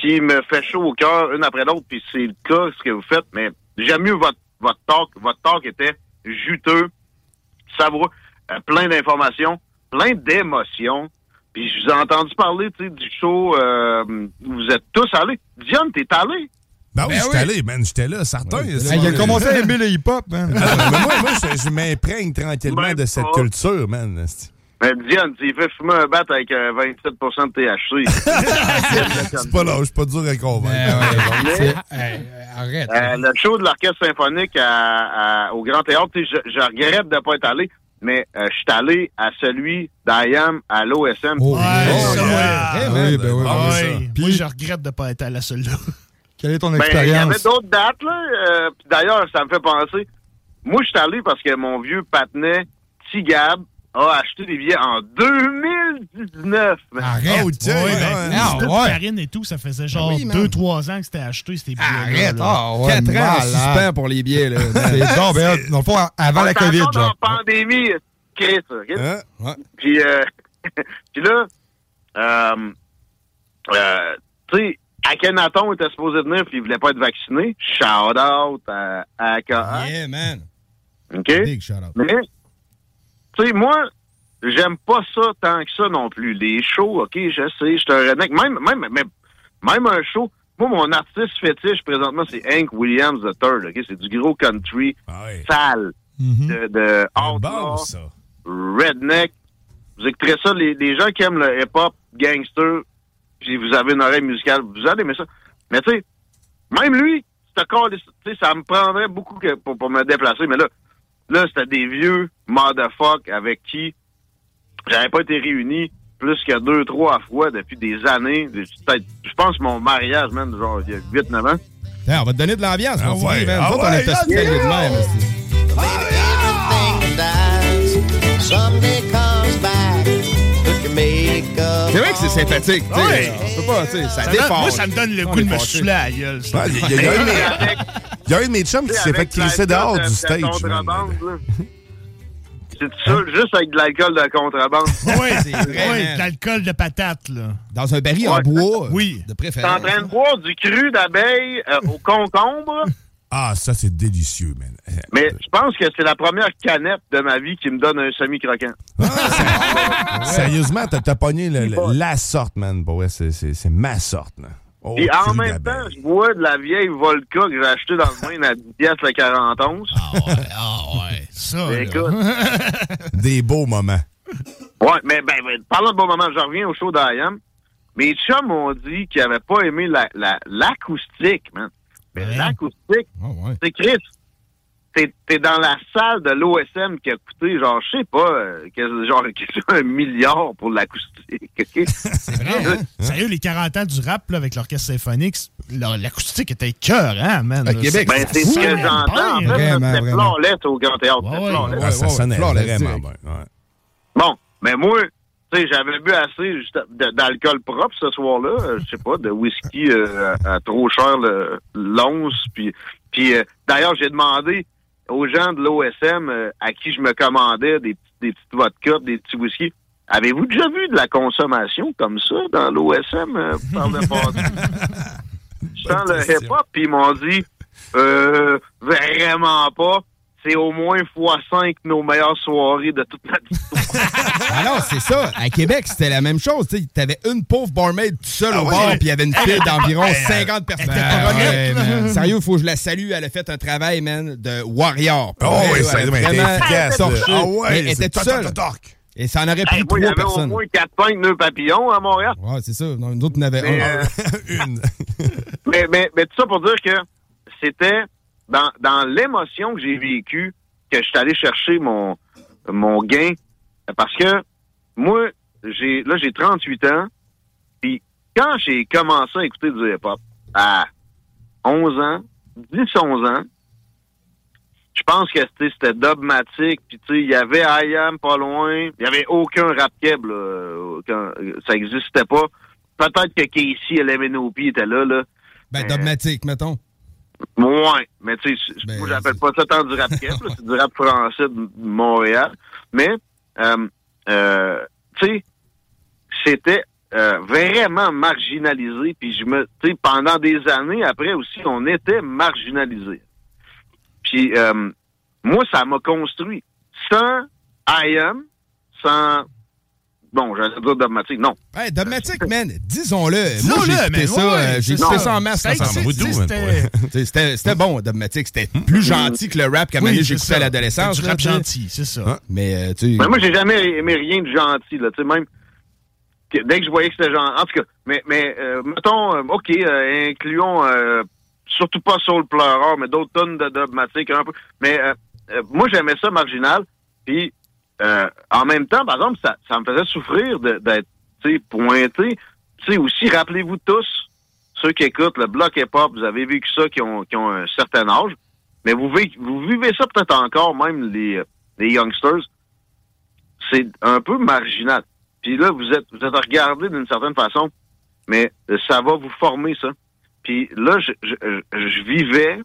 qui me fait chaud au cœur, une après l'autre, puis c'est le cas, ce que vous faites, mais j'aime mieux votre, votre talk. Votre talk était juteux, savoureux, euh, plein d'informations, plein d'émotions. Puis je vous ai entendu parler, tu sais, du show euh, où vous êtes tous allés. Diane, t'es allé? Ben oui, Ben j'étais oui. allé, man, j'étais là, certain. Ah, il a commencé à aimer le hip-hop, man. Mais moi, moi, je, je m'imprègne tranquillement de cette pas. culture, man. Ben, Diane, tu fait fumer un bat avec euh, 27% de THC. <laughs> C'est pas là, je suis pas dur à convaincre. Mais- arrête. Euh, le show de l'orchestre symphonique à- à- au Grand Théâtre, tu sais, je, je regrette de ne pas être allé, mais euh, je suis allé à celui d'IAM à l'OSM. Ouais, ça, ouais. Oui, ben oui, Ah, ben ouais. oui. Moi, je regrette de pas être à la seule là. Quelle est ton Ben, il y avait expérience? d'autres dates, là. euh, puis D'ailleurs, ça me fait penser. Moi, je suis allé parce que mon vieux patinet, Tigab, a acheté des billets en 2019. Arrête. Oh, tiens, Ouais, ouais, ben, ouais. c'était Ah, de ouais. Karine et tout, ça faisait genre oui, man. 2-3 ans que c'était acheté, c'était billets Arrête. Ah, ouais, 4 ans en suspens pour les billets. Là. <laughs> C'est donc, ben, dans le fond, avant On la COVID, genre. en pandémie, Chris. ok? Hein? Ouais. Puis, euh, <laughs> puis là, euh, euh, tu sais, Akhenaton était supposé venir puis il voulait pas être vacciné. Shout out à, à AKA. Yeah, man. OK? Big shout out. Mais, tu sais, moi, j'aime pas ça tant que ça non plus. Les shows, OK, je sais, je suis un redneck. Même, même, même, même un show. Moi, mon artiste fétiche présentement, c'est Hank Williams III. OK? C'est du gros country sale. De, de outlaw, redneck. Vous écouterez ça, les, les gens qui aiment le hip-hop, gangster, puis vous avez une oreille musicale, vous allez aimer ça. Mais tu sais, même lui, c'est encore, tu sais, ça me prendrait beaucoup que- pour, pour me déplacer, mais là, là, c'était des vieux motherfuck avec qui j'avais pas été réuni plus que deux, trois fois depuis des années. Peut-être, je pense mon mariage, man, genre, il y a 8-9 ans. Tiens, on va te donner de l'ambiance, Ah mon ouais, man. ah Nous autres, on ouais, était ah hospitaliers de même. C'est vrai que c'est sympathique. tu sais. Ouais. On peut pas, tu sais, ça Ça moi, ça me donne le goût de me fâché. saouler à la gueule. Ouais, Il y, a- <laughs> il y a un de mes- chums qui s'est fait crisser dehors du stage. <laughs> C'est ça, juste avec de l'alcool de contrebande. <laughs> Oui, C'est vrai, man. de l'alcool de patate, là. Dans un baril en bois, Oui. de T'es en préférence. train de boire du cru d'abeille euh, au concombre, Ah, ça, c'est délicieux, man. mais je pense que c'est la première canette de ma vie qui me donne un semi-croquant. <laughs> Sérieusement, t'as pogné le- le- la sorte, man. Bon, ouais, c'est- ma sorte, man. Oh, Et en même temps, je bois de la vieille Volca que j'ai achetée dans le <laughs> moyen à 10 piastres le 41. Ah ouais, ah ouais. Ça, là. Écoute. <laughs> Des beaux moments. Ouais, mais ben, ben, parlant de bon moment, je reviens au show d'IAM. Mes chums m'ont dit qu'ils n'avaient pas aimé la- la- l'acoustique, man. Mais l'acoustique, c'est Chris. T'es es dans la salle de l'OSM qui a coûté, genre, je sais pas, euh, que- genre <laughs> un milliard pour l'acoustique. ok? <laughs> C'est vrai, hein? <laughs> Sérieux, les 40 ans du rap là, avec l'orchestre symphonique, la- l'acoustique était cœur, hein, man? À là. Québec, Ben, c'est ce que j'entends. En fait, Vraiment, c'était au Grand Théâtre. Ouais, ouais. Ah, ça sonnait vraiment bien. ouais. Bon, mais moi, j'avais bu assez d'alcool propre ce soir-là. euh, Je sais pas, de whisky euh, à, à trop cher le- l'once. Puis, puis euh, d'ailleurs, j'ai demandé aux gens de l'OSM euh, à qui je me commandais des, des petites vodkas, des petits whisky. Avez-vous déjà vu de la consommation comme ça dans l'OSM par <laughs> le passé? Sans le hip-hop, puis ils m'ont dit euh, vraiment pas. C'est au moins x5 nos meilleures soirées de toute notre histoire. <laughs> Ah non, c'est ça. À Québec, c'était la même chose. Tu avais une pauvre barmaid tout seul Ah au ouais? bar, puis il y avait une file <laughs> d'environ Ben, 50 personnes. ben, ouais, man. <laughs> Sérieux, faut que je la salue. Elle a fait un travail, man, de warrior. Oh, Elle, oui, elle ça a doit être vraiment efficace. Ah ouais, Mais elle c'est était toute seule. Et ça en aurait pris Hey, moi, il y trois avait au personnes. moins 4-5 nœuds papillons à Montréal. Ouais, c'est ça. Non, Nous autres, on avait Mais, un. euh, Une. mais, mais, mais tout ça pour dire que c'était dans, dans l'émotion que j'ai vécue que je suis allé chercher mon, mon gain. Parce que moi, j'ai là, j'ai 38 ans. Puis quand j'ai commencé à écouter du hip-hop à 11 ans, 10-11 ans, je pense que c'était c'était Dogmatic, puis tu sais, il y avait I Am pas loin, il y avait aucun rap keb, là, ça existait pas. Peut-être que Casey et LMNOP étaient là, là. Ben, dogmatique, mettons. Ouais, mais tu sais, Ben, moi j'appelle pas ça tant du rap là, c'est du rap français de Montréal. Mais, euh, euh, tu sais, c'était euh, vraiment marginalisé, puis je me, tu sais, pendant des années après aussi, on était marginalisé. Puis euh, moi, ça m'a construit. Sans I Am, sans bon, j'allais dire dogmatique, non. Hey, Dogmatic, man, disons-le. Moi, j'ai écouté ça, ouais, euh, j'ai écouté ça. en masse. M'a- <laughs> c'était- bon, Dogmatic. C'était plus gentil que le rap qu'à Oui, j'écoutais à l'adolescence. C'est du rap t'sais. gentil, c'est ça. Mais, euh, tu sais. Mais moi, j'ai jamais aimé rien de gentil, là. Tu sais, même que dès que je voyais que c'était genre. En tout cas, mais, mais euh, mettons, euh, OK, euh, incluons euh, surtout pas Soul Pleureur, mais d'autres tonnes de dogmatiques un peu. Mais euh, euh, moi, j'aimais ça marginal. Puis euh, en même temps, par exemple, ça, ça me faisait souffrir d'être pointé. Sais, aussi, rappelez-vous tous, ceux qui écoutent le bloc hip-hop, vous avez vécu ça, qui ont, qui ont un certain âge. Mais vous vivez, vous vivez ça peut-être encore, même les, les youngsters c'est un peu marginal. Puis là, vous êtes, vous êtes regardé d'une certaine façon, mais ça va vous former, ça. Puis là, je, je, je- vivais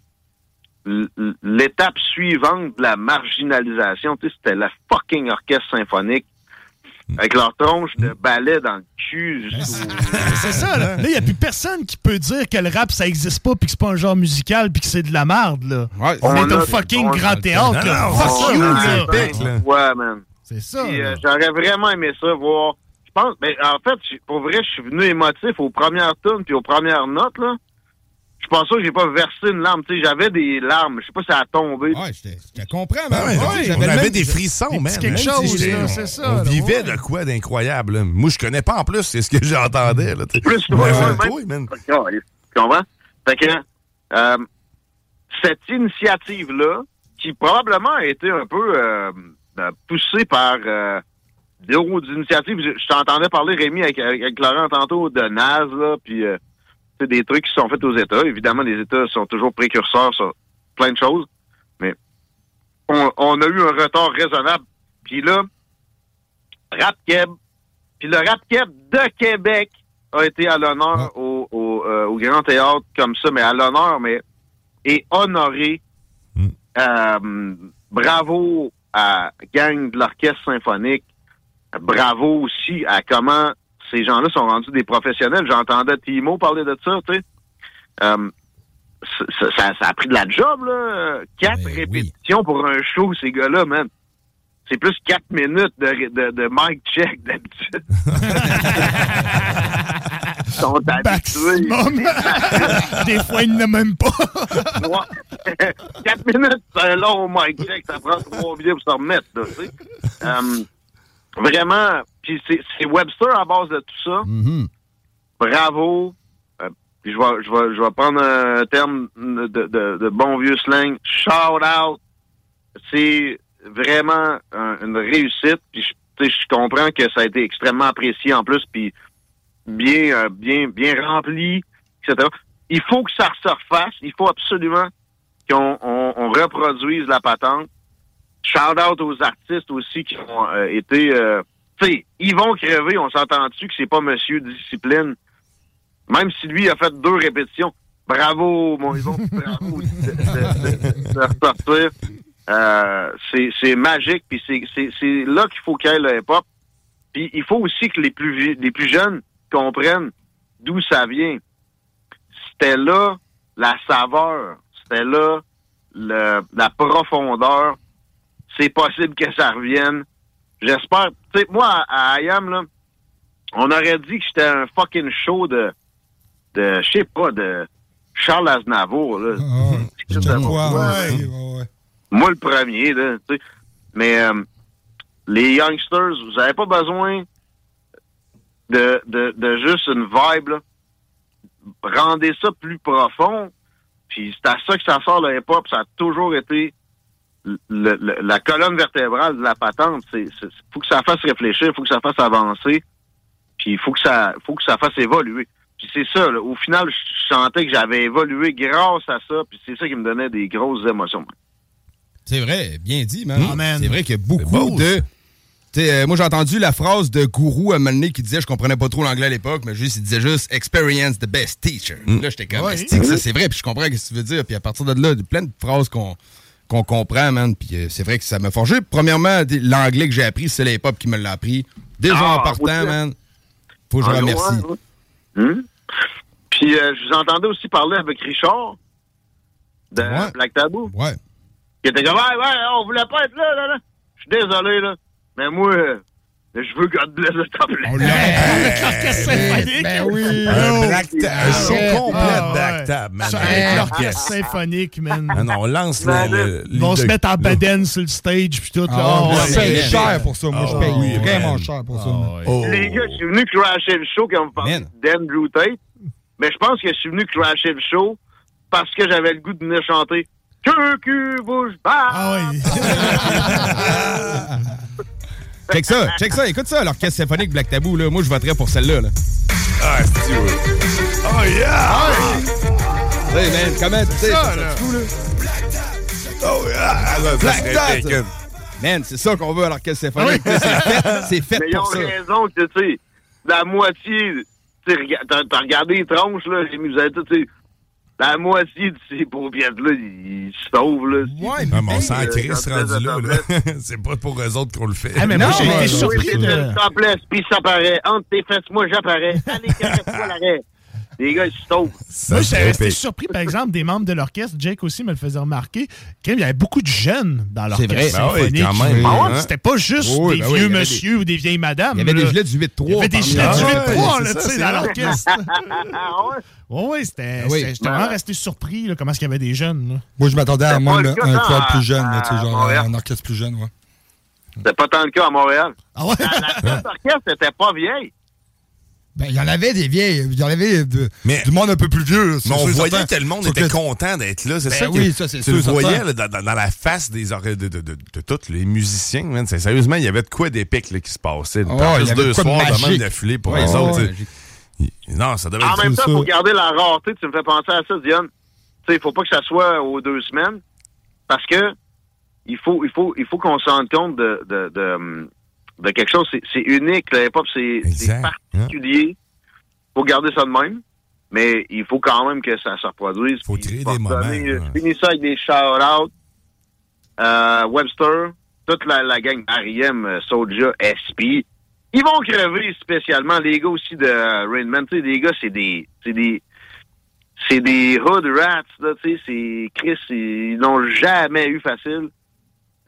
l'étape suivante de la marginalisation. Tu sais, c'était la fucking orchestre symphonique avec leur tronche de ballet dans le cul. <laughs> C'est ça, là. Là, il n'y a plus personne qui peut dire que le rap, ça existe pas, puis que c'est pas un genre musical, puis que c'est de la merde, là. On on est a- au fucking on- grand théâtre, là. Fuck you, là. on- Ouais, man. C'est ça. Là. euh, J'aurais vraiment aimé ça, voir. Je pense, mais en fait, pour vrai, je suis venu émotif aux premières tunes puis aux premières notes, là. Je pense que j'ai pas versé une larme. Tu sais, j'avais des larmes. Je sais pas si ça a tombé. Ouais, je te comprends, Ben ouais, on avait des frissons, man. quelque Même chose, si là, c'est ça, On là, vivait ouais. de quoi d'incroyable. là. Moi, je connais pas en plus, c'est ce que <laughs> j'entendais. là. Plus, Mais ouais, ouais, toi, man. Tu comprends? Fait que, euh, cette initiative-là, qui probablement a été un peu euh, euh, poussée par euh, d'autres initiatives. Je, je t'entendais parler, Rémi, avec, Laurent tantôt, de NAS, là, puis euh, sais, des trucs qui sont faits aux États. Évidemment, les États sont toujours précurseurs sur plein de choses, mais on, on a eu un retard raisonnable. Puis là, Rap Keb, puis le Rap Keb de Québec a été à l'honneur au, au, euh, au Grand Théâtre comme ça, mais à l'honneur, mais et honoré. Euh, bravo à Gang de l'Orchestre Symphonique. Bravo aussi à comment ces gens-là sont rendus des professionnels. J'entendais Timo parler de ça, tu sais. Euh, ça, ça- ça a pris de la job, là. Quatre répétitions pour un show, ces gars-là, man. C'est plus quatre minutes de, de, de mic check d'habitude. <laughs> Ils sont habitués. <laughs> Des fois, il n'a même pas. <laughs> Quatre minutes, c'est un long mic check. Ça prend trois vidéos pour se remettre, là, tu sais. Euh, vraiment, puis c'est Webster à base de tout ça. Bravo. Euh, puis je vais, je, vais, je vais prendre un terme de, de, de bon vieux slang. Shout out. C'est vraiment un- une réussite. Puis je, je comprends que ça a été extrêmement apprécié en plus. Puis bien, euh, bien, bien rempli, etc. Il faut que ça se refasse. Il faut absolument qu'on on, on reproduise la patente. Shout out aux artistes aussi qui ont euh, été. euh, tu sais, ils vont crever. On s'entend-tu que c'est pas Monsieur Discipline? Même si lui a fait deux répétitions. Bravo, mon Yvon. bravo de, de- de- de. Euh, c'est magique. Puis c'est là qu'il faut ait le hip-hop. Puis il faut aussi que les plus les plus jeunes comprennent d'où ça vient. C'était là la saveur. C'était là le- la profondeur. C'est possible que ça revienne. J'espère. Tu sais, moi, à, IAM, là, on aurait dit que j'étais un fucking show de, de je sais pas, de Charles Aznavour. Là. Quoi, moi, ouais, moi, le premier, là, tu sais. Mais euh, les youngsters, vous n'avez pas besoin de, de, de juste une vibe. là. Rendez ça plus profond. Puis c'est à ça que ça sort le hip-hop. Ça a toujours été le- le- la colonne vertébrale de la patente. C'est, faut que ça fasse réfléchir, faut que ça fasse avancer. Puis il faut que ça, faut que ça fasse évoluer. Puis c'est ça. là. Au final, je sentais que j'avais évolué grâce à ça. Puis c'est ça qui me donnait des grosses émotions. C'est vrai, bien dit, man. Ah, man. C'est vrai qu'il y a beaucoup de. Euh, moi, j'ai entendu la phrase de Gourou à un moment donné qui disait, je comprenais pas trop l'anglais à l'époque, mais juste, il disait juste experience the best teacher. Là, j'étais comme, ça, c'est vrai, puis je comprends ce que tu veux dire. Puis à partir de là, il y a plein de phrases qu'on qu'on comprend, man. Puis euh, c'est vrai que ça m'a forgé. Premièrement, l'anglais que j'ai appris, c'est l'hip-hop qui me l'a appris. Déjà Ah, en partant, oui, man. Faut que je Ah, remercie. ouais, ouais. Hum. Puis euh, je vous entendais aussi parler avec Richard de Black Tabou. Ouais. Qui était comme Ouais, ouais, on voulait pas être là, là, là. Je suis désolé, là. Mais moi, euh, je veux God bless le top Avec l'orchestre symphonique. Ben oui. Un black tab- un show Ah, complet de black tab, man. Avec l'orchestre. symphonique, man. Ah non, on lance le- le- Ils vont se mettre en baden sur le stage puis tout. là. Ah, ouais. je paye cher pour ça. Moi, je Ah, paye oui, vraiment cher pour ça. Oh. Les gars, je suis venu crasher le show quand vous parlez d'Andrew Tate. Mais je pense que je suis venu crasher le show parce que j'avais le goût de venir chanter Que que bouge pas. Ah <laughs> <laughs> Check ça, check ça, écoute ça, l'orchestre symphonique Black Tabou, là. Moi, je voterais pour celle-là, là. Ah, c'est Oh yeah! Hey, man, comment tu sais, ça, ça, là. fou, là? Oh, yeah! Ah, ça Black serait Tab! taken. Man, c'est ça qu'on veut à l'orchestre symphonique. C'est fait, c'est fait Mais ils ont pour ça. raison que, tu sais, la moitié, tu sais, t'as regardé les tronches, là, avez tout, tu sais, la moitié de ces paupiètes-là, ils ils se sauvent, là. Ah, mais on s'en Euh, quand rendu là. là. <laughs> c'est pas pour eux autres qu'on le fait. Ah, mais moi, j'ai été surpris c'est de- topless, puis ça paraît. Entre tes fesses, moi, j'apparais. Allez, caresse-toi l'arrêt. Les gars, ils se sauvent. Moi, j'étais resté surpris, par exemple, des membres de l'orchestre. Jake aussi me le faisait remarquer. Quand il y avait beaucoup de jeunes dans C'est l'orchestre vrai. Ben oui, symphonique. quand même, Ah ouais, hein. C'était pas juste Oui, des ben oui, vieux monsieur ou des vieilles madames. Il y avait des gilets du 8-3 Il y avait des gilets du eux. 8-3, Ouais, là, c'est tu sais, dans l'orchestre. Ah <laughs> ouais? Oui, oui, c'était. Ah oui. J'étais vraiment resté surpris, là, comment est-ce qu'il y avait des jeunes, là. Moi, je m'attendais à le cas, un à- plus jeune, là, tu sais, à genre Montréal. un orchestre plus jeune, ouais. C'était pas tant le cas à Montréal. Ah ouais? La, la cette orchestre n'était pas vieille. Ben, il y en avait des vieilles, il y en avait de- du monde un peu plus vieux. Mais on voyait certain. que le monde Sauf était que- content d'être là. C'est Ben ça oui, que ça, c'est tu sûr, le voyais là, dans, la face des oreilles de, de, de, de tous les musiciens. man. Sérieusement, il y avait de quoi d'épique là, qui se passait. Oh, Par il y juste avait de deux soirs de même magique. d'affilée pour Ouais, les autres. ouais. Non, ça devait En être même temps, ça. faut garder la rareté. Tu me fais penser à ça, Diane. Tu sais, il faut pas que ça soit aux deux semaines. Parce que il faut, il faut, il faut qu'on se rende compte de, de, de, hum, de quelque chose. C'est- unique. Le hip-hop, c'est hein. particulier. Il faut garder ça de même. Mais il faut quand même que ça se reproduise. faut créer des moments. Je finis ça avec des shout-outs. Euh, Webster, toute la, la gang R.I.M., euh, Soulja, SP. Ils vont crever spécialement. Les gars aussi de euh, Rain Man. Tu sais, les gars, c'est des... C'est des... C'est des hood rats, là, tu sais, c'est Chris, ils n'ont jamais eu facile.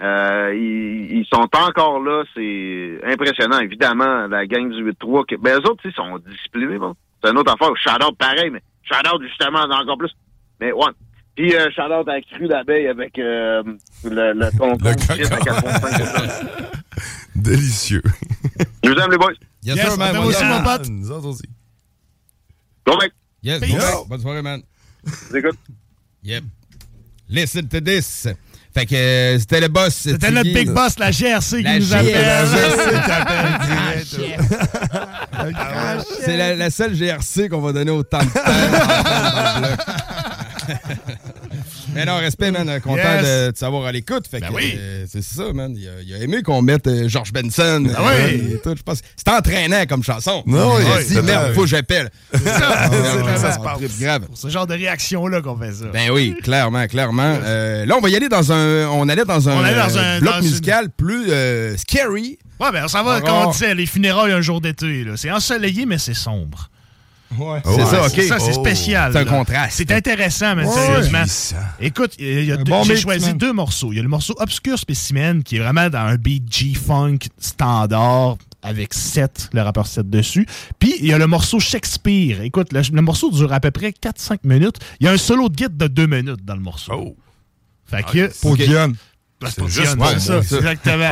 Euh, ils, ils sont encore là, c'est impressionnant. Évidemment, la gang du 8-3, que, ben, eux autres, sais, sont disciplinés, bon. C'est une autre affaire. Shout-out pareil, mais shout-out justement encore plus. Mais ouais. Puis euh, shout-out à la Cru d'abeille avec euh, le, le à 4.5. <laughs> Délicieux. Je vous aime, les boys. Yes, sir, man. Moi aussi, mon pote. Nous autres aussi. Go, mec. Yes, bon, bonne soirée, man. Écoute. Yep. Listen to this. Fait que euh, c'était le boss. C'était notre big boss, la GRC, La qui nous GRC. appelle. <laughs> C'est la, la seule GRC qu'on va donner autant de temps. <laughs> Mais non, respect, man. Content Yes. de te savoir à l'écoute. Fait Ben que, oui. euh, c'est ça, man. Il a, il a aimé qu'on mette euh, George Benson. Ah oui. euh, et tout. Je pense c'est entraînant comme chanson. Non, Il a c'est dit, merde, faut que j'appelle. ça. Ouais, Ça ouais, se passe. grave. Pour ce genre de réaction-là qu'on fait ça. Ben oui, clairement, clairement. Là, on va y aller dans un. On allait dans un, dans un- bloc dans musical plus scary. Ouais, ben ça va, comme on disait, les funérailles un jour d'été. là. C'est ensoleillé, mais c'est sombre. Ouais. C'est ça, OK. Ça, c'est spécial. C'est un contraste. C'est intéressant, mais Ouais. sérieusement. Écoute, il y a Un deux- bon j'ai choisi man. deux morceaux. Il y a le morceau Obscure Specimen, qui est vraiment dans un beat G-Funk standard, avec 7, le rappeur 7 dessus. Puis, il y a le morceau Shakespeare. Écoute, le, le morceau dure à peu près 4-5 minutes. Il y a un solo de guide de 2 minutes dans le morceau. Fait que... Pour Diane. Ben, c'est juste ça. Exactement.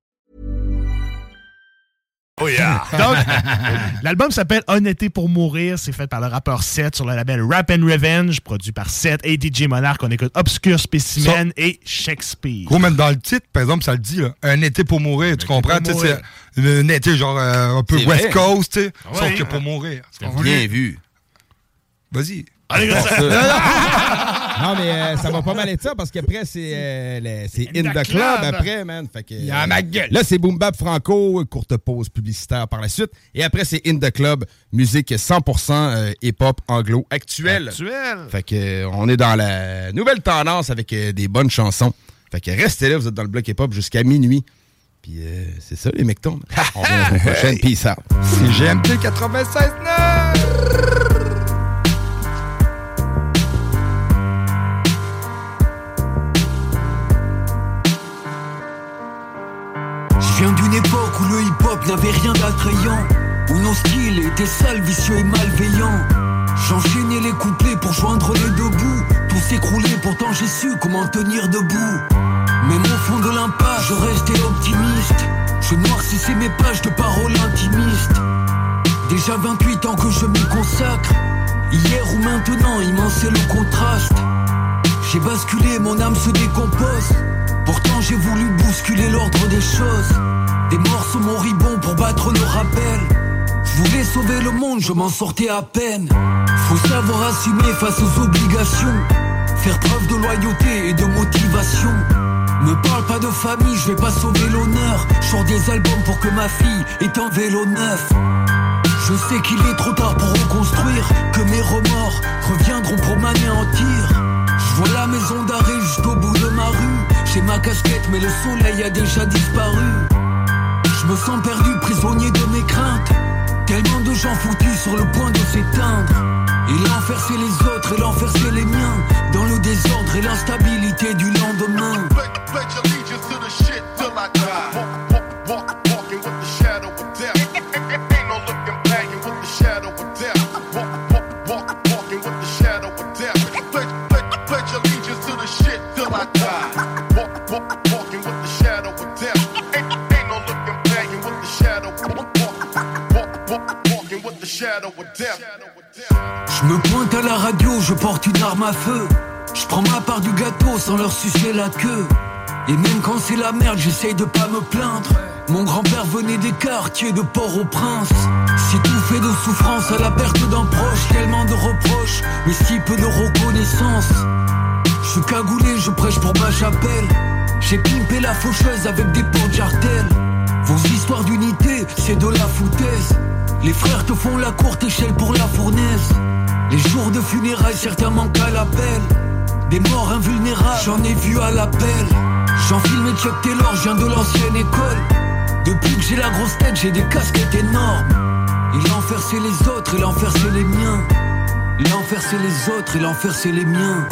Oh yeah! <laughs> Donc, l'album s'appelle Honnêteté pour mourir. C'est fait par le rappeur Seth sur le label Rap and Revenge, produit par Seth et DJ Monarch. On écoute Obscure Specimen et Shakespeare. Gros, même dans le titre, par exemple, ça le dit, là, un été pour mourir, tu comprends? C'est un été genre euh, un peu C'est West vrai. Coast, tu sais, Ouais. sauf que pour mourir. Bien vu. Vas-y. Allez, ça- <laughs> Non, mais euh, ça va pas mal être ça parce qu'après, c'est euh, In, the, the club. Club. après, man. Fait que, Il y a ma gueule. Là, c'est Boom Bap Franco, courte pause publicitaire par la suite. Et après, c'est In the Club, musique 100% euh, hip-hop anglo actuel. Actuel. Fait que on est dans la nouvelle tendance avec des bonnes chansons. Fait que restez là, vous êtes dans le bloc hip-hop jusqu'à minuit. Puis euh, c'est ça, les mectons. <laughs> On revient la prochaine. Peace out. C'est GMT 96.9! N'avait rien d'attrayant. Où nos styles étaient sales, vicieux et malveillants. J'enchaînais les couplets pour joindre les deux bouts. Tout s'écroulait, pourtant j'ai su comment tenir debout. Même au fond de l'impasse, je restais optimiste. Je noircissais mes pages de paroles intimistes. Déjà 28 ans que je m'y consacre. Hier ou maintenant, immense est le contraste. J'ai basculé, mon âme se décompose. Pourtant j'ai voulu bousculer l'ordre des choses Des morceaux moribonds pour battre le rappel Je voulais sauver le monde, je m'en sortais à peine Faut savoir assumer face aux obligations Faire preuve de loyauté et de motivation Me parle pas de famille, je vais pas sauver l'honneur sors des albums pour que ma fille ait un vélo neuf je sais qu'il est trop tard pour reconstruire, que mes remords reviendront pour m'anéantir. Je vois la maison d'arrêt jusqu'au bout de ma rue. J'ai ma casquette, mais le soleil a déjà disparu. Je me sens perdu, prisonnier de mes craintes. Tellement de gens foutus sur le point de s'éteindre. Et l'enfer c'est les autres et l'enfer c'est les miens. Dans le désordre et l'instabilité du lendemain. Je me pointe à la radio, je porte une arme à feu. Je prends ma part du gâteau sans leur sucer la queue. Et même quand c'est la merde, j'essaye de pas me plaindre. Mon grand-père venait des quartiers de Port-au-Prince. C'est tout fait de souffrance à la perte d'un proche, tellement de reproches, mais si peu de reconnaissance. Je suis cagoulé, je prêche pour ma chapelle. J'ai pimpé la faucheuse avec des pots de. Vos histoires d'unité, c'est de la foutaise. Les frères te font la courte échelle pour la fournaise. Les jours de funérailles, certains manquent à l'appel. Des morts invulnérables, j'en ai vu à l'appel. J'enfile mes Chuck Taylor, je viens de l'ancienne école. Depuis que j'ai la grosse tête, j'ai des casquettes énormes. Et l'enfer c'est les autres, et l'enfer c'est les miens. L'enfer c'est les autres, et l'enfer c'est les miens.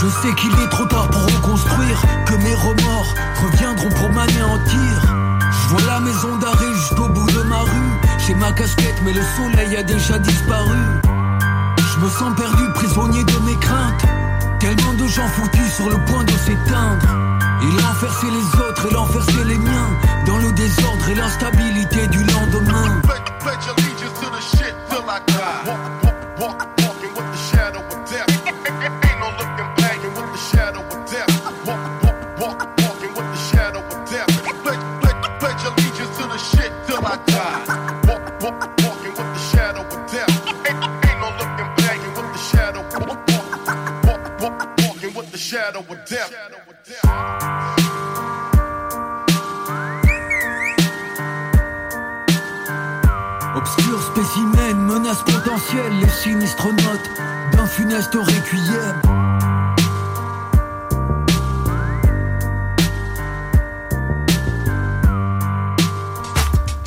Je sais qu'il est trop tard pour reconstruire, que mes remords reviendront pour m'anéantir. Je vois la maison d'arrêt jusqu'au bout. J'ai ma casquette, mais le soleil a déjà disparu. Je me sens perdu, prisonnier de mes craintes. Tellement de gens foutus sur le point de s'éteindre. Et l'enfer c'est les autres, et l'enfer c'est les miens. Dans le désordre et l'instabilité du lendemain. Les sinistres notes d'un funeste requiem.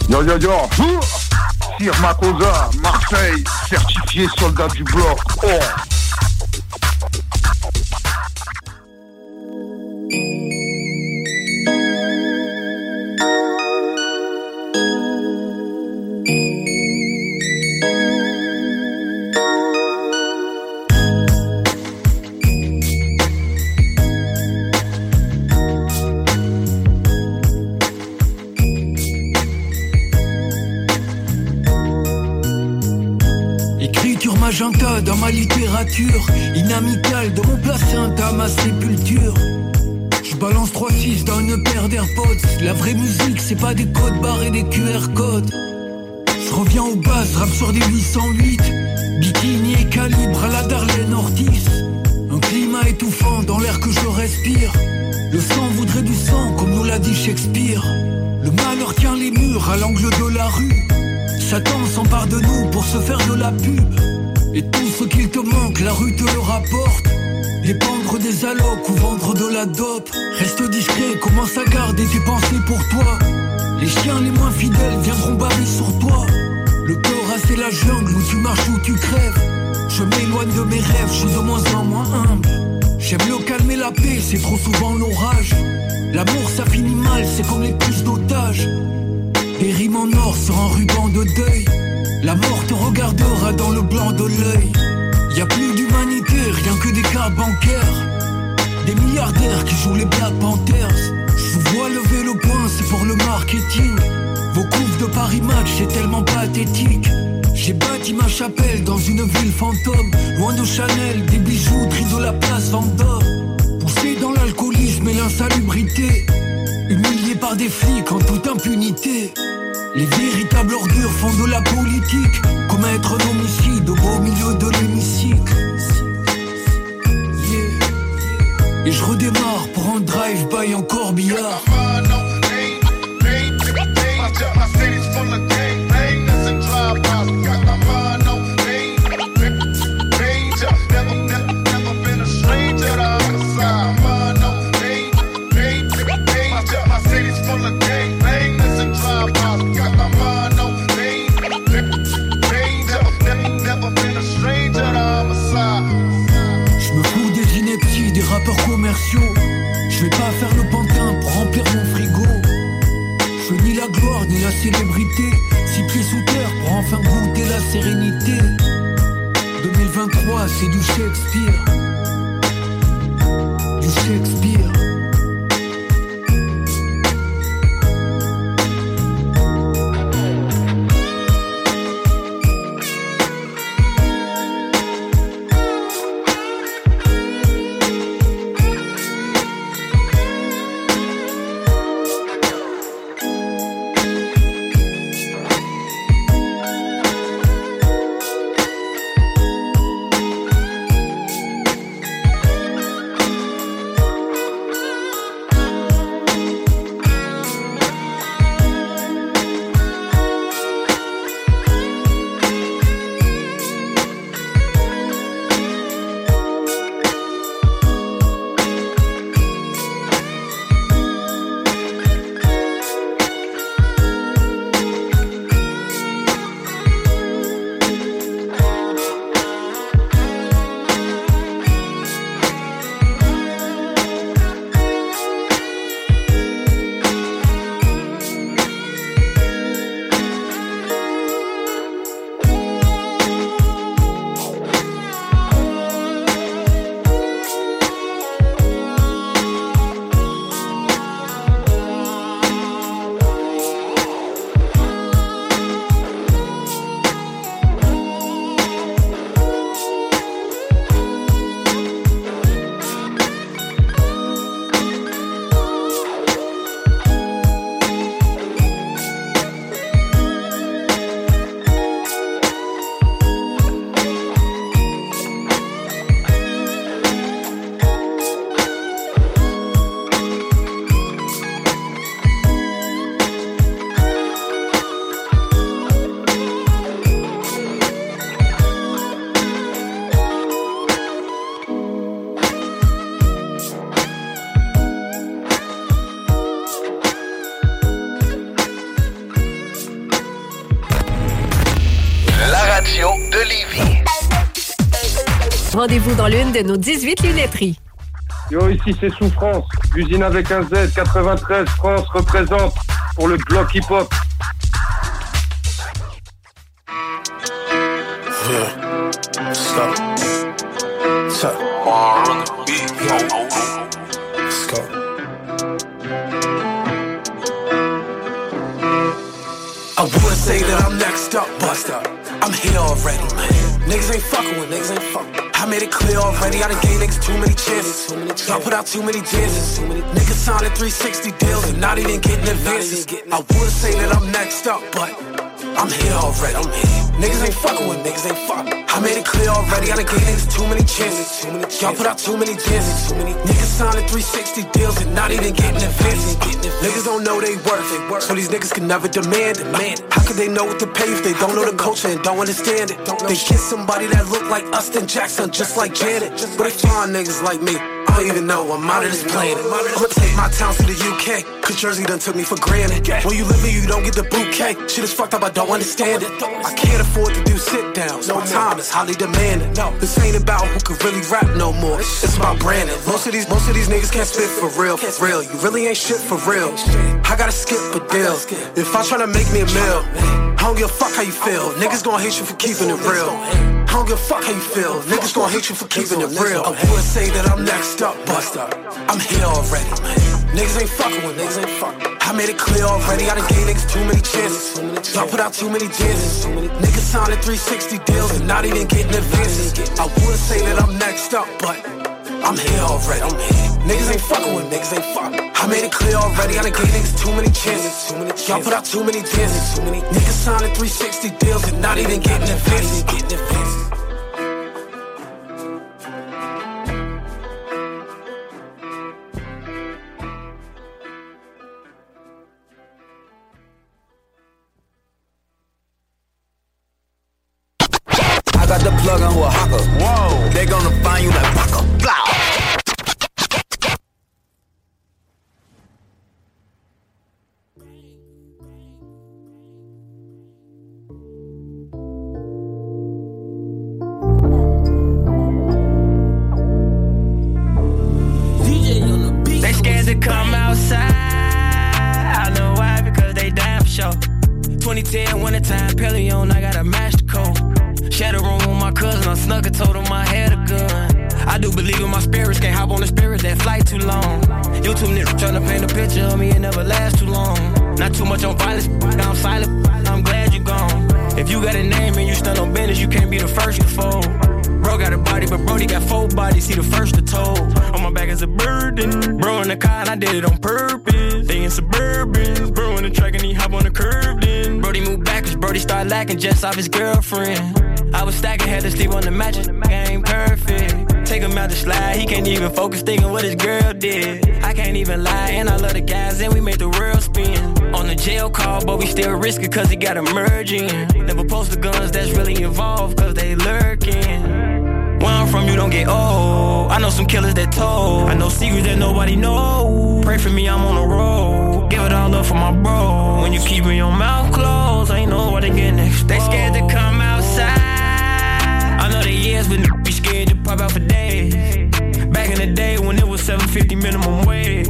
Yo yo yo Sir Makosa, Marseille, certifié soldat du bloc. Oh. Ma littérature, inamicale de mon placenta, ma sépulture. Je balance 3-6 dans une paire d'AirPods. La vraie musique, c'est pas des codes barres et des QR codes. Je reviens aux bases, rap sur des 808. Bikini et calibre à la Darlene Ortiz. Un climat étouffant dans l'air que je respire. Le sang voudrait du sang, comme nous l'a dit Shakespeare. Le malheur tient les murs à l'angle de la rue. Satan s'empare de nous pour se faire de la pub. Et tout ce qu'il te manque, la rue te le rapporte. Épandre des allocs ou vendre de la dope. Reste discret, commence à garder tes pensées pour toi. Les chiens les moins fidèles viendront barrer sur toi. Le corps c'est la jungle où tu marches ou tu crèves. Je m'éloigne de mes rêves, je suis de moins en moins humble. J'aime le calme et la paix, c'est trop souvent l'orage. L'amour ça finit mal, c'est comme les puces d'otages. Des en or sur un ruban de deuil. La mort te regardera dans le blanc de l'œil. Y a plus d'humanité, rien que des cas bancaires. Des milliardaires qui jouent les Black Panthers. Je vous vois lever le poing, c'est pour le marketing. Vos couves de Paris Match, c'est tellement pathétique. J'ai bâti ma chapelle dans une ville fantôme. Loin de Chanel, des bijouteries de la place Vendôme. Poussé dans l'alcoolisme et l'insalubrité. Humilié par des flics en toute impunité. Les véritables ordures font de la politique. Commettre un homicide au beau milieu de l'hémicycle. Et je redémarre pour un drive-by en corbillard. La sérénité. 2023, c'est du Shakespeare. Du Shakespeare. Rendez-vous dans l'une de nos 18 lunetteries. Yo, ici c'est Souffrance. L'usine avec un Z, 93, France représente pour le bloc hip-hop. Chances. I put out too many chances. Niggas signing 360 deals and not even getting advances. I would say that I'm next up, but I'm here already. I'm here. Niggas ain't fucking with niggas ain't fucking. I made it clear already, I done gave niggas too many chances. Y'all put out too many chances. Niggas signing 360 deals and not even getting advances. Uh, niggas don't know they worth, it. so these niggas can never demand it. How could they know what to pay if they don't know the culture and don't understand it? They kiss somebody that look like Austin Jackson, just like Janet. But they find niggas like me. I don't even know I'm out of this planet. I'ma take my town to the UK, cause Jersey done took me for granted. When you live here, you don't get the bouquet. Shit is fucked up, I don't understand it. I can't afford to do sit downs. My time is highly demanding. This ain't about who can really rap no more. It's about branding. Most of these, most of these niggas can't spit for real, for real. You really ain't shit for real. I gotta skip a deal. If I try to make me a meal, I don't give a fuck how you feel. Niggas gonna hate you for keeping it real. I don't give a fuck how you feel. Niggas gonna hate you for keeping it real. I would say that I'm next up, but I'm here already. Niggas ain't fucking with niggas ain't fucking. I made it clear already. I done gave niggas too many chances. I put out too many chances. Niggas signing 360 deals and not even getting advances. I would say that I'm next up, but I'm here already. I'm here. Niggas ain't fucking with niggas ain't fucking. I made it clear already. I done gave niggas too many chances. Y'all put out too many chances. Niggas signing 360 deals and not even getting advances. Getting advances. Brody got four bodies, he the first to told. On my back is a burden. Bro in the car, and I did it on purpose. They in Suburbans. Bro in the track, and he hop on the curb then. Brody moved back, cause Brody started lacking just off his girlfriend. I was stacking, had to sleep on the mattress. Game perfect. Take him out the slide, he can't even focus thinking what his girl did. I can't even lie, and I love the guys, and we made the world spin. On the jail call, but we still risk it cause he got in. Never post the guns that's really involved cause they lurking. Where I'm from, you don't get old. I know some killers that told. I know secrets that nobody know. Pray for me, I'm on the road. Give it all up for my bro. When you keeping your mouth closed, I ain't know what they getting exposed. They scared to come outside. I know they years, but be scared to pop out for days. Back in the day when it was 750 minimum wage.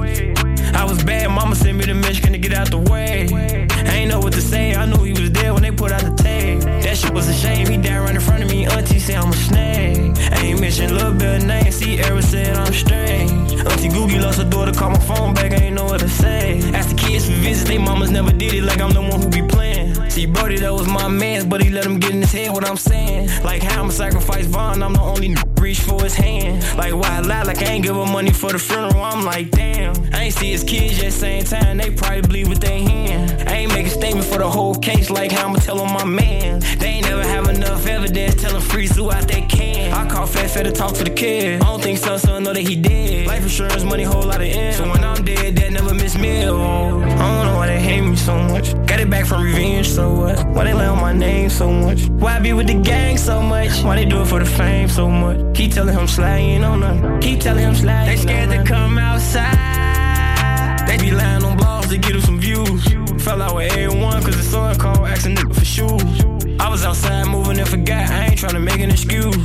I was bad, mama sent me to Michigan to get out the way. I ain't know what to say, I knew he was there when they put out the tape. That shit was a shame, he died right in front of me. Auntie said I'm a snake. Ain't mention little bit name, see Eric said I'm strange. Auntie Googie lost her daughter, call my phone back, I ain't know what to say. Asked the kids for visits, they mamas never did it like I'm the one who be playing. See, Brody, that was my man's, but he let him get in his head what I'm saying. Like how I'ma sacrifice Vaughn, I'm the only n- reach for his hand. Like why I lie, like I ain't give him money for the funeral, I'm like damn. I ain't see his kids yet, same time, they probably bleed with their hand. I ain't make a statement for the whole case, like how I'ma tell on my man. They ain't never have enough evidence, tell them freeze who out they can. I call Fat Fat to talk to the kid. I don't think son, son know that he dead. Life insurance money, whole lot of ends. So when I'm dead, that never miss meal. Oh, I don't know why they hate me so much. Got it back from revenge, so what? Why they lay on my name so much? Why I be with the gang so much? Why they do it for the fame so much? Keep telling him ain't on nothing. Keep telling him slide. They scared to come outside. They be lying on blogs to get them some views. Fell out with everyone cause the son called asking nigga for shoes. I was outside moving and forgot. I ain't tryna make an excuse.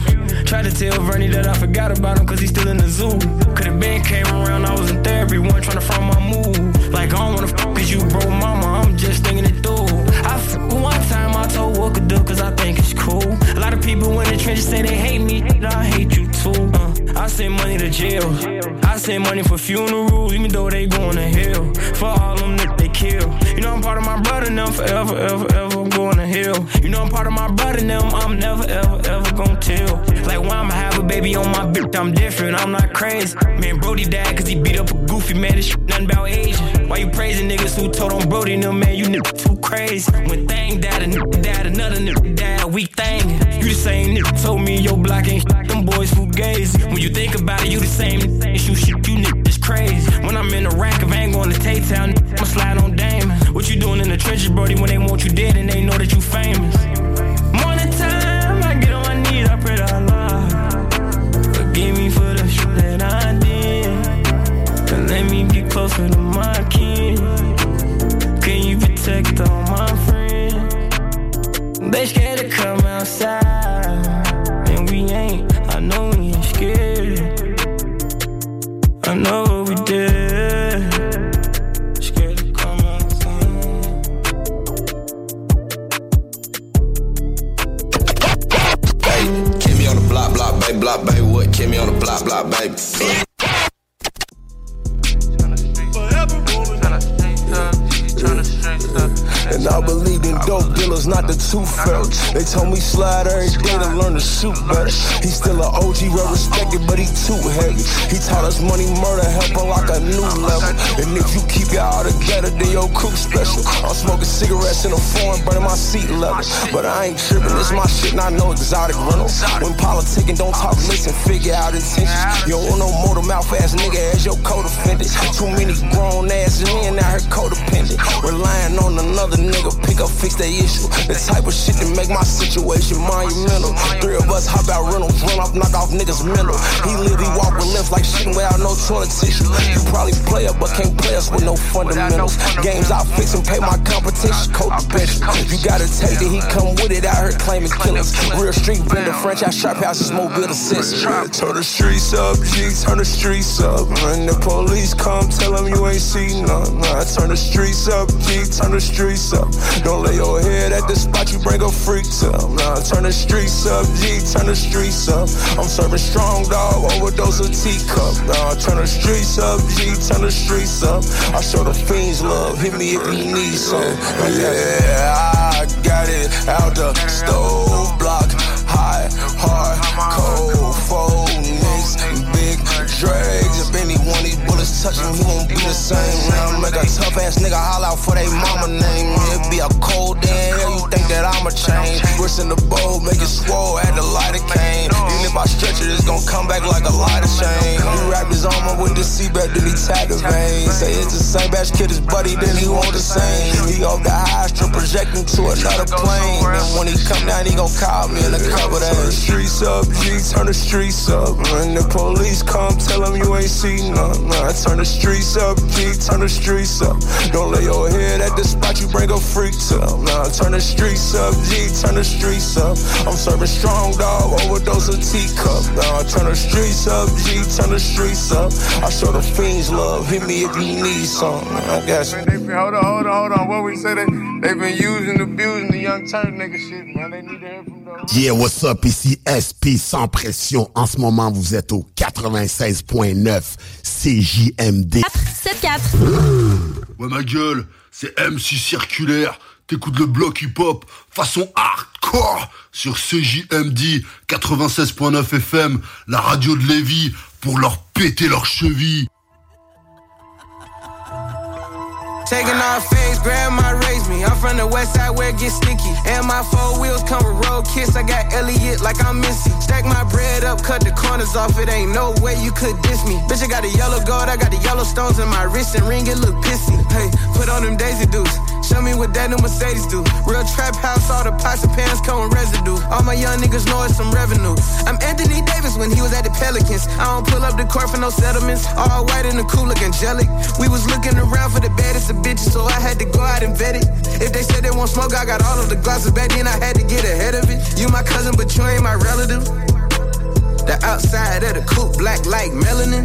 Tried to tell Vernie that I forgot about him cause he's still in the zoo. Could've been came around, I was in therapy, one tryna find my move. Like I don't wanna fuck with you, broke mama, I'm just thinking it through. Cause I think it's cool. A lot of people in the trenches say they hate me, I hate you too. Uh, I send money to jail. I send money for funerals, even though they going to hell. For all them that they kill. You know I'm part of my brother now, forever, ever, ever. I'm going to hell. You know I'm part of my brother now, I'm never, ever, ever gonna tell. Like why I'ma have a baby on my bitch? I'm different, I'm not crazy. Man, Brody died cause he beat up a goofy man. This shit nothing about Asian. Why you praising niggas who told on Brody? No man, you niggas too crazy. When thing died, a nigga died, another nigga died. We thing. You the same nigga told me your block ain't them boys fugazi. When you think about it, you the same. Shoot shit, you niggas crazy. When I'm in the rack, if I ain't going to Tay-Town, I'ma slide on Damon. What you doing in the trenches, Brody, when they want you dead and they know that you famous? Morning time, I get on my knees, I pray to Allah. Forgive me for the shit that I did. And let me get closer to my kin. Can you protect all my friends? They scared to come outside. And we ain't, I know we ain't scared. I know block, baby. What? Kill me on the block, block, baby. And I believe in dope dealers, not the tooth fairy. They told me slide every day to learn to shoot better. He's still an OG, well respected, but he too heavy. He taught us money, murder, help unlock a new level. And if you keep it all together, then your crew special. I'm smoking cigarettes in a foreign, burning my seat level. But I ain't tripping, it's my shit, I know exotic rental. When politicking, don't talk, listen, figure out intentions. You don't oh want no motor mouth ass nigga as your co-defendant. Too many grown ass men out here codependent. Relying on another nigga, pick up, fix their issue. The type of shit that make my situation monumental. Three of us hop out rentals, run off, knock off niggas mental. He live, he walk with lift like shit without no toilet tissue. You probably play up, but can't play us with no fundamentals. Games I fix and pay my competition, co-defension. You gotta take it, he come with it out here claiming killers. Real street vendor, franchise sharp houses, mobile assist. Turn the streets up, G, turn the streets up. When the police come, tell them you ain't seen none. Nah, turn the streets up, G, turn the streets up. Don't lay your head at the spot, you bring a freak to. them. Nah, turn the streets up, G, turn the streets up. I'm serving strong dog, overdose of teacup. Nah, turn the streets up, G, turn the streets up. I show the fiends love, hit me if you need some. Yeah, I got it out the stove block, high, hard, cold, touch him, he won't be the same. Now make a tough ass nigga holler out for they mama name. It be a cold day you think that I'ma change? Wrist in the bowl, make it swole, add the light of cane. Even if I stretch it, it's gonna come back like a light of chain. Wrap his arm up with the seatbelt, then he tag the vein. Say it's the same batch kid, his buddy, then he want the same. He off the high strip, projecting to another plane. And when he come down, he gon' call me in the cover days. Turn the streets up, G, turn the streets up. When the police come, tell them you ain't seen none. Nah, turn the streets up, G, turn the streets up. Don't lay your head at the spot, you bring a freak to. Nah, turn the streets up, G, turn the streets up. I'm serving strong dog, overdose of teacup. Nah, turn the streets up, G, turn the streets up. I show the fiends love, hit me if you need some. I. They been, hold on, hold on, hold on. What we say? They, they been using, abusing the young turn nigga shit, man. They need to hear from those. Yeah, what's up? Ici SP sans pression. En ce moment, vous êtes au 96.9 CJMD. 7-4. Ouais, ma gueule, c'est MC Circulaire. T'écoutes le bloc hip-hop façon hardcore sur CJMD 96.9 FM, la radio de Lévis, pour leur péter leurs chevilles. Taking off face, grandma raised me. I'm from the west side where it gets sticky. And my four wheels come with road kiss. I got Elliot like I'm Missy. Stack my bread up, cut the corners off. It ain't no way you could diss me. Bitch, I got the yellow gold, I got the yellow stones in my wrist and ring. It look pissy. Hey, put on them Daisy Dukes. Show me what that new Mercedes do. Real trap house, all the pots and pans come with residue. All my young niggas know it's some revenue. I'm Anthony Davis when he was at the Pelicans. I don't pull up the court for no settlements. All white and the cool look angelic. We was looking around for the baddest of bitches, so I had to go out and vet it. If they said they want smoke, I got all of the glasses back then. I had to get ahead of it. You my cousin, but you ain't my relative. The outside of the coupe, black like melanin.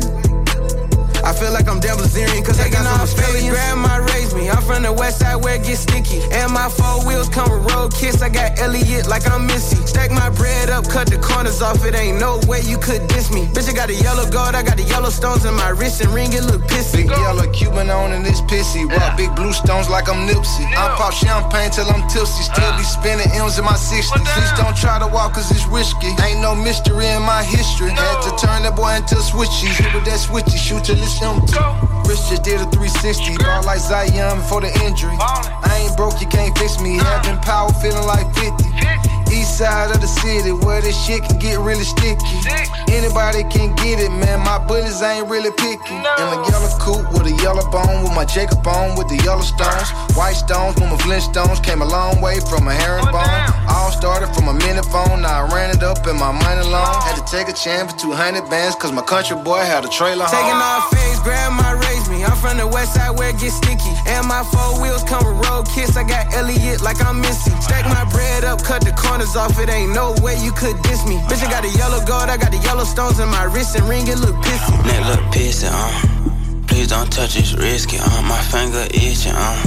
I feel like I'm Devil's Zarian cause I got some Australian. Grandma raised me. I'm from the west side where it gets sticky. And my four wheels come with road kiss. I got Elliot like I'm Missy. Stack my bread up, cut the corners off. It ain't no way you could diss me. Bitch, I got a yellow gold. I got the yellow stones in my wrist and ring. It look pissy. Big yellow Cuban on and it's pissy. Rock big blue stones like I'm Nipsey. I pop champagne till I'm tipsy. Still be spinning M's in my 60s. Please don't try to walk cause it's risky. Ain't no mystery in my history. Had to turn that boy into switchy. Hit with that switchy. Shoot till it's empty. Rich just did a 360. Ball like Zion before the injury. I ain't broke, you can't fix me. Having power, feeling like 50. East side of the city, where this shit can get really sticky. Anybody can get it, man. My bullets ain't really picky. In a yellow coupe with a yellow bone, with my Jacob on, with the yellow stones. White stones, with my Flintstones. Came a long way from a herringbone. All started from a minute phone, now I ran it up in my money loan. Had to take a chance for 200 bands, cause my country boy had a trailer home. Taking off face, grandma raised me. I'm from the west side where it gets sticky. And my four wheels come with road kiss. I got Elliot like I'm Missy. Stack my bread up, cut the corners off. It ain't no way you could diss me. Bitch, I got a yellow gold. I got the yellow stones in my wrist and ring. It look pissy. Neck look pissy, uh. Please don't touch it's risky, uh. My finger itching, uh.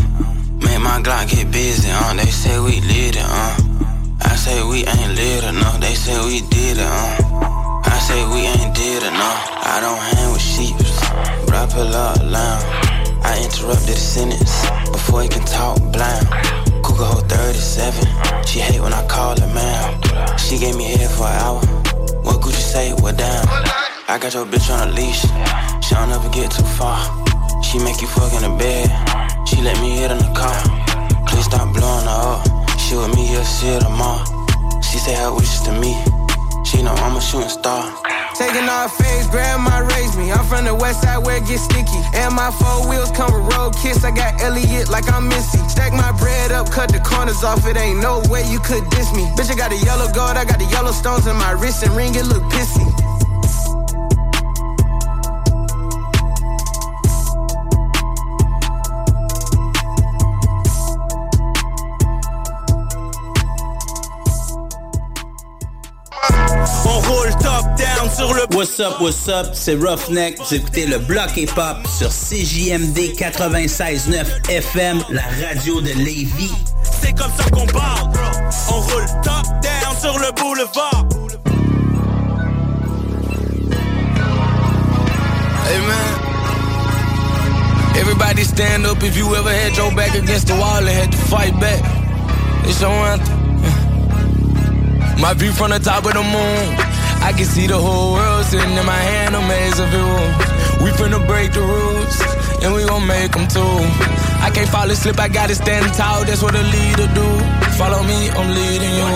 Make my Glock get busy, uh. They say we lit it, uh. I say we ain't lit enough. They say we did it, uh. I say we ain't did enough. I don't hang with sheeps, I pull up loud. I interrupted the sentence before he can talk blind. Cougar hold 37. She hate when I call her man. She gave me head for an hour. What could you say? What down? I got your bitch on a leash. She don't ever get too far. She make you fuck in the bed. She let me hit in the car. Please stop blowing her up. She with me, you'll see her tomorrow. She say her wishes to me. She know I'm a shooting star. Taking off face, grandma raised me. I'm from the west side where it gets sticky. And my four wheels come with road kiss. I got Elliot like I'm Missy. Stack my bread up, cut the corners off. It ain't no way you could diss me. Bitch, I got a yellow gold. I got the yellow stones in my wrist and ring. It look pissy. Sur le. What's up, what's up, c'est Roughneck. Vous écoutez le bloc hip-hop sur CJMD 96.9 FM, la radio de Lévis. C'est comme ça qu'on parle, bro. On roule top down sur le boulevard. Hey man. Everybody stand up if you ever had your back against the wall and had to fight back. It's your anthem. <laughs> My view from the top of the moon. I can see the whole world sitting in my hand, a maze of rules. We finna break the rules, and we gon' make them too. I can't fall asleep, I gotta stand tall, that's what a leader do. Follow me, I'm leading you.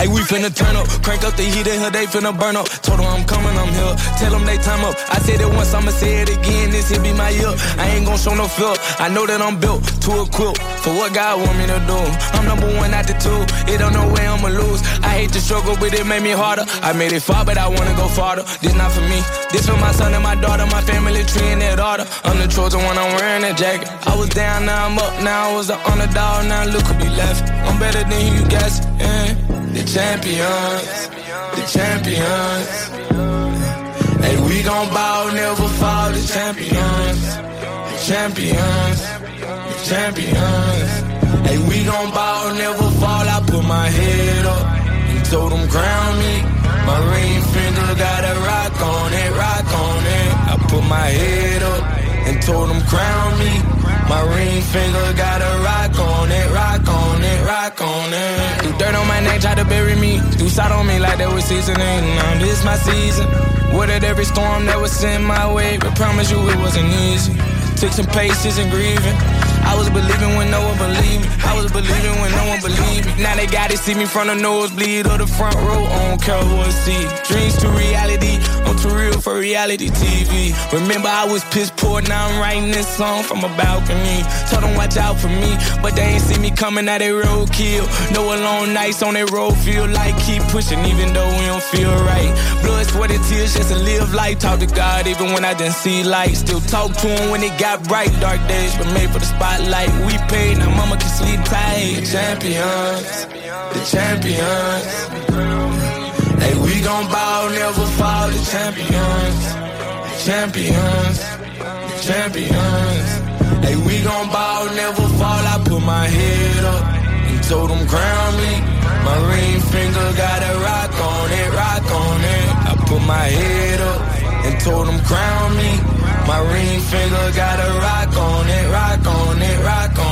Hey, we finna turn up, crank up the heat in here, they finna burn up. Told them I'm coming, I'm here. Tell them they time up. I said it once, I'ma say it again. This here be my year. I ain't gon' show no fear. I know that I'm built to equip for what God want me to do. I'm number one out the two. It don't know where I'ma lose. I hate the struggle, but it made me harder. I made it far, but I wanna go farther. This not for me. This for my son and my daughter, my family tree and that order. I'm the chosen one, I'm wearing that jacket. I was down, now I'm up. Now I was the underdog, now look who be left. I'm better than you guess. Yeah. The champions, the champions. Hey, we gon' bow, never fall. The champions, the champions, the champions. Hey, we gon' bow, never fall. I put my head up and told them crown me. My ring finger got a rock on it, rock on it. I put my head up and told them crown me. My ring finger got a rock on it, rock on it, rock on it. Do dirt on my neck, try to bury me. Do side on me like they was seasoning. Now this my season. Weathered every storm that was sent my way, but promise you it wasn't easy. Took some patience and grieving. I was believing when no one believed me. I was believing when no one believed me. Now they gotta see me from the nosebleed or the front row on cowboy seat. Dreams to reality, I'm too real for reality TV. Remember I was piss poor, now I'm writing this song from a balcony. Told them watch out for me, but they ain't see me coming out they roadkill. No alone nights on that road feel like keep pushing even though we don't feel right. Blood, sweat, and tears just to live life. Talk to God even when I didn't see light. Still talk to him when it got bright. Dark days but made for the spot spotlight, we paid. Now mama can sleep tight. The champions, the champions. Hey, we gon' bow, never fall. The champions, the champions, the champions. Hey, we gon' bow, never fall. I put my head up and told them crown me. My ring finger got a rock on it, rock on it. I put my head up and told them crown me. My ring finger got a rock on it, rock on it rock on.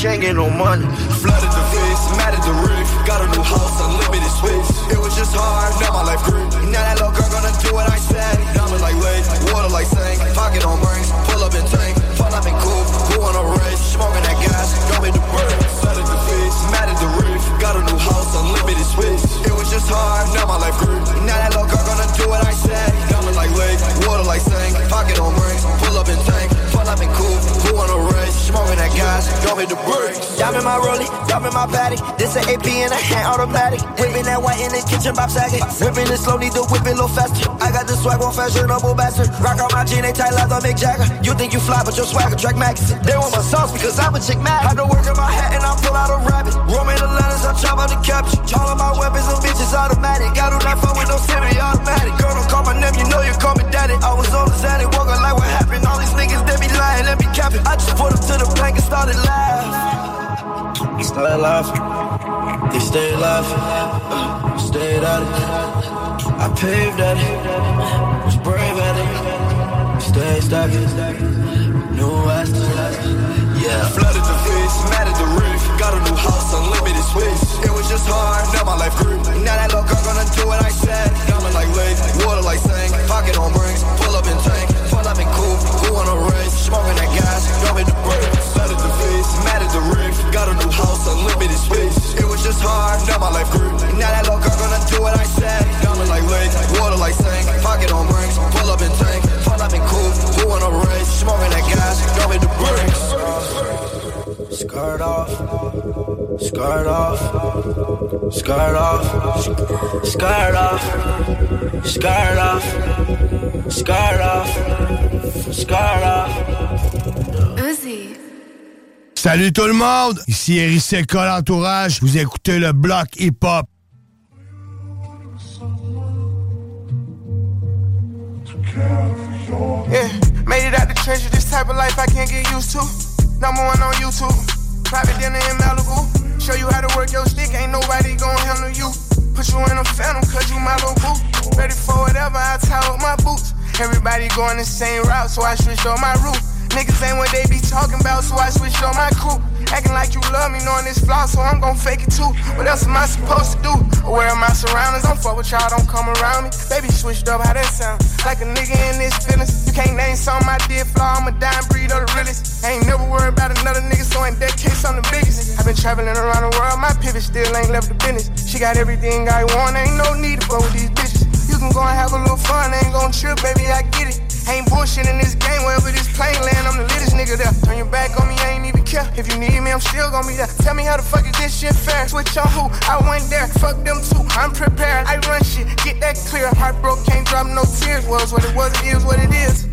chain, ain't no money. Skirt off, skirt off, skirt off, skirt off, skirt off, skirt off. Uzi. Salut tout le monde, ici Eric Seca l'entourage, vous écoutez le bloc hip-hop. So I switched on my route. Niggas ain't what they be talking about, so I switched on my crew. Acting like you love me, knowing this flaw, so I'm gon' fake it too. What else am I supposed to do? Aware of my surroundings, don't fuck with y'all, don't come around me. Baby switched up, how that sound? Like a nigga in this feelings. You can't name something I did flaw, I'm a dying breed of the realest. Ain't never worried about another nigga, so in that case, I'm the biggest. I've been traveling around the world, my pivot still ain't left the business. She got everything I want, ain't no need to fuck with these bitches. You can go and have a little fun, ain't gon' trip, baby, I get it. Ain't bullshit in this game, wherever this plane land, I'm the littest nigga there. Turn your back on me, I ain't even care. If you need me, I'm still gon' be there. Tell me how the fuck is this shit fair? Switch on who? I went there, fuck them too. I'm prepared, I run shit, get that clear. Heart broke, can't drop no tears. Was what it was, it is what it is.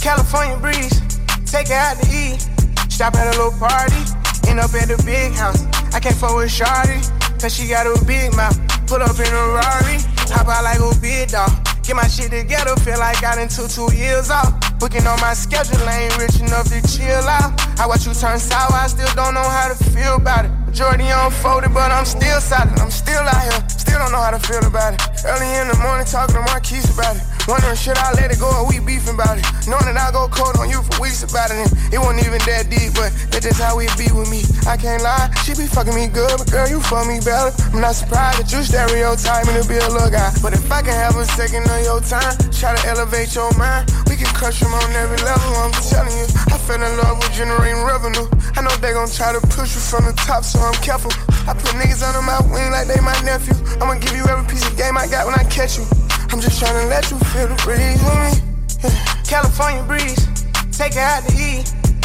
California breeze, take it out to eat. Stop at a little party, end up at the big house. I can't fuck with Shawty, cause she got a big mouth. Put up in a Rari, hop out like a big dog. Get my shit together, feel like I done took two years off. Booking on my schedule, I ain't rich enough to chill out. I watch you turn sour, I still don't know how to feel about it. Majority unfolded, but I'm still solid. I'm still out here, still don't know how to feel about it. Early in the morning, talking to Marquise about it. Wondering, should I let it go or we beefing about it? Knowing that I go cold on you for weeks about it. And it wasn't even that deep, but that's just how it be with me. I can't lie, she be fucking me good, but girl, you fuck me better. I'm not surprised that you stereotype me to be a little guy. But if I can have a second of your time, try to elevate your mind, we can crush them on every level. I'm telling you, I fell in love with generating revenue. I know they gon' try to push you from the top, so I'm careful. I put niggas under my wing like they my nephew. I'ma give you every piece of game I got when I catch you. I'm just tryna let you feel the breeze with me. California breeze, take it out to eat.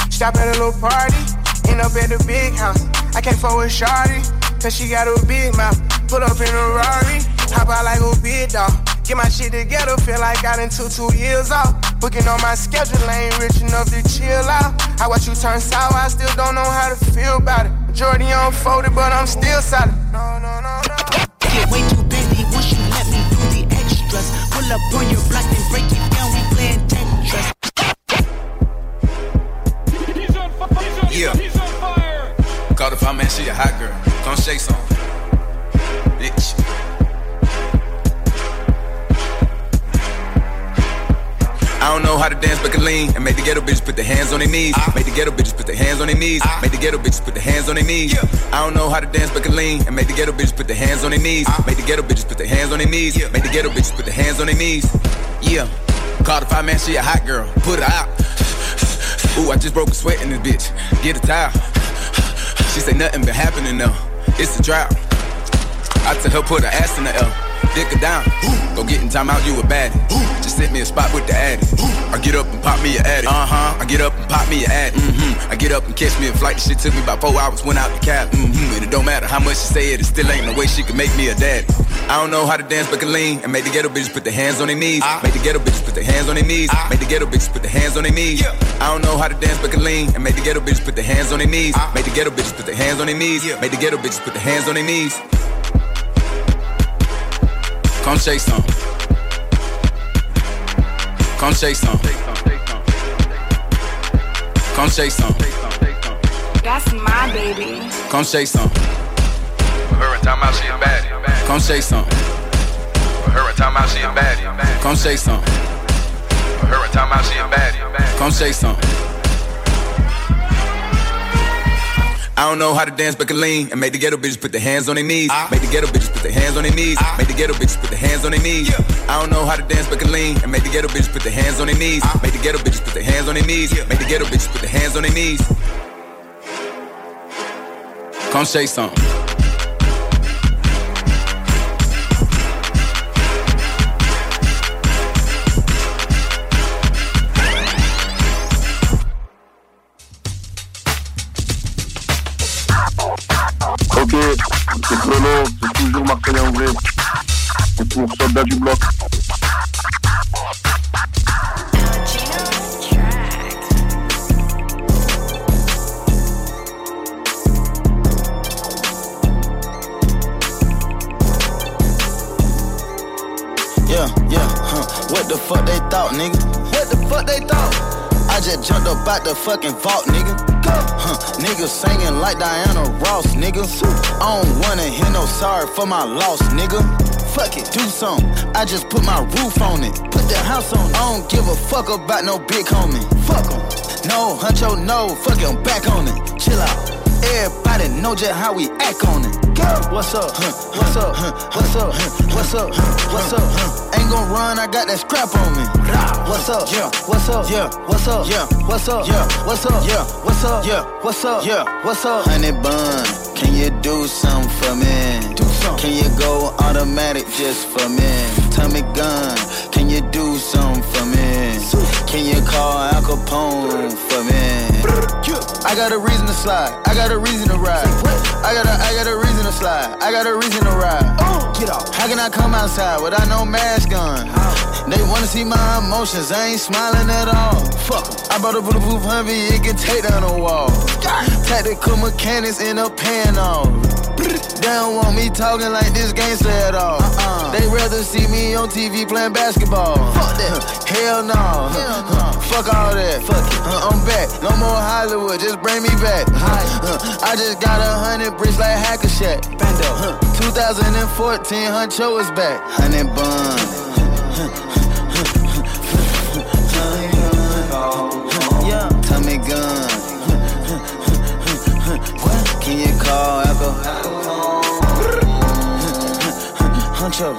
Stop at a little party, end up at the big house. I can't fuck with Shawty, cause she got a big mouth. Pull up in a Rari, hop out like a big dog. Get my shit together, feel like I done took two years off. Booking on my schedule, I ain't rich enough to chill out. I watch you turn sour, I still don't know how to feel about it. Majority unfolded, but I'm still solid. No, no, no, no. Extras. Pull up on your block and break it down, we playing Tetris. Yeah. Call the fire man, she a hot girl. Come shake some. I don't know how to dance, but can lean and make the ghetto bitches put their hands on their knees. Ah. Make the ghetto bitches put their hands on their knees. Ah. Make the ghetto bitches put their hands on their knees. I don't know how to dance, but can lean and make the ghetto bitches put their hands on their knees. Ah. Make the ghetto bitches put their hands on their knees. Make the ghetto bitches put their hands on their knees. Yeah. Call the fire man, she a hot girl. Put her out. Ooh, I just broke a sweat in this bitch. Get a towel. She say nothing been happening though. It's a drought. I tell her put her ass in the L. Dick her down. Go get in time out, you a baddie. Just sent me a spot with the addy. I get up and pop me a addy. Uh huh. I get up and pop me a addy. Mm-hmm. I get up and catch me a flight. The shit took me about four hours. Went out the cab. Mm-hmm. And it don't matter how much she say it, it still ain't no way she can make me a daddy. I don't know how to dance, but can lean and make the ghetto bitches put their hands on their knees. Make the ghetto bitches put their hands on their knees. Make the ghetto bitches put their hands on their knees. I don't know how to dance, but can lean and make the ghetto bitches put their hands on their knees. Make the ghetto bitches put their hands on their knees. Make the ghetto bitches put their hands on their knees. Come shake some. Come shake some. Come shake some. That's my baby. Come shake some. Her and time out, she a baddie. Come shake some. Her and time out, she a baddie. Come shake some. Her and time out, she a baddie. Come shake some. I don't know how to dance, but can lean and make the ghetto bitches put their hands on their knees. Make the ghetto bitches put their hands on their knees. Make the ghetto bitches put their hands on their knees. I don't know how to dance, but can lean and make the ghetto bitches put their hands on their knees. Make the ghetto bitches put their hands on their knees. Make the ghetto bitches put their hands on their knees. Come shake some. Ok, c'est Chrono, c'est toujours Marseille en vrai. C'est pour Soldat du Bloc. Yeah, yeah, huh. What the fuck they thought, nigga? What the fuck they thought? I just jumped up out the fucking vault, nigga. Huh. Nigga singing like Diana Ross, nigga. I don't wanna hear no sorry for my loss, nigga. Fuck it, do something. I just put my roof on it. Put the house on. I don't give a fuck about no big homie. Fuck Fuck 'em. No, huncho, no. Fuck it, I'm back on it. Chill out. Everybody know just how we act on it. What's up? What's up? What's up? What's up? What's up? Ain't gon' run, I got that scrap on me. What's up? Yeah. What's up? Yeah. What's up? Yeah. What's up? Yeah. What's up? Yeah. What's up? Yeah. What's up? Yeah. What's up? Honey bun, can you do something for me? Do something. Can you go automatic just for me? Tommy gun, can you do something for me? Can you call Al Capone for me? I got a reason to slide. I got a reason to ride. I got a, I got a reason to slide. I got a reason to ride. Get off. How can I come outside without no mask on? They wanna see my emotions. I ain't smiling at all. Fuck. I bought a bulletproof Humvee. It can take down a wall. Tactical mechanics in a pan off. They don't want me talking like this gangster at all. They rather see me on TV playing basketball. Fuck that. <laughs> Hell <laughs> no. Fuck all that. Fuck it. I'm back. No more Hollywood. Just bring me back. Uh, <laughs> I just got a hundred bricks like Hackashack. Bando. 2014, Huncho is back. Honey bun. Yeah, Tommy gun. Can you call Echo? Huncho.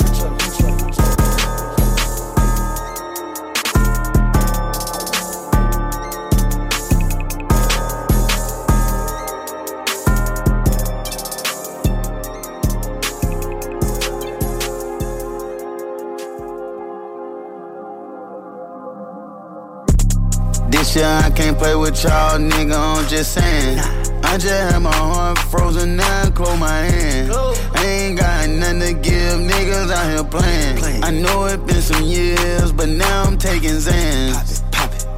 This year I can't play with y'all, nigga, I'm just saying. I just had my heart frozen, now I close my hand. I ain't got nothing to give, niggas out here playing. I know it been some years, but now I'm taking Zans.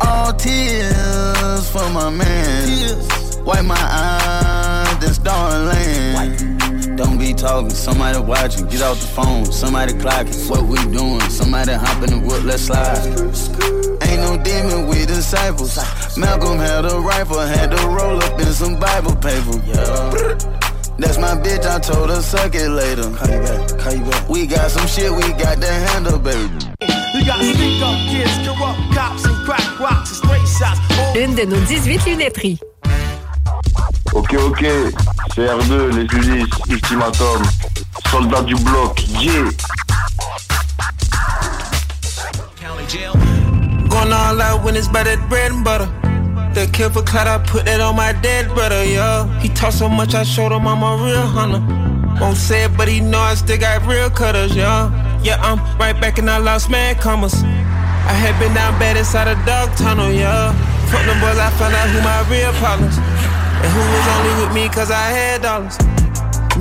All tears for my man. Wipe my eyes, then start laying. Don't be talking, somebody watching, get off the phone, somebody clocking. What we doing? Somebody hop in the whip, let's slide. Ain't no demon with disciples. Malcolm had a rifle, had to roll up in some Bible paper. Yeah. That's my bitch, I told her suck it later. Call you back, call you back. We got some shit we got to handle, baby. You got sneak up kids, corrupt cops, and crack rocks and straight shots. Une de nos 18 lunetteries. Ok, ok, c'est R2, les Ulysses, Ultimatum, Soldat du bloc, yeah. Going all out when it's by that bread and butter. The kill for clout, I put that on my dead brother, yo. He talk so much, I showed him I'm a real hunter. Won't say it, but he know I still got real cutters, yo. Yeah, I'm right back and I lost mad commas. I had been down bad inside a dog tunnel, yo. Fuck them boys, I found out who my real problems. And who was only with me cause I had dollars.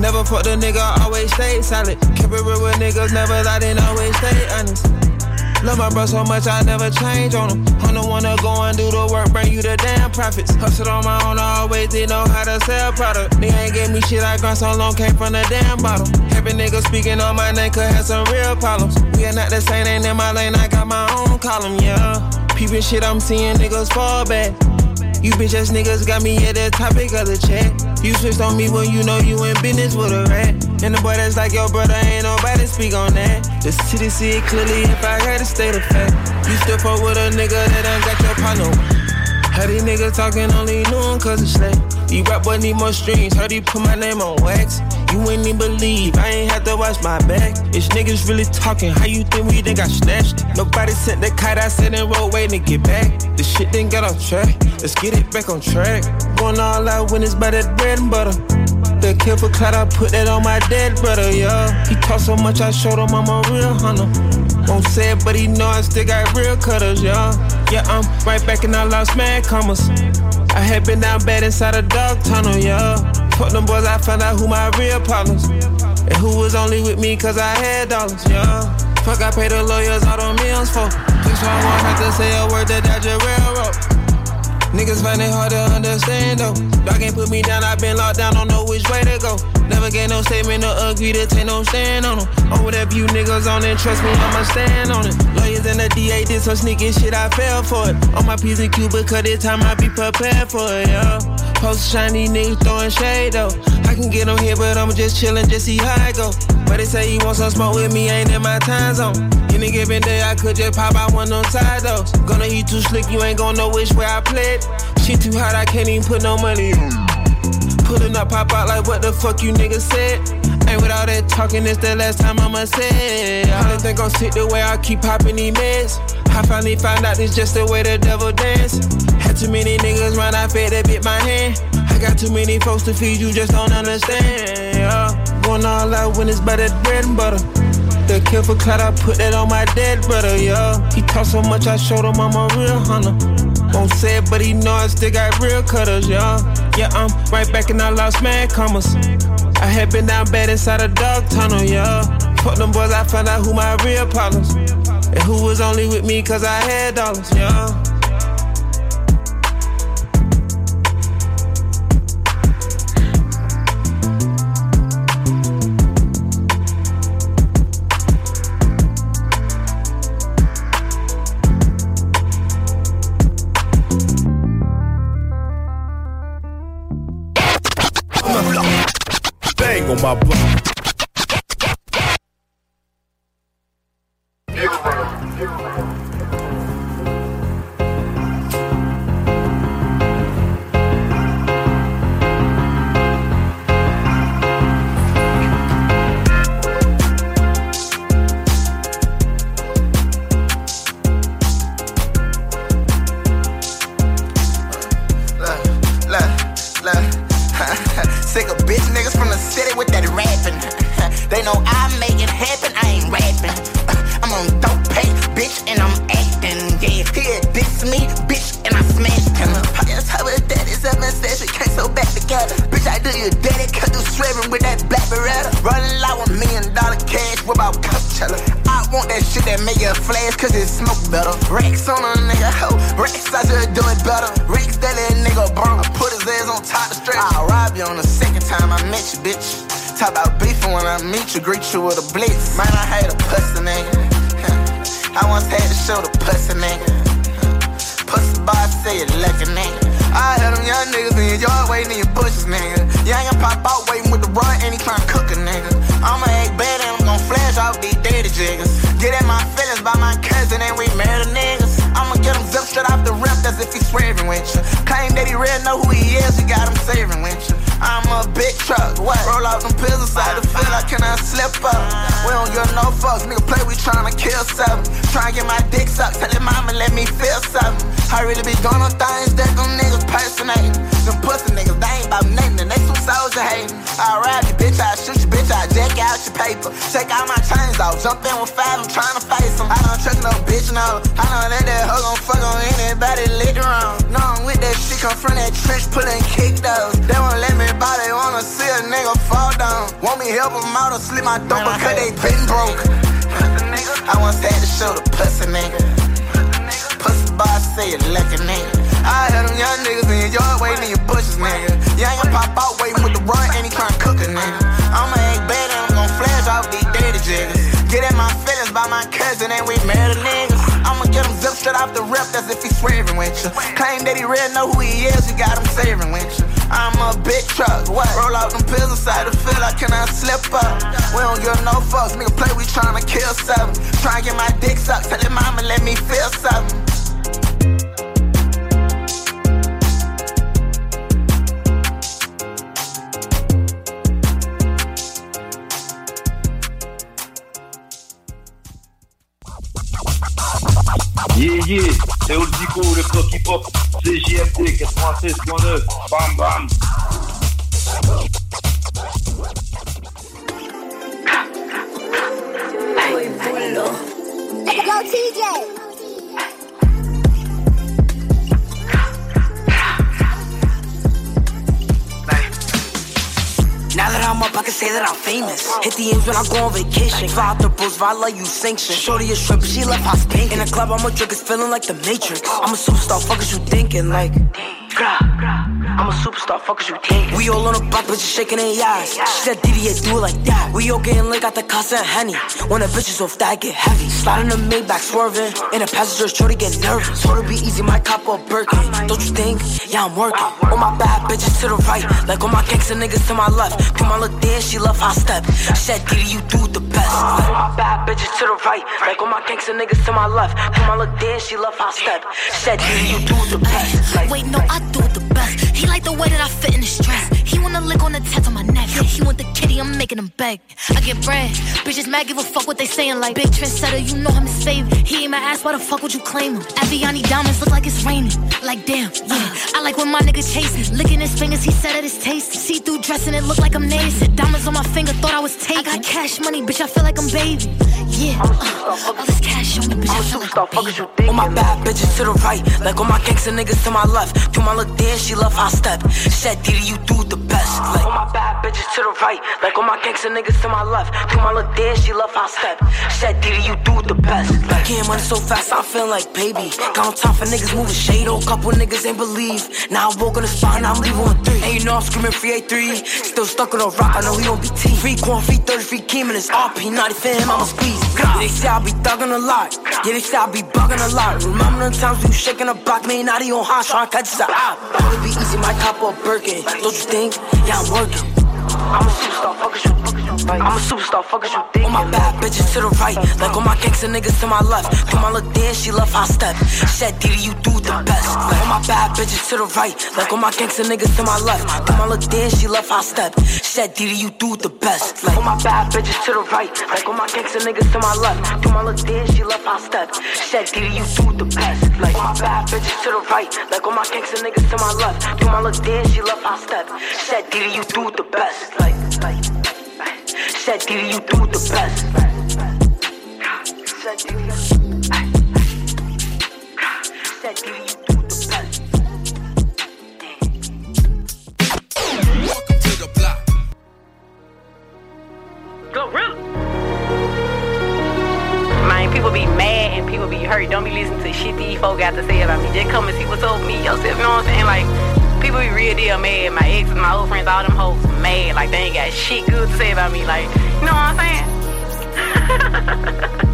Never fucked a nigga, always stayed solid. Kept it real with niggas, never lied and always stay honest. Love my bro so much, I never change on him. I'm the one go and do the work, bring you the damn profits. Hustle on my own, I always did know how to sell product. They ain't gave me shit I grind so long, came from the damn bottle. Every nigga speaking on my name could have some real problems. We are not the same, ain't in my lane, I got my own column, yeah. Peeping shit, I'm seeing niggas fall back. You bitch ass niggas got me at the topic of the chat. You switched on me when you know you in business with a rat. And the boy that's like your brother, ain't nobody speak on that. The city see it clearly if I had to state of fact. You still fuck with a nigga that done got your partner. How these niggas talking only knew him cause it's slack. These rap boy need more streams. Heard he put my name on wax. You ain't even believe, I ain't had to watch my back. It's niggas really talking, how you think we done got snatched? Nobody sent the kite, I said in road waiting to get back. The shit didn't get off track, let's get it back on track. Going all out when it's by that bread and butter. The for clout, I put that on my dead brother, yeah. He talk so much, I showed him I'm a real hunter. Won't say it, but he know I still got real cutters, yo. Yeah, I'm right back and I lost mad commas. I had been down bad inside a dog tunnel, yeah. Fuck them boys, I found out who my real problems. And who was only with me cause I had dollars, yeah. Fuck, I paid the lawyers all them millions for. Just so I won't have to say a word that I just railroad. Niggas find it hard to understand though. Dog ain't put me down, I been locked down, don't know which way to go. Never get no statement or agree to take no stand on them. On whatever you niggas on it, trust me, I'ma stand on it. Lawyers and the DA did some sneaky shit, I fell for it. On my P's and Q, because this time I be prepared for it, yeah. Post shiny niggas throwing shade though. I can get on here, but I'ma just chillin', just see how I go. But they say you want some smoke with me, ain't in my time zone. Any given day, I could just pop out one them side though. Gonna eat too slick, you ain't gonna know which way I played. Shit too hot, I can't even put no money on. Pulling up, pop out like what the fuck you niggas said. Ain't with all that talking, it's the last time I'ma say. I don't think I'm sick the way I keep popping these meds. I finally found out this just the way the devil dance. Had too many niggas run, I fed that bit my hand. I got too many folks to feed, you just don't understand. Yeah. Going all out when it's better bread and butter. The for clout, I put that on my dead brother, yeah. He talk so much, I showed him I'm a real hunter. Won't say it, but he know I still got real cutters, yeah. Yeah, I'm right back and I lost mad commas. I had been down bad inside a dog tunnel, yeah. Fuck them boys, I found out who my real problems. And who was only with me cause I had dollars, yeah. Or slip because they been broke. I once had to show the pussy nigga. Pussy boy say you lucky nigga. I had them young niggas in your yard waiting in your bushes, nigga. Young and pop out waiting with the run and he tryna cook a nigga. I'ma act bad and I'm gon' flash off these dirty jiggers. Get in my feelings by my cousin and we married niggas. I'ma get him zip straight off the rip as if he's swerving with you. Claim that he real know who he is, you got him saving with you. I'm a big truck, what? Roll out them pills inside the field, I slip up. We don't give no fucks, nigga play, we tryna kill something. Tryna get my dick sucked, tell him mama let me feel something. Yeah, yeah, c'est Old Zico, le bloc hip-hop, CJMT 96.9, bam bam. Say that I'm famous. Hit the ends when I go on vacation. Fly out the bros, I you sanction. Shorty a stripper, she left house pink. In the club, I'm a drink, it's feeling like the Matrix. I'm a superstar, fuck is you thinking? Like, I'm a superstar, fuck is you thinking? We all on the block, bitches shaking their ass. She said, Diddy, yeah, do it like that. We all getting lit, got the Casa and Henny. When the bitches off that, get heavy. Sliding the Maybach, swerving. In the passenger, to get nervous. Told her be easy, my cop or Birkin. Oh Don't you think? Yeah, I'm working. All my bad bitches to the right, like all my gangsta niggas to my left. Do my look dance, she love how I step. She said, Diddy, you do the best. Like all my bad bitches to the right, like all my gangsta niggas to my left. Do my look dance, she love how I step. She said, Diddy, you do the best. Like, Wait, no, I do the best. He like the way that I fit in his dress. He wanna lick on the tats on my neck. He want the kitty, I'm making him beg. I get bread. Bitches mad, give a fuck what they saying. Like big trendsetter, you know I'm his favorite. He ain't my ass, why the fuck would you claim him? Aviani diamonds look like it's raining. Like damn, yeah. I like when my nigga chase me. Licking his fingers, he said that it's tasty. See through dressing, it look like I'm naked. Said diamonds on my finger, thought I was taken. I got cash money, bitch, I feel like I'm baby. Yeah, uh, all this cash on me, bitch, I feel like I'm baby. All my bad bitches to the right, like all my gangsta niggas to my left. Do my little dance, she love how I step. She said, Diddy, you do the best. Like all my bad bitches to the right, like all my gangsta niggas to my left. Do my little dance, she love how step. Said, Diddy, you do the best. Getting money so fast, I'm feeling like baby. Got no time for niggas moving shade, oh, couple niggas ain't believe. Now I woke on the spot, now I'm leaving on three. And you know I'm screaming free A3. Still stuck on a rock, I know he don't be T. Free corn, free 30, free Keem, and it's RP. Not if him, I'ma squeeze. Yeah, they say I be thugging a lot. Yeah, they say I be bugging a lot. Remember the times we shaking a block, me not on hot, trying to catch us out. It'll be easy, my top or Birkin. Don't you think? Yeah, I'm working. I'm a superstar, fuck a shoot, fuck a shoot you. I'm a superstar, fuck is you think? All my bad bitches to the right, like all my gangsta niggas to my left. Do my little dance, she love how I step. She Diddy, you do the best. Like all my bad bitches to the right, like all my gangsta niggas to my left. Do my little dance, she love how I step. She Diddy, you do the best. Like all my bad bitches to the right, like all my gangsta niggas to my left. Do my little dance, she love how I step. She Diddy, you do the best. Like all my bad bitches to the right, like all my gangsta niggas to my left. Do my little dance, she love how I step. She Diddy, you do the best. Like, like, said, Diddy, you do the best. Welcome to the block. Gorilla. Man, people be mad and people be hurt. Don't be listening to shit these folk got to say about me. Just come and see what's up with me yourself. You know what I'm saying? Like, people be real deal mad. My exes, my old friends, all them hoes mad. Like, they ain't got shit good to say about me. Like, you know what I'm saying? <laughs>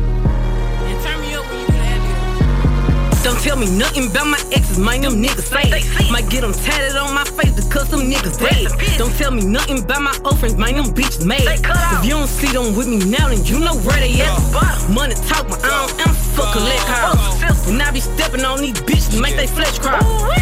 Don't tell me nothing about my exes, mind them niggas say. Might get them tatted on my face because them niggas dead. Don't tell me nothing about my old friends, mind them bitches made. If you don't see them with me now, then you know where they at. Money talk, but I don't answer for collect calls. And I be stepping on these bitches, make they flesh cry.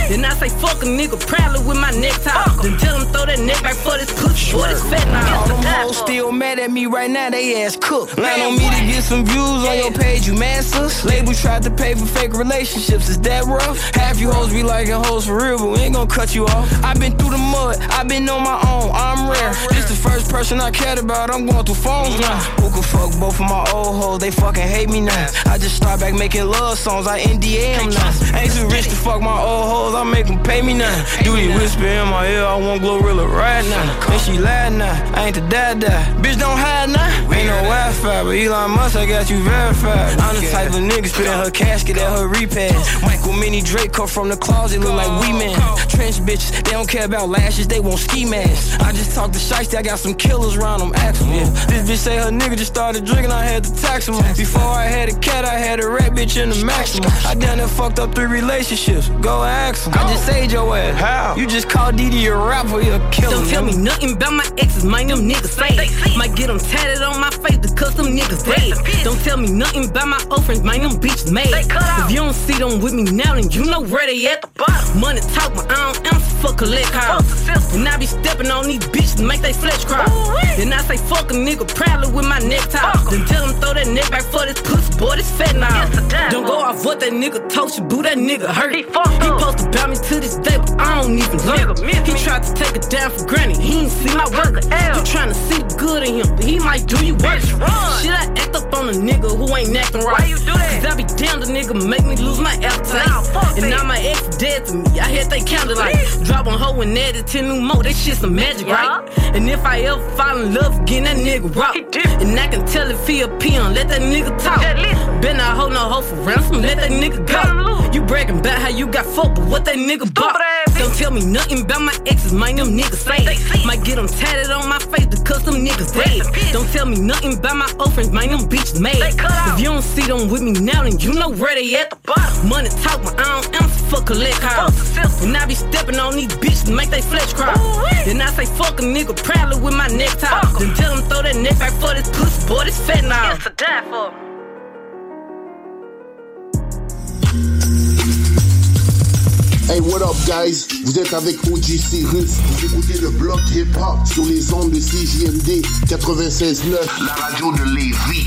Then I say fuck a nigga proudly with my necktie. Then tell them throw that neck back for this pussy, boy, this fat now. All them hoes still mad at me right now, they ass cooked. Line on me to get some views on your page, you mad sus? Label tried to pay for fake relationships, is that rough? Half you hoes be liking hoes for real, but we ain't gonna cut you off. i been through the mud, i been on my own, I'm rare. This the first person I cared about, I'm going through phones now. Who could fuck both of my old hoes, they fucking hate me now. I just start back making love songs, I NDA them now. Ain't too rich to fuck my old hoes, I make them pay me now. Do they whisper in my ear, I want Glorilla right now. And she lied now, I ain't the dad dad. Bitch don't hide now. Ain't no Wi-Fi, but Elon Musk, I got you verified. I'm the type of nigga spitting her casket at her repass. Michael Mini Drake come from the closet, look like we man. Trench bitches, they don't care about lashes, they want ski masks. I just talked to Shiesty, I got some killers around them, ask them. Yeah. This bitch say her nigga just started drinking, I had to tax him. Before I had a cat, I had a rat bitch in the maximum. I done done fucked up three relationships, go ask him. I just saved your ass. How? You just called Didi a rapper, you a killer. Don't tell me nothing about my exes, mind them niggas say. Might get them tatted on my face because them niggas dead. Don't tell me nothing about my old friends, mind them bitches made. If you don't see them with me now, then you know where they at. Money talk, but I don't answer for collect calls. And I be stepping on these bitches, to make they flesh cry. Then I say fuck a nigga proudly with my necktie. Then tell them throw that neck back for this pussy, boy, this fat now. Don't go off what that nigga told you, boo, that nigga hurt. He, he posted about me to this day, but I don't even learn. He tried to take it down for granted, he ain't see my work. You tryna see the good in him, but he might do you worse. Shit, I act up on a nigga who ain't acting right. Why you do that? Cause I be down the nigga make me lose my appetite. and now my ex dead to me, I had they counted like drop on hoe and added 10 new more, that shit some magic, right? And if I ever fall in love again, that nigga rock. And I can tell if he a peon, let that nigga talk. Been not hold no hoe for ransom, let that nigga go. You bragging about how you got fucked, but what that nigga bought. Don't tell me nothing about my exes, mind them niggas say. Might get them tatted on my face because them niggas dead. Don't tell me nothing about my old friends, mind them bitches mad. If you don't see them with me now, then you know where they at the bottom. Money talk, but I don't answer for collect calls. When I be stepping on these bitches, make they flesh cry. Then I say fuck a nigga proudly with my necktie. Then tell them throw that neck back for this pussy, boy, this fat now. It's a die for. Hey, what up, guys? Vous êtes avec OG Cyrus. Vous écoutez le bloc hip-hop sur les ondes de CJMD 96.9, la radio de Lévis.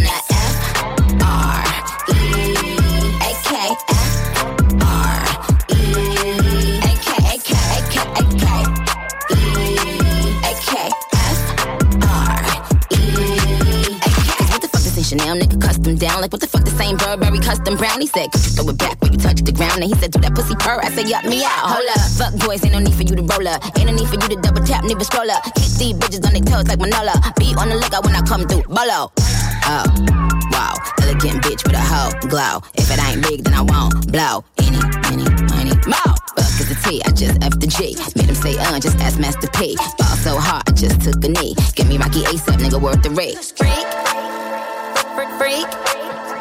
down. Like what the fuck the same Burberry custom brownie said, could you throw it back when you touch the ground? And he said, do that pussy purr. I said, yup me out. Hold up. Fuck boys, ain't no need for you to roll up. Ain't no need for you to double tap, nigga scroll up. Kick these bitches on their toes like Manola. Be on the lookout when I come through. Bolo. Oh, wow. Elegant bitch with a hoe glow. If it ain't big, then I won't blow. Any, any, money, more. Fuck is the T, I just F the G. Made him say, uh, just ask Master P. Ball so hard, I just took a knee. Give me Rocky ASAP, nigga, worth the rate. Freak, freak, freak.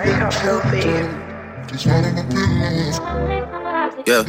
Wake up, filthy. Yeah.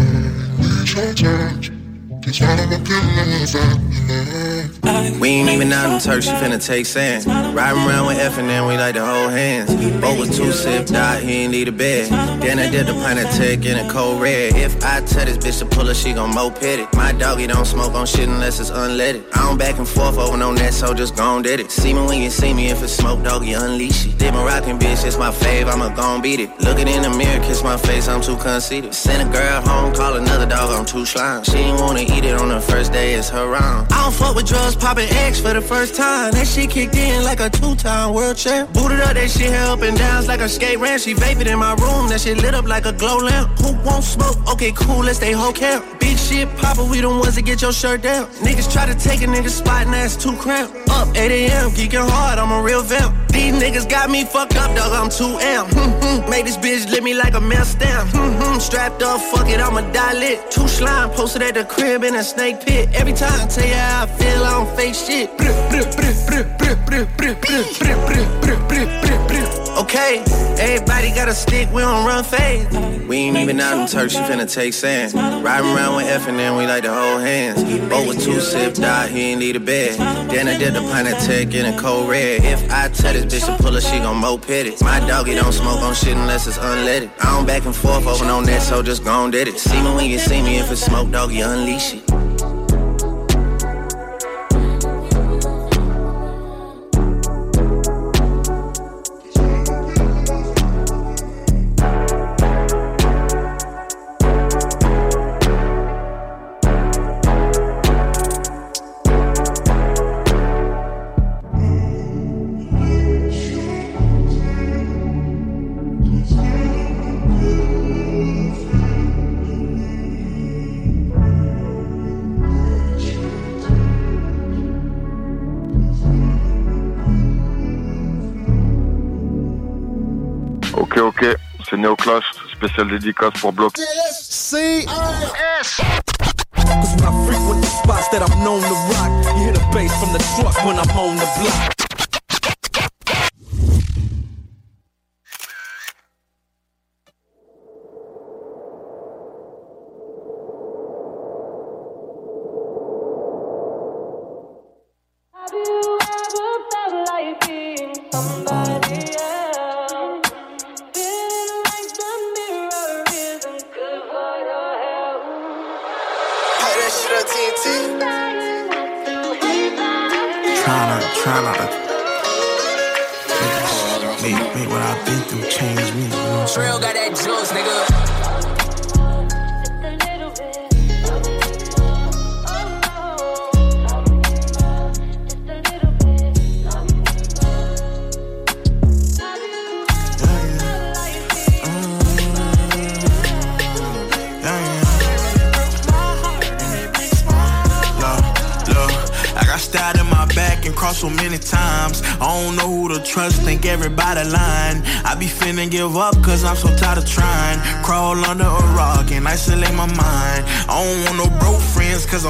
We ain't even out in Turks, she finna take sand. Riding around with F and then we like to hold hands. Both was two sipped out, he ain't need a bed. Then I did the pint of tech in a cold red. If I tell this bitch to pull her, she gon' moped it. My doggy don't smoke on shit unless it's unleaded. I don't back and forth over no net, so just gon' did it. See me when you see me, if it's smoke, doggy, unleash it. Did my rockin' bitch, it's my fave, I'ma gon' beat it. Looking in the mirror, kiss my face, I'm too conceited. Send a girl home, call another dog, I'm too slime. She ain't wanna eat it on the first day, it's her round. I don't fuck with drugs, popping X for the first time. That shit kicked in like a two-time world champ. Booted up, that shit held up and downs like a skate ramp. She vapid in my room, that shit lit up like a glow lamp. Who won't smoke? Okay, cool, let's stay whole camp. Big shit, Papa, we the ones that get your shirt down. Niggas try to take a nigga spot and that's too cramped. Up 8 a.m., geeking hard, I'm a real vamp. These niggas got me fucked up, dog. I'm 2M. Mm-hmm. Made this bitch lit me like a mail stamp. Mm-hmm. Strapped up, fuck it, I'ma die lit. Two slime posted at the crib in a snake pit. Every time I tell you how I feel, I don't fake shit. Okay, everybody got a stick, we don't run fade. We ain't even out in Turks, you finna take sand. Riding around with F and then we like to hold hands. With two sip, die, he ain't need a bed. Then I did the pint tech in a cold red. If I tell this bitch to pull her, she gon' moped it. My doggy don't smoke on shit unless it's unleaded. I don't back and forth over on that, so just gon' did it. See me when you see me, if it's smoke, doggy, unleash she Neoclash, spécial dédicace pour Bloc. C S. Cause when I frequent the spots that I'm known to rock, you hear the bass from the truck when I'm on the block.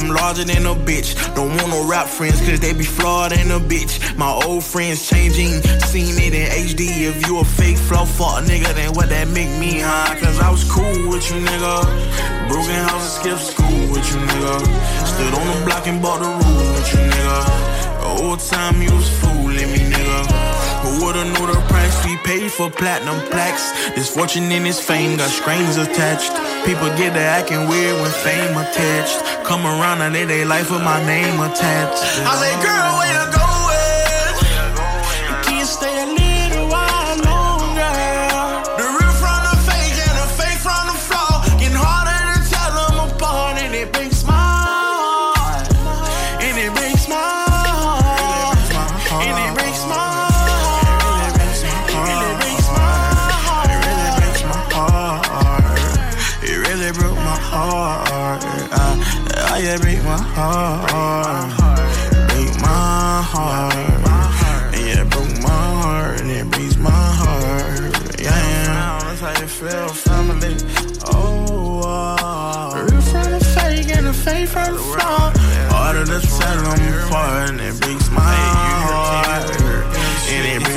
I'm larger than a bitch. Don't want no rap friends cause they be flawed than a bitch. My old friends changing, seen it in HD. If you a fake flow fuck nigga, then what that make me, huh? Cause I was cool with you, nigga. Broken house and skip school with you, nigga. Stood on the block and bought the rules with you, nigga. Whole time you was fooling me, nigga. Who would've knew the price we paid for platinum plaques? This fortune and this fame got strings attached. People get to acting weird when fame attached. Come around and they they life with my name attached. I say, girl, way to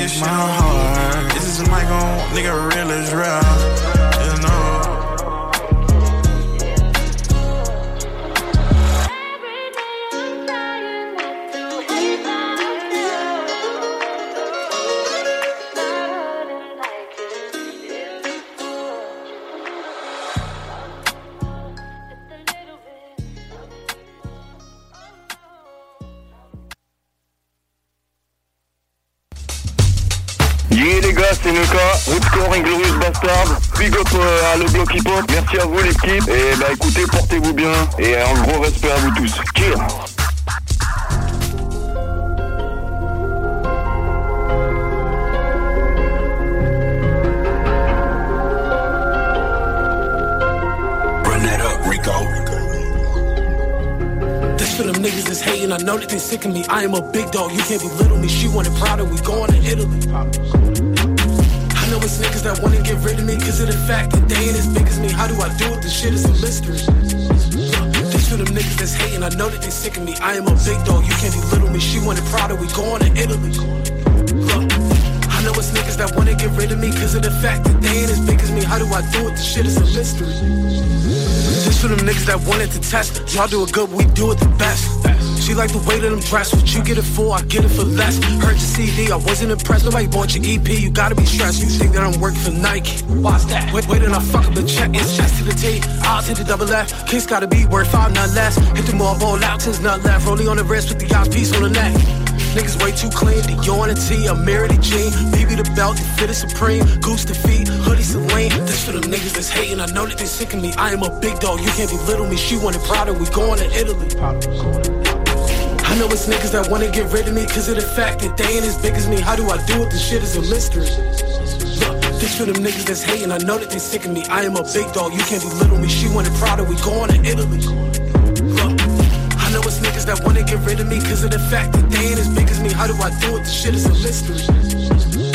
And it breaks my heart. This is a mic on, nigga, real as real. Big up euh, à le bloc hip hop, merci à vous l'équipe, et bah écoutez, portez-vous bien, et un gros respect à vous tous. Cheers This for them niggas that that's hating, I know that they sick of me. I am a big dog, you can't belittle me. She wanted Prada, we going to Italy. It's niggas that wanna get rid of me Cause of the fact that they ain't as big as me. How do I do it? This shit? Is a mystery. This for them niggas that's hating. I know that they sick of me. I am a big dog, you can't belittle me. She wanted Prada, we going to Italy. I know it's niggas that wanna get rid of me Cause of the fact that they ain't as big as me. How do I do it? This shit? Is a mystery. This for them niggas that wanted to test. Y'all do it good, we do it the best she like the way that I'm dressed. What you get it for, I get it for less. Heard your CD, I wasn't impressed. Nobody bought your EP, you gotta be stressed. You think that I'm working for Nike? Why's that? Wait, wait, and I fuck up the check. It's chest to the T. I'll take the double F. Kiss gotta be worth five, not less. Hit the mall, ball out, till not left. Rolling on the wrist with the eyes piece on the neck. Niggas way too clean, the yawn and T, a mirror the jean, BB the belt, the fit is supreme, goose the feet, hoodie Celine. This for the niggas that's hating, I know that they sick of me. I am a big dog, you can't belittle me. She wanted Prada, we going to Italy. I know it's niggas that wanna get rid of me Cause of the fact that they ain't as big as me. How do I do it? This shit is a mystery. Look, this for them niggas that's hating. I know that they sick of me. I am a big dog, you can't belittle me. She wanted Prada, we going to Italy. Look, I know it's niggas that wanna get rid of me Cause of the fact that they ain't as big as me. How do I do it? This shit is a mystery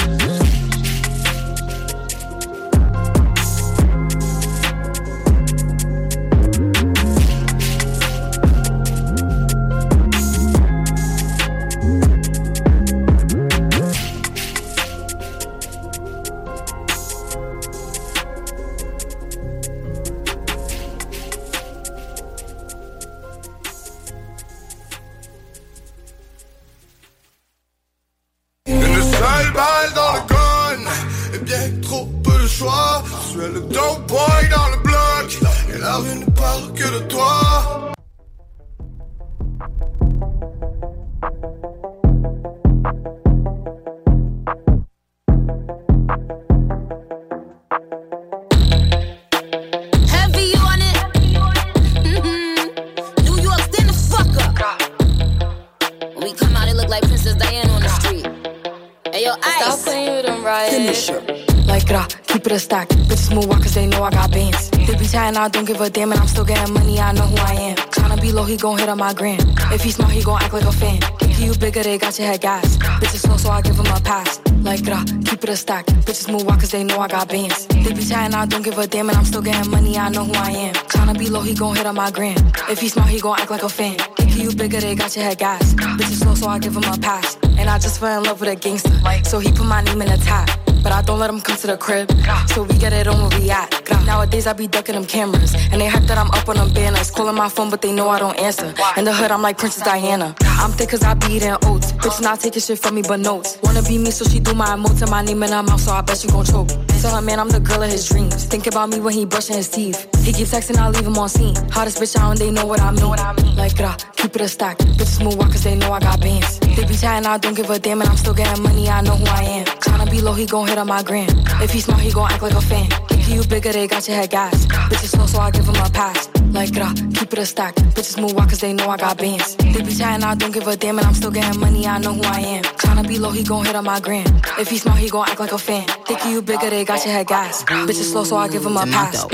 give a damn and I'm still getting money, I know who I am. Tryna be low, he gon' hit on my gram. If he smart, he gon' act like a fan. Think you bigger, they got your head gas. Bitches slow, so I give him a pass. Like, rah, keep it a stack. Bitches move out cause they know I got bands. They be chatting, I don't give a damn and I'm still getting money, I know who I am. Tryna be low, he gon' hit on my gram. If he smart, he gon' act like a fan. Think you bigger, they got your head gas. Bitches slow, so I give him a pass. And I just fell in love with a gangster. So he put my name in the top. But I don't let them come to the crib. So we get it on where we at. Nowadays I be ducking them cameras. And they hype that I'm up on them banners. Calling my phone, but they know I don't answer. In the hood, I'm like Princess Diana. I'm thick cause I be eating oats. Bitch not taking shit from me but notes. Wanna be me, so she do my emotes and my name in her mouth, so I bet she gon' choke. Tell her, man, I'm the girl of his dreams. Think about me when he brushing his teeth. He keep texting, I leave him on scene. Hottest bitch out and they know what I mean. What I mean. Like, rah, keep it a stack. Bitches move walk uh, cause they know I got bands. They be chatting, I don't give a damn, and I'm still getting money, I know who I am. Tryna be low, he gon' hit on my gram. If he smart, he gon' act like a fan. Think you bigger, they got your head gas. Bitches slow, so I give him a pass. Like, rah, keep it a stack. Bitches move walk cause they know I got bands. They be chatting, I don't give a damn, and I'm still getting money, I know who I am. Tryna be low, he gon' hit on my gram. If he smart, he gon' act like a fan. Think you bigger, they got your head gas. Bitches slow, so I give him a pass.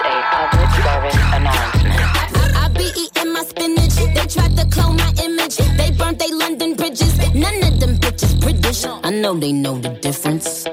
A public service announcement. I, be eating my spinach. They tried to clone my image. They burnt they London bridges. None of them bitches British. I know they know the difference.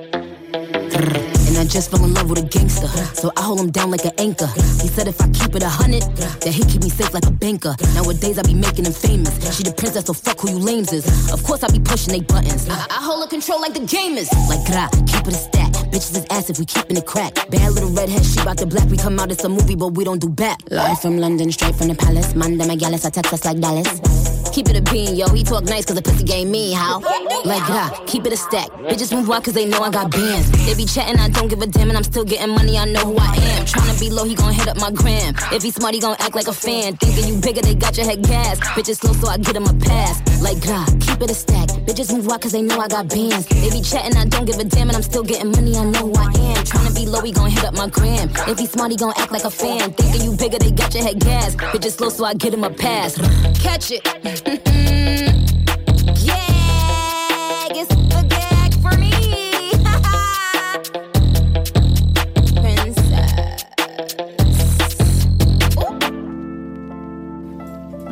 I just fell in love with a gangster. So I hold him down like an anchor. He said if I keep it a hundred, that he keep me safe like a banker. Nowadays I be making him famous. She the princess, so fuck who you lames is. Of course I be pushing they buttons. I, I hold her control like the gamers. Like gra, keep it a stack. Bitches is ass if we keepin' it crack. Bad little redhead, she bout the black. We come out, it's a movie, but we don't do back. Live from London, straight from the palace. Manda Magalis, I text us like Dallas. Keep it a bean, yo. He talk nice cause the pussy game me, how? Like, ah, keep it a stack. Bitches move out cause they know I got bands. They be chatting, I don't give a damn, and I'm still getting money, I know who I am. Tryna be low, he gon' hit up my gram. If he smart, he gon' act like a fan. Thinking you bigger, they got your head gas. Bitches slow, so I get him a pass. Like, ah, keep it a stack. Bitches move out cause they know I got bands. They be chatting, I don't give a damn, and I'm still getting money, I know who I am. Tryna be low, he gon' hit up my gram. If he smart, he gon' act like a fan. Thinking you bigger, they got your head gas. Bitches slow, so I get him a pass. Catch it. Gag, it's the gag for me.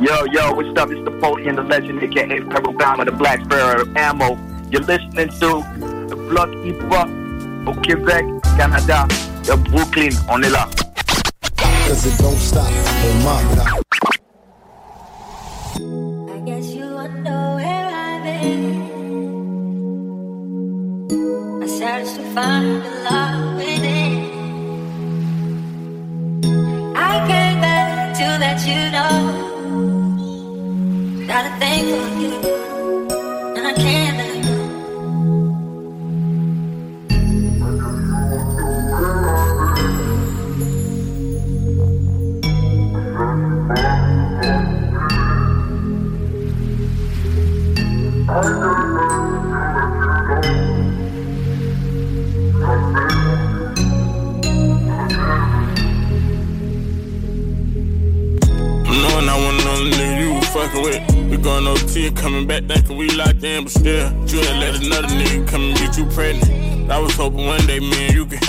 <laughs> Yo, yo, what's up? It's the Foley and the legend, aka Pharaoh Bama, the Black Sparrow Ammo. You're listening to the Block Hip Hop au Québec, Canada, de Brooklyn. On est là. Cause it don't stop on my block. Let you know. That I think for you, and I can't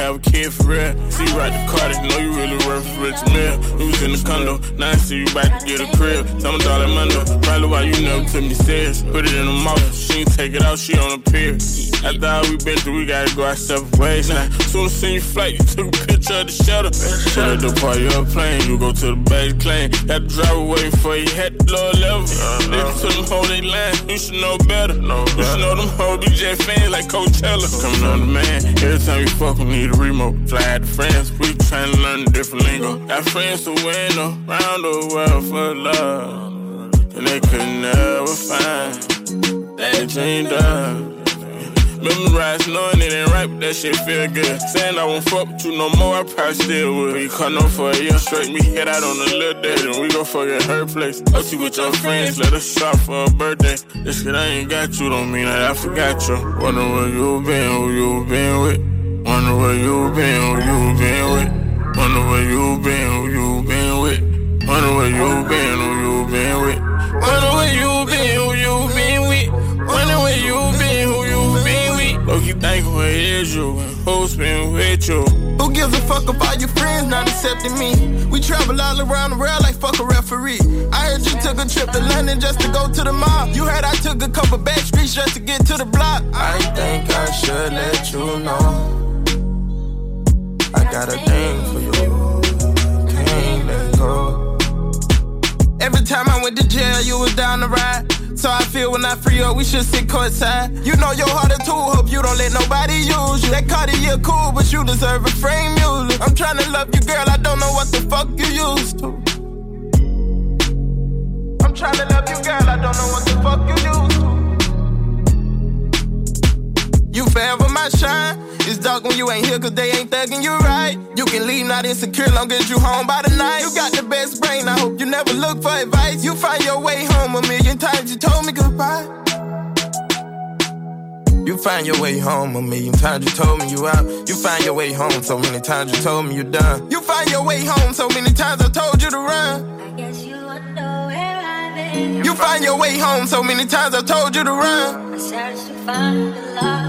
have a kid for real. See you at the Carter, know you really worth rich man. You was in the condo, now I see you back to get a crib. Tell me dollar Mundo, probably why you never took me serious. Put it in the mouth, she ain't take it out, she on a pier. After all we been through, we gotta go our separate ways now. Soon as seen you flight, you took a picture of the shelter. Put at the party of a plane, you go to the base claim. Had to drive away before you had lower level. Listen to them hold they line, you should know better. You should know them hold DJ fans like Coachella. Coming on the man, every time you fuck, we need a remote. Fly to France, we trying to learn a different lingo. Got friends to win around the world for love. And they could never find that dreamed of. Memorize knowing it ain't right, but that shit feel good. Saying I won't fuck with you no more, I probably still would. We come up for a year straight, me head out on a little day, then we gon' fuck at her place. Go see with your friends, let us shop for a birthday. This shit I ain't got you, don't mean that I forgot you. Wonder where you been, who you been with. Wonder where you been, who you been with. Wonder where you been, who you been with. Wonder where you been, who you been with. Wonder where you been, who you been think where is you and who's been with you? Who gives a fuck all your friends not accepting me? We travel all around the world like fuck a referee. I heard you took a trip to London just to go to the mall. You heard I took a couple back streets just to get to the block. I think I should let you know. I got a thing for you. Can't let go. Every time I went to jail, you was down the ride. So I feel when I free up, we should sit courtside. You know your heart a tool, hope you don't let nobody use you. That Cartier cool, but you deserve a frame music. I'm trying to love you, girl, I don't know what the fuck you used to. I'm trying to love you, girl, I don't know what the fuck you used to. You forever my shine. It's dark when you ain't here, cause they ain't thugging you right. You can leave not insecure, long as you home by the night. You got the best brain, I hope you never look for advice. You find your way home a million times, you told me goodbye. You find your way home a million times, you told me you out. You find your way home so many times, you told me you done. You find your way home so many times, I told you to run. I guess you wonder where I've been. You find your way home so many times, I told you to run. I searched to find the love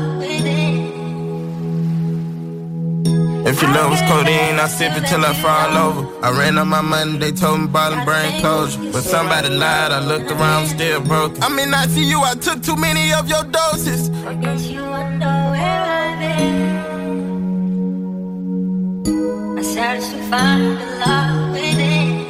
If your love was codeine, I sip it till I fall over. I ran on my money, they told me bottom brain closure. But somebody lied, I looked around, still broken. I mean, I see you, I took too many of your doses. I guess you wonder where I've been. I searched to find the love within.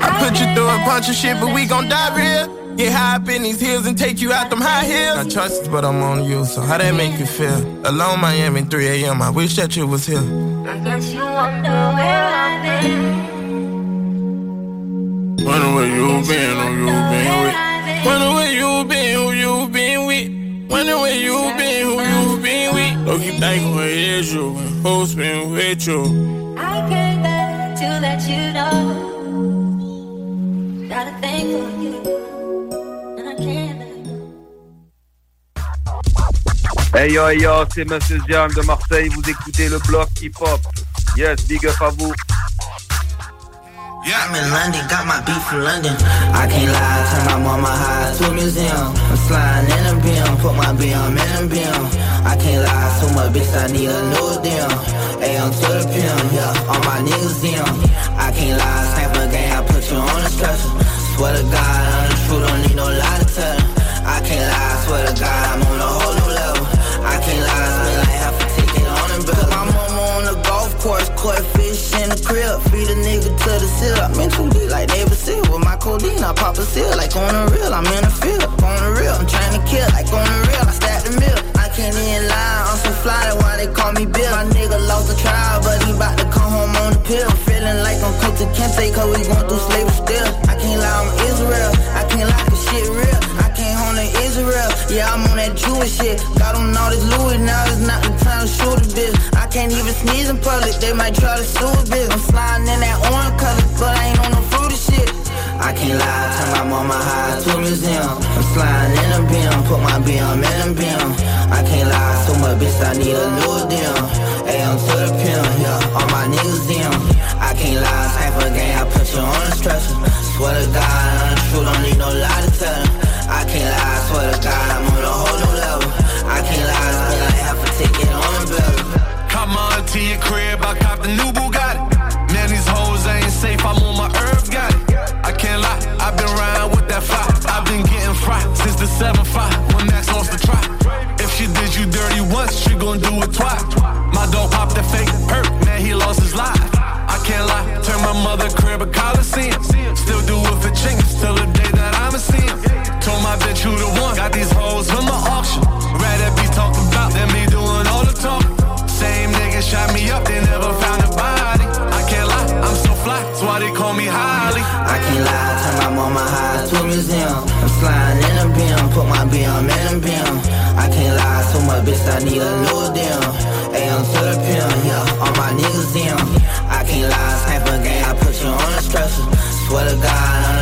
I put you through a bunch of shit, but we gon' die real. Get high up in these hills and take you out them high hills. I trust you, but I'm on you, so how that make you feel? Alone Miami, 3 a.m., I wish that you was here. I guess you wonder where I've been. Wonder where you been, who you been with. Wonder where you been, who you been with. Wonder where you been, who you been with. Look, you think where is you and who's been with you? I came back to let you know. Got a thing for you. Hey yo, hey yo, c'est Monsieur Jam de Marseille. Vous écoutez le bloc hip hop. Yes, big up à vous. Yeah. I'm in London, got my beat from London. I can't lie, turn my mama high to a museum. I'm sliding in a beam, put my BM in a beam. I can't lie, so much bitch, I need a new deal. AM to the pin, yeah, all my niggas in. I can't lie, snap a game, I put you on the stretcher. Swear to God, I'm the truth, don't need no lie to tell. I can't lie, swear to God, I'm on a whole a feed a nigga to the seal. I'm in like David Seal. With my codeine, I pop a seal like on the real. I'm in field, on the real. I'm trying to kill like on the real. I stack the mill. I can't even lie, I'm so fly, that's why they call me Bill. My nigga lost the trial, but he bout to come home on the pill. Feeling like I'm cooked to Kente, cause we going through slavery still. I can't lie, I'm Israel. I can't lie, cause shit real. I Israel. Yeah, I'm on that Jewish shit. Got on all this Louis, now it's not the time to shoot a bitch. I can't even sneeze in public, they might try to sue a bitch. I'm flying in that orange color, but I ain't on no fruity shit. I can't lie, turn my mama high to a museum. I'm sliding in a beam, put my BM in a beam. I can't lie, so much bitch, I need a new deal. AM to the pin, yeah, all my niggas in. I can't lie, type of game, I put you on the stretcher. Swear to God, I'm truth, don't need no lie. I can't lie, swear to God, I'm on a whole new level. I can't lie, spend like half a ticket on the bill. Come on to your crib, I cop the new Bugatti. Man, these hoes ain't safe, I'm on my herb, got it. I can't lie, I've been riding with that fire. I've been getting fried since the 7-5 when Max lost the try. If she did you dirty once, she gon' do it twice. My dog popped that fake hurt, man, he lost his life. I can't lie, turn my mother crib a coliseum. Still do it for chickens till the My bitch who the one, got these hoes from the auction. Rather be talking about than me doing all the talking. Same nigga shot me up, they never found a body. I can't lie, I'm so fly, that's why they call me Holly. I can't lie, turn my mama high to a museum. I'm sliding in a beam, put my BM in a beam. I can't lie, so much bitch, I need a new deal. AM to the pin, yeah, all my niggas in. I can't lie, sniper game, I put you on the stretcher. Swear to God, I'm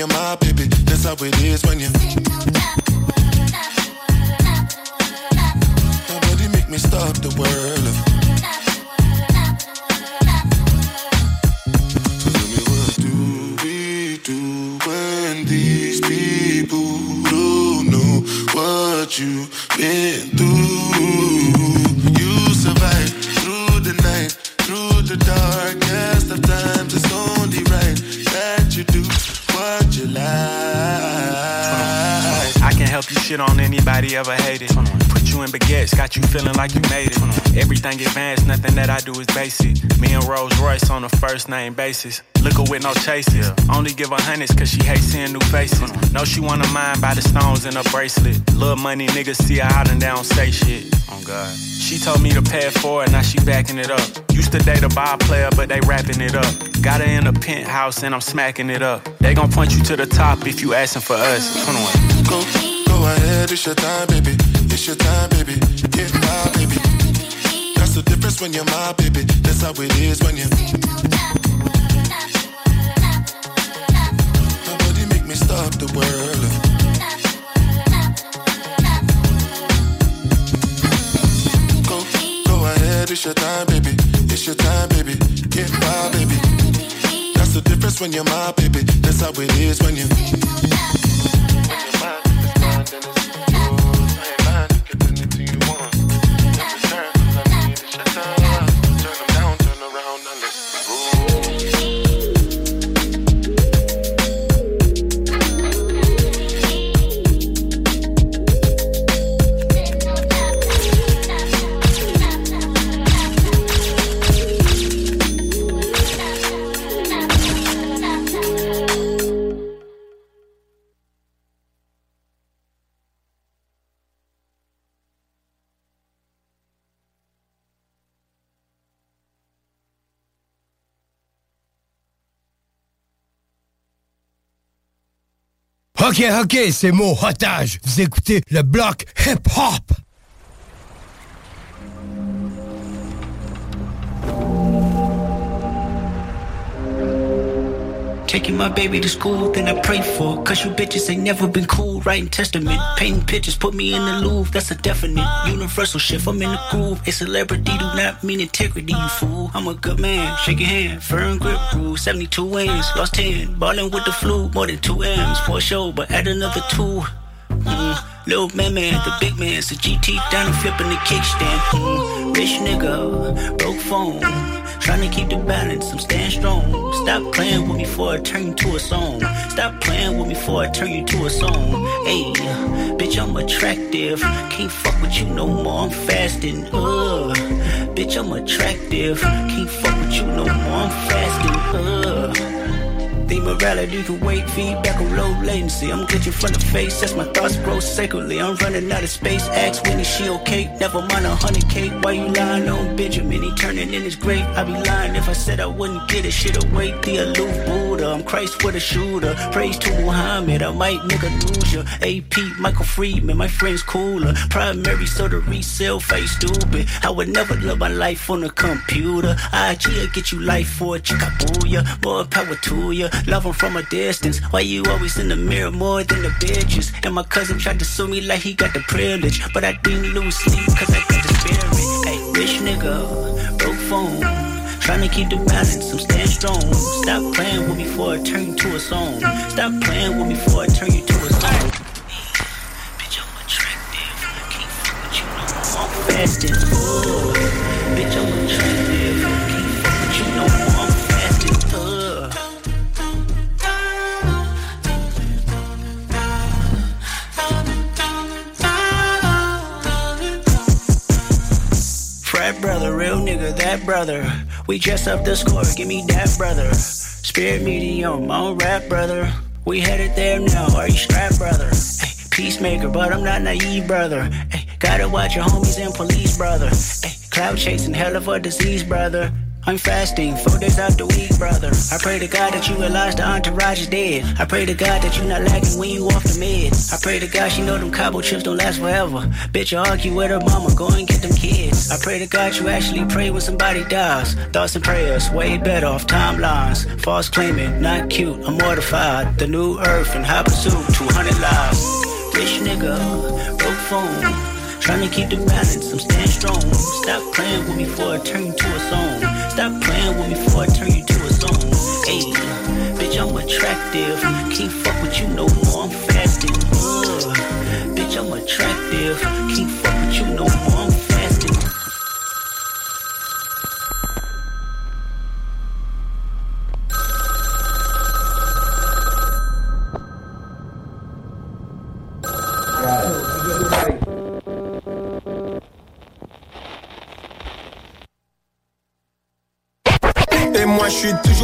your mind. First name basis. Look Liquor with no chases. Only give her hundreds cause she hates seeing new faces. Know she wanna mind by the stones in her bracelet. Little money niggas see her out and they don't say shit. Oh God. She told me to pay for it forward, now she backing it up. Used to date a ball player, but they wrapping it up. Got her in a penthouse and I'm smacking it up. They gon' point you to the top if you asking for us. 21. Go, go ahead, it's your time, baby. It's your time, baby. Get wild, baby. That's That's the difference when you're my baby. That's how it is when you. The world. Go, go ahead, it's your time, baby. It's your time, baby. Get by, baby. That's the difference when you're my baby. That's how it is when you. Ok, ok, c'est mon otage. Vous écoutez le bloc hip-hop. Taking my baby to school, then I pray for. Cause you bitches ain't never been cool. Writing testament, painting pictures, put me in the Louvre. That's a definite universal shift. I'm in the groove. A celebrity do not mean integrity, you fool. I'm a good man, shake your hand, firm grip rule. 72 wins, lost 10. Ballin' with the flu, more than 2 M's for show, but add another 2. Little man, man, the big man's the GT down and flipping the kickstand. Rich nigga, broke phone. Trying to keep the balance, I'm staying strong. Stop playing with me before I turn you to a song. Stop playing with me before I turn you to a song. Hey, bitch, I'm attractive. Can't fuck with you no more, I'm fasting. Ugh, bitch, I'm attractive. Can't fuck with you no more, I'm fasting. Ugh. The morality can wait, feedback on low latency. I'm glitching from the face, that's my thoughts grow sacredly. I'm running out of space, ask Winnie, she okay? Never mind a hundred K. Why you lying on Benjamin? He turning in his grave. I'd be lying if I said I wouldn't get it. Shit away, the aloof Buddha. I'm Christ for the shooter. Praise to Muhammad, I might nigga lose ya. AP, Michael Friedman, my friend's cooler. Primary, so the resale face stupid. I would never live my life on a computer. IG, I get you life for a chicabooya. More power to ya. Love him from a distance. Why you always in the mirror more than the bitches? And my cousin tried to sue me like he got the privilege. But I didn't lose sleep cause I got the spirit. Hey, rich nigga, broke phone. Trying to keep the balance, I'm staying strong. Stop playing with me before I turn you to a song. Stop playing with me before I turn you to a song. Bitch, I'm attractive. Can't fuck with you no more. I'm fasting. Bitch, I'm attractive. Frat brother, real nigga, that brother. We dress up the score, give me that brother. Spirit medium, on rap brother. We headed there now, are you strapped brother? Ay, peacemaker, but I'm not naive brother. Ay, gotta watch your homies and police brother. Ay, cloud chasing, hell of a disease brother. I'm fasting, four days out the week, brother. I pray to God that you realize the entourage is dead. I pray to God that you not lagging when you off the meds. I pray to God she know them cobble trips don't last forever. Bitch, you argue with her mama, go and get them kids. I pray to God you actually pray when somebody dies. Thoughts and prayers, way better off timelines. False claiming, not cute, I'm mortified. The new earth and high pursuit, 200 lives. Rich nigga, broke phone. Trying to keep the balance, I'm staying strong. Stop playing with me before I turn you to a song. Stop playing with me before I turn you to a song. Hey, bitch, I'm attractive. Can't fuck with you no more, I'm fasting. Ugh. Bitch, I'm attractive. Can't fuck with you no more, I'm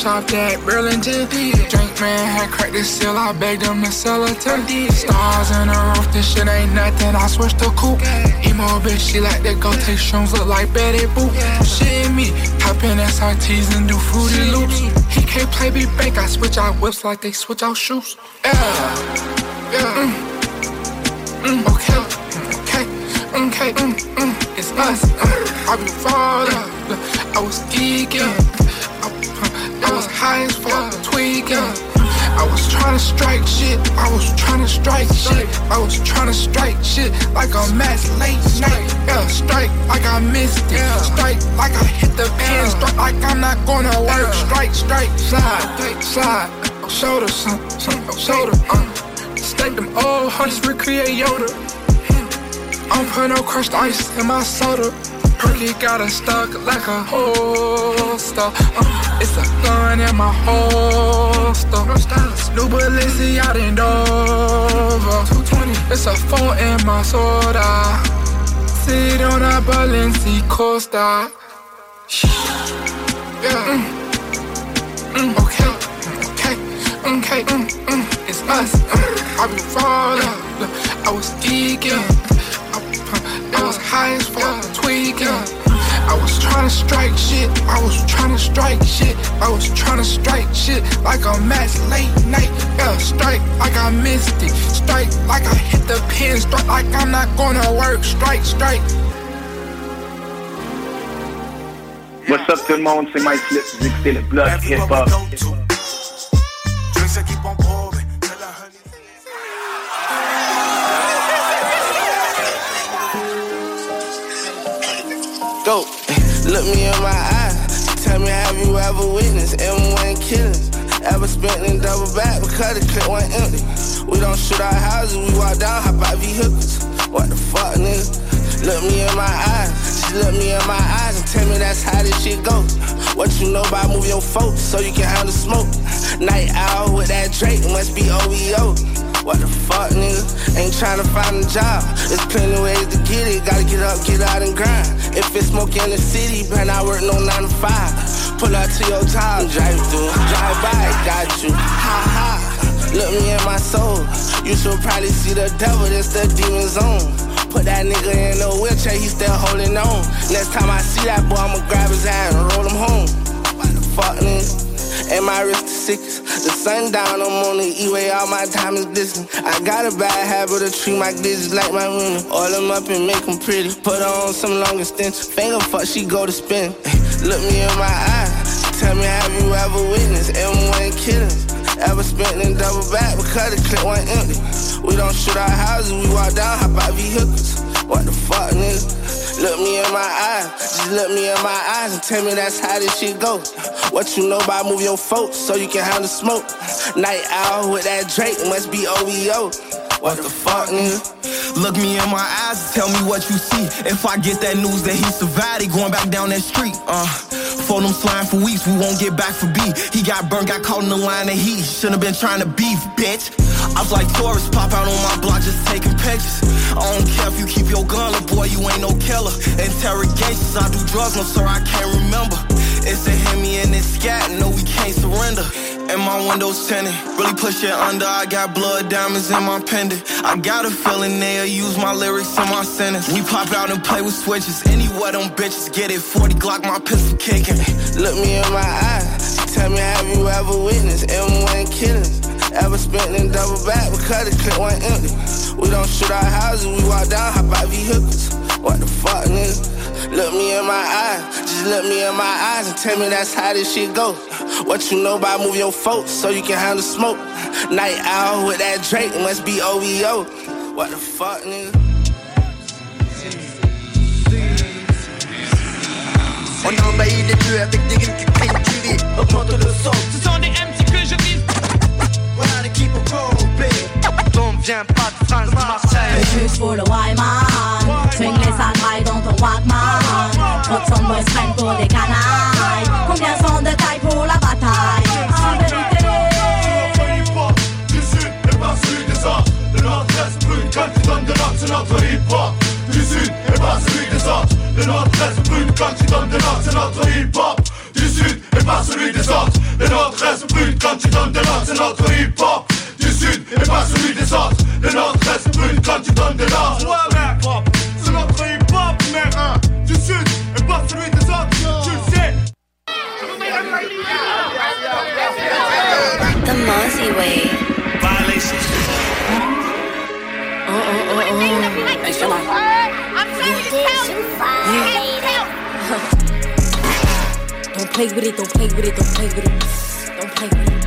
Shit I shopped Burlington. Drink man had cracked the seal, I begged him to sell it to Stars in the roof, this shit ain't nothing. I switched to coupe. Emo bitch, she like to go take shrooms, look like Betty Boop. Shit me, hop in SRTs and do fruity loops. He can't play me bank, I switch out whips like they switch out shoes. Yeah, yeah. Mm. Mm, okay, okay, okay, mm, mm, it's us. Uh, I be falling, I was geeking, I was trying to strike shit, I was trying to strike shit, I was trying to strike shit. Like a match late night. Yeah, strike. Like I missed it, strike. Like I hit the pin, strike. Like I'm not gonna work. Strike, strike, slide, slide, shoulder, son, shoulder. Uh. Stack them old hundreds, recreate Yoda. I don't put no crushed ice in my soda. Perky got it stuck like a holster. Uh, it's a gun in my holster. New Balenciaga in Dover. 220. It's a phone in my soda. Sit on a Balenci Costa. Yeah. Mm. Mm, okay. Okay. Okay. Mm, mm, it's us. I be falling. I was geeking. I was high as fuck, tweaking. I was trying to strike shit. I was trying to strike shit. I was trying to strike shit like a match late night. Yeah, strike like I missed it. Strike like I hit the pin. Strike like I'm not gonna work. Strike, strike. What's up tout le monde, c'est Mike Flip, vous écoutez le bloc hip-hop. Look me in my eyes. Tell me, have you ever witnessed M1 killings? Ever spent in double back because the clip went empty? We don't shoot our houses, we walk down, hop out vehicles. What the fuck, nigga? Look me in my eyes, she look me in my eyes and tell me that's how this shit go. What you know about move your folks so you can handle smoke? Night owl with that Drake must be OEO. What the fuck, nigga? Ain't tryna find a job. There's plenty ways to get it. Gotta get up, get out and grind. If it's smoke in the city, better not work no 9 to 5. Pull out to your job, drive through, drive by, got you. Ha ha. Look me in my soul. You should probably see the devil, that's the demon zone. Put that nigga in a wheelchair, he still holding on. Next time I see that boy, I'ma grab his hand and roll him home. What the fuck, nigga? And my wrist is sickest. The sun down, I'm on the E-way, all my time is distant. I got a bad habit of treat my digits like my women. Oil them up and make them pretty. Put on some long extension. Finger fuck, she go to spin. <laughs> Look me in my eyes. Tell me, have you ever witnessed M1 killings? Ever spent in double back because the clip went empty? We don't shoot our houses, we walk down, hop out vehicles. What the fuck, nigga? Look me in my eyes, just look me in my eyes and tell me that's how this shit go. What you know about move your folks so you can have the smoke? Night owl with that Drake must be OVO. What the fuck, nigga? Look me in my eyes and tell me what you see. If I get that news that he survived, he going back down that street. Uh, for them slime for weeks, we won't get back for B. He got burned, got caught in the line of heat. Shouldn't have been trying to beef, bitch. I was like tourists, pop out on my block just taking pictures. I don't care if you keep your gun, little boy, you ain't no killer. Interrogations, I do drugs, no sir, I can't remember. It's a Hemi and it's scat, no, we can't surrender. And my windows tinted, really push it under. I got blood diamonds in my pendant. I got a feeling they'll use my lyrics in my sentence. We pop out and play with switches. Anywhere them bitches get it. 40 Glock, my pistol kicking. Look me in my eyes. Tell me, have you ever witnessed M1 killings? Ever spent in double back because the clip went empty? We don't shoot our houses, we walk down, hop out vehicles. What the fuck, nigga? Look me in my eyes, just look me in my eyes and tell me that's how this shit go. What you know about move your folks so you can handle smoke? Night owl with that Drake must be OVO. What the fuck, nigga? On envahit les bleus avec des rimes qui crient du lit Augmente le son Ce sont des MC que je vise Complet On vient pas de France, de Marseille Juste pour le Wyman Swing les sangrais dans ton Walkman Votre boys prennent pour des canailles. Combien sont de taille pour la bataille? En vérité. Le nord-est brûle quand tu donnes de l'ordre C'est notre hip-hop. Du sud et pas celui des autres Le nord-est brûle quand tu donnes de l'ordre C'est notre hip-hop. Du sud et pas celui des autres. Le nord-est brûle quand tu donnes de l'ordre C'est notre hip-hop sud et pas celui des autres Le nord-est brûle quand tu donnes de l'ordre Ouais mec, c'est notre hip-hop mec Du sud et pas celui des autres, tu le sais The Mozzie way. Violations. Oh, oh, oh, oh. Hey, chill <laughs> Don't play with it, don't play with it, don't play with it. Don't play with it.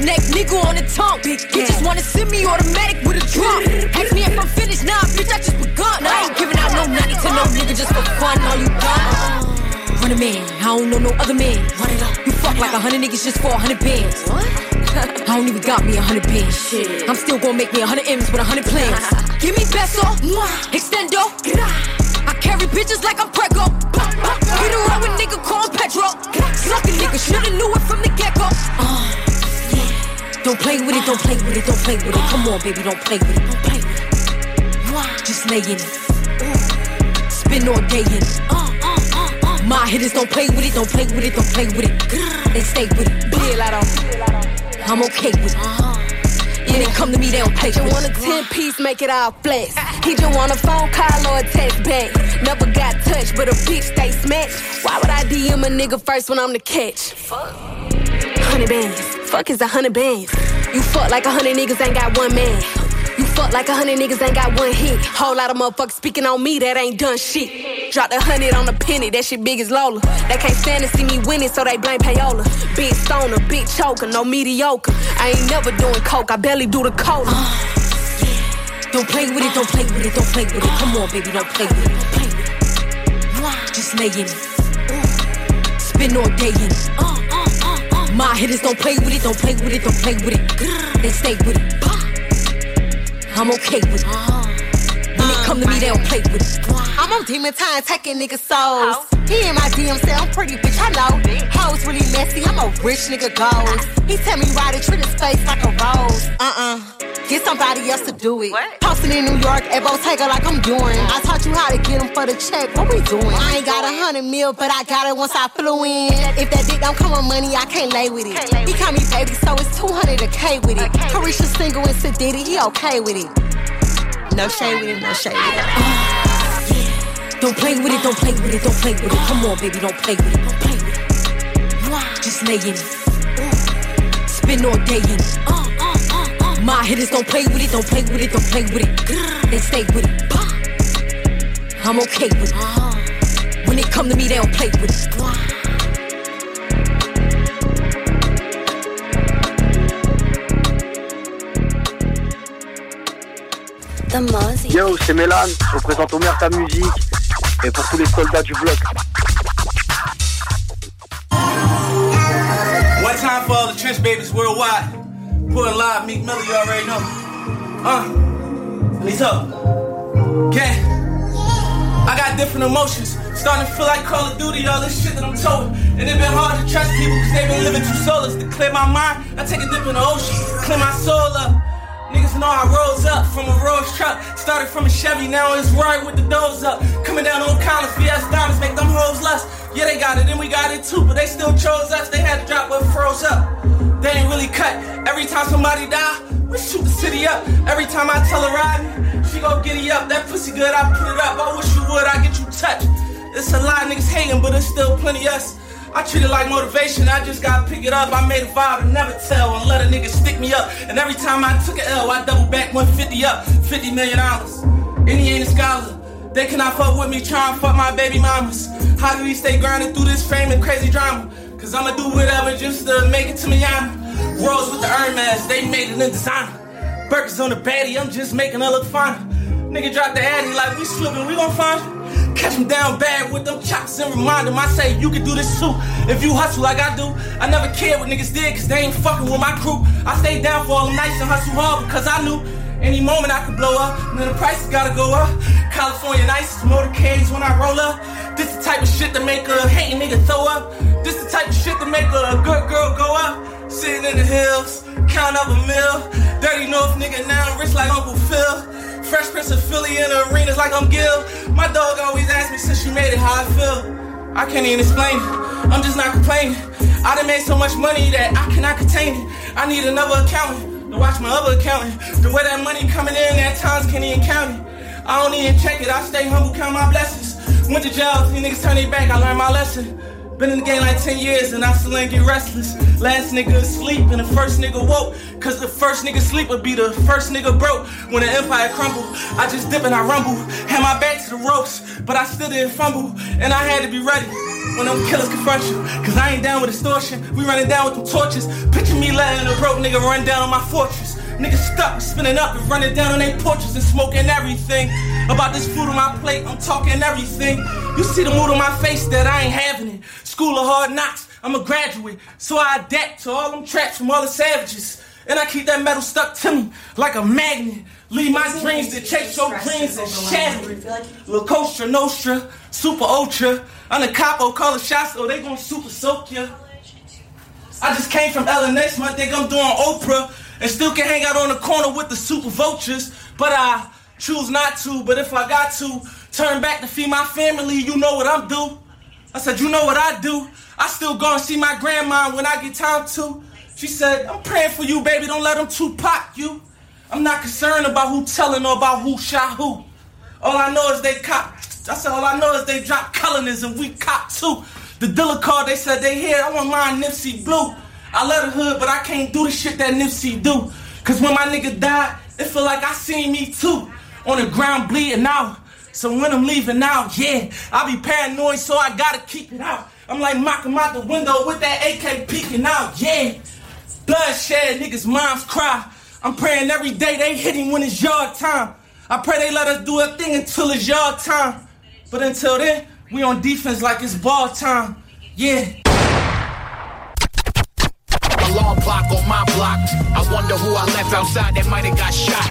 Roughneck nigga on the tongue. You just wanna send me automatic with a drum. <laughs> Ask me if I'm finished, nah, bitch, I just begun. I ain't giving out no money to no nigga just for fun. All you done? Uh. Run a man, I don't know no other man. Run it up. You fuck like a hundred niggas just for a hundred bands. What? <laughs> I don't even got me a hundred bands. Shit. I'm still gonna make me a hundred M's with a hundred plans. <laughs> Give me peso, extendo. I carry bitches like I'm Prego. Hit a road with nigga called Petro. Suck a nigga, shoulda knew it from the get go. Uh. Don't play with it, don't play with it, don't play with it. Come on, baby, don't play with it, don't play with it. Just lay in it. Spend all day in it. My hitters don't play with it, don't play with it, don't play with it. They stay with it. Bill, I don't. I'm okay with it. Uh-huh. Yeah, they come to me, they don't pay You with want a 10 piece, make it all flex. He just want a phone call or a text back. Never got touched, but a bitch stay smashed. Why would I DM a nigga first when I'm the catch? Fuck. Hundred bands. Fuck is a hundred bands. You fuck like a hundred niggas ain't got one man. You fuck like a hundred niggas ain't got one hit. Whole lot of motherfuckers speaking on me that ain't done shit. Drop a hundred on a penny, that shit big as Lola. They can't stand to see me winning, so they blame payola. Big stoner, big choker, no mediocre. I ain't never doing coke, I barely do the cola. Uh, don't play with it, don't play with it, don't play with it. Come on, baby, don't play with it. Don't play with it. Just lay in it. Spin all day in it. Uh, uh. My hitters don't play with it, don't play with it, don't play with it. They stay with it. I'm okay with it. Uh-huh. When it come to me, they don't play with it. I'm on demon time taking niggas souls. He in my DM say I'm pretty bitch, I know. Hoes really messy, I'm a rich nigga ghost. He tell me ride it, treat his face like a rose. Uh-uh. Get somebody else to do it. Posting in New York at Bottega like I'm doing. I taught you how to get them for the check. What we doing? I ain't got a hundred mil, but I got it once I flew in. If that dick don't come with money, I can't lay with it. He call me baby, so it's 200 a K with it. Carisha single and Sadiddy, he okay with it. No shade with it, no shade with it. Don't play with it, don't play with it, don't play with it. Come on, baby, don't play with it, don't play with it. Just lay in it. Spend all day in it. Uh, uh. My hitters don't play with it, don't play with it, don't play with it. They stay with it. I'm okay with it. When it come to me, they don't play with it. Yo, c'est Mélan, représente Omer ta musique et pour tous les soldats du bloc. One time for all the trench babies worldwide. Putting live, Meek Miller, you already know. Uh, he's up. Okay. I got different emotions. Starting to feel like Call of Duty, all this shit that I'm told. And it been hard to trust people because they been living too soulless. To clear my mind, I take a dip in the ocean, clear my soul up. Niggas know I rose up from a Rolls truck. Started from a Chevy, now it's right with the doors up. Coming down on Collins, VS diamonds, make them hoes lust. Yeah, they got it, and we got it too, but they still chose us. They had to drop what froze up. They ain't really cut. Every time somebody die, we shoot the city up. Every time I tell her ride she go giddy up. That pussy good, I put it up. I wish you would, I get you touched. It's a lot of niggas hating, but it's still plenty us. I treat it like motivation, I just gotta pick it up. I made a vow to never tell and let a nigga stick me up. And every time I took an L, I double back 150 up, 50 million dollars. And he ain't a scholar. They cannot fuck with me, try and fuck my baby mamas. How do we stay grinding through this fame and crazy drama? Cause I'ma do whatever just to make it to Miami. Rose with the Hermes, they made it in designer. Burgers on the baddie, I'm just making her look finer. Nigga drop the addy like we slipping, we gon' find. Catch him down bad with them chops and remind him I say you can do this too. If you hustle like I do, I never cared what niggas did cause they ain't fucking with my crew. I stayed down for all them nights and hustle hard because I knew any moment I could blow up. Then the prices gotta go up. California nights, motorcades when I roll up. This the type of shit that make a hating nigga throw up. This the type of shit that make a good girl go up. Sitting in the hills, count up a mill. Dirty North nigga now, rich like Uncle Phil. Fresh Prince of Philly in the arenas like I'm Gil. My dog always asks me since you made it how I feel. I can't even explain it. I'm just not complaining. I done made so much money that I cannot contain it. I need another accountant to watch my other accountant. The way that money coming in at times can't even count it. I don't even check it. I stay humble, count my blessings. Went to jail, these niggas turn their back. I learned my lesson. Been in the game like 10 years and I still ain't get restless. Last nigga asleep and the first nigga woke. Cause the first nigga sleep would be the first nigga broke. When the empire crumbled, I just dip and I rumble. Had my back to the ropes, but I still didn't fumble. And I had to be ready when them killers confront you. Cause I ain't down with extortion. We running down with them torches. Picture me letting a broke nigga run down on my fortress. Niggas stuck, spinning up and running down on their porches and smoking everything. About this food on my plate, I'm talking everything. You see the mood on my face that I ain't having it. School of hard knocks, I'm a graduate. So I adapt to all them traps from all the savages. And I keep that metal stuck to me like a magnet. Leave my dreams to chase your dreams and shatter it. La Costa Nostra, Super Ultra. I'm the capo, call it shots, so they gon' super soak ya. I just came from LNS, my think I'm doing Oprah. And still can hang out on the corner with the super vultures. But I choose not to. But if I got to, turn back to feed my family, you know what I'm do. I said, you know what I do. I still go and see my grandma when I get time to. She said, I'm praying for you, baby. Don't let them Tupac you. I'm not concerned about who telling or about who shot who. All I know is they cop. I said, all I know is they drop colonies and we cop too. The dealer called, they said they here. I want mine Nipsey Blue. I love the hood, but I can't do the shit that Nipsey do. Cause when my nigga died, it feel like I seen me too. On the ground bleeding out. So when I'm leaving out, yeah, I be paranoid, so I gotta keep it out. I'm like mocking out the window with that AK peeking out, yeah. Bloodshed, niggas' moms cry. I'm praying every day they hit him when it's your time. I pray they let us do a thing until it's your time. But until then, we on defense like it's ball time. Yeah. on my block. I wonder who I left outside that might have got shot.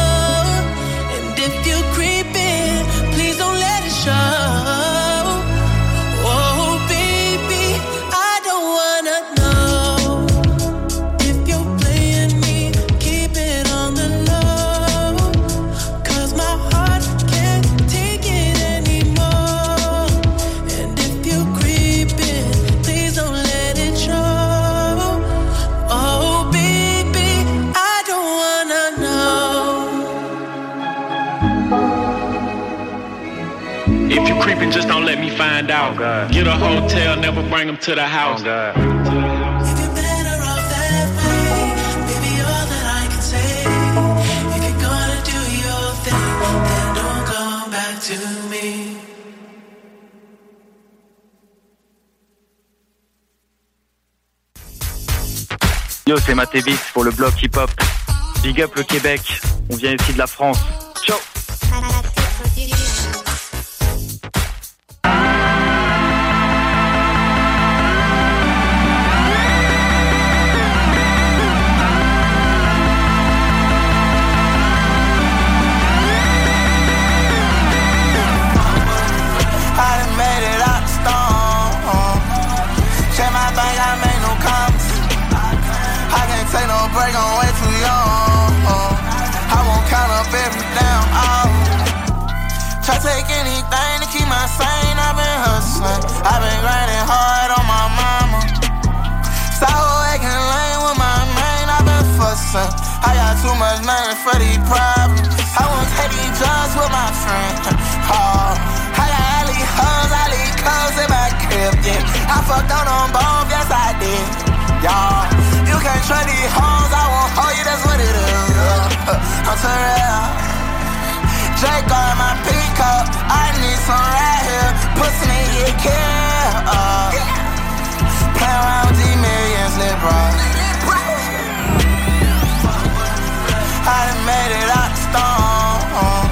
find out. Oh Get a hotel, never bring them to the house. Oh Yo, c'est Matévis pour le blog hip-hop. Big up le Québec. On vient ici de la France. Ciao son. I got too much money for these problems. I won't take these drugs with my friend. Oh, I got alley hoes, alley clothes in my crib. Yeah, I fucked on them both, yes I did. Y'all, you can't trust these hoes. I won't hold you, that's what it is. Uh, I'm too Drake on in my pickup. I need some right here. Pussy nigga, care Uh, Play around with these millions, little bro. I done made it out the storm.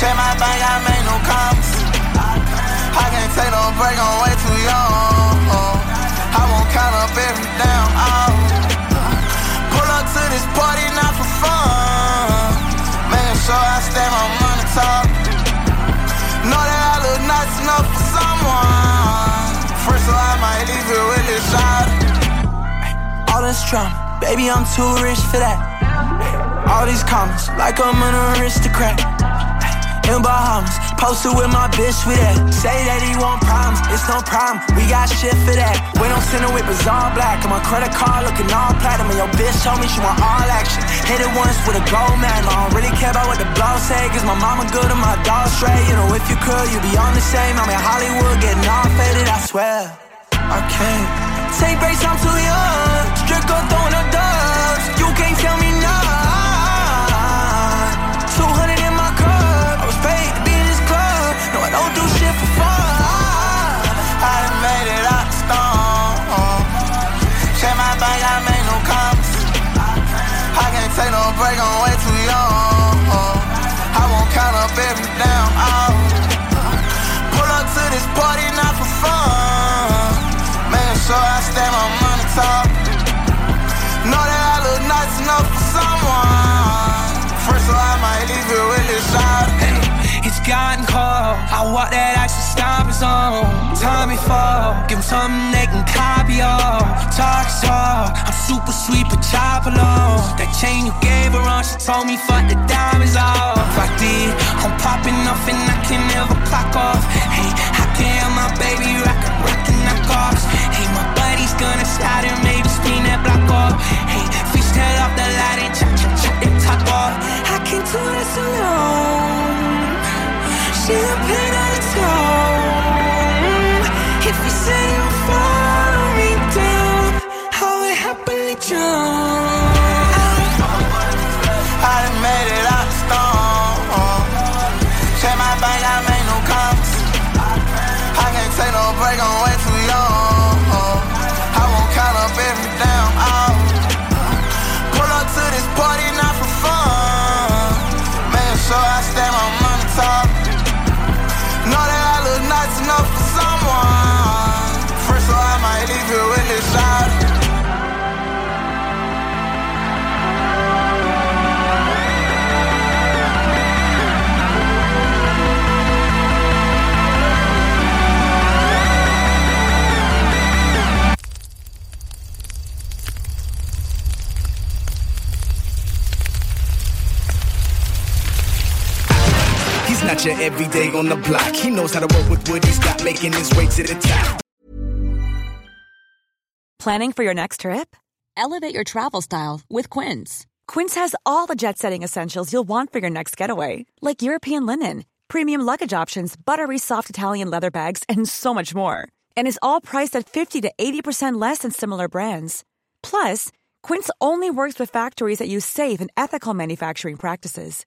Check my bank, I made no commas. I can't take no break, I'm way too young. I won't count up every damn hour. Pull up to this party, not for fun. Making sure I stay my money talk. Know that I look nice enough for someone. First, so I might leave it with this shot. All this drama, baby, I'm too rich for that. All these comments, like I'm an aristocrat. In Bahamas, posted with my bitch with that. Say that he want problems, it's no problem. We got shit for that. When I'm send with bizarre black. On my credit card looking all platinum. And your bitch told me she want all action. Hit it once with a gold medal. I don't really care about what the blog say. Cause my mama good and my dog straight. You know, if you could, you'd be on the same. I'm in Hollywood getting all faded, I swear. I can't take breaks, I'm too young. Strict up Take no break, I'm way too young. I won't count up every damn hour. Pull up to this party, not for fun. Making sure I stay my money talk. Know that I look nice enough for someone. First, so I might leave it with this shot. Hey, it's gotten cold. I walk that ice and on. Time before, give him something they can copy of. Talk is talk. I'm super sweet, but chop along. That chain you gave her on, she told me fuck the diamonds off. I did. I'm popping off and I can never clock off. Hey, I can't my baby rock a rock and knock offs. Hey, my buddy's gonna slide and maybe spin that block off. Hey, fish tail off the light and chop chop chop that top off. I can't do this alone champagne at its home not your everyday on the block. He knows how to work with what he's got, making his way to the top. Planning for your next trip? Elevate your travel style with Quince. Quince has all the jet setting essentials you'll want for your next getaway, like European linen, premium luggage options, buttery soft Italian leather bags, and so much more. And is all priced at 50 to 80% less than similar brands. Plus, Quince only works with factories that use safe and ethical manufacturing practices.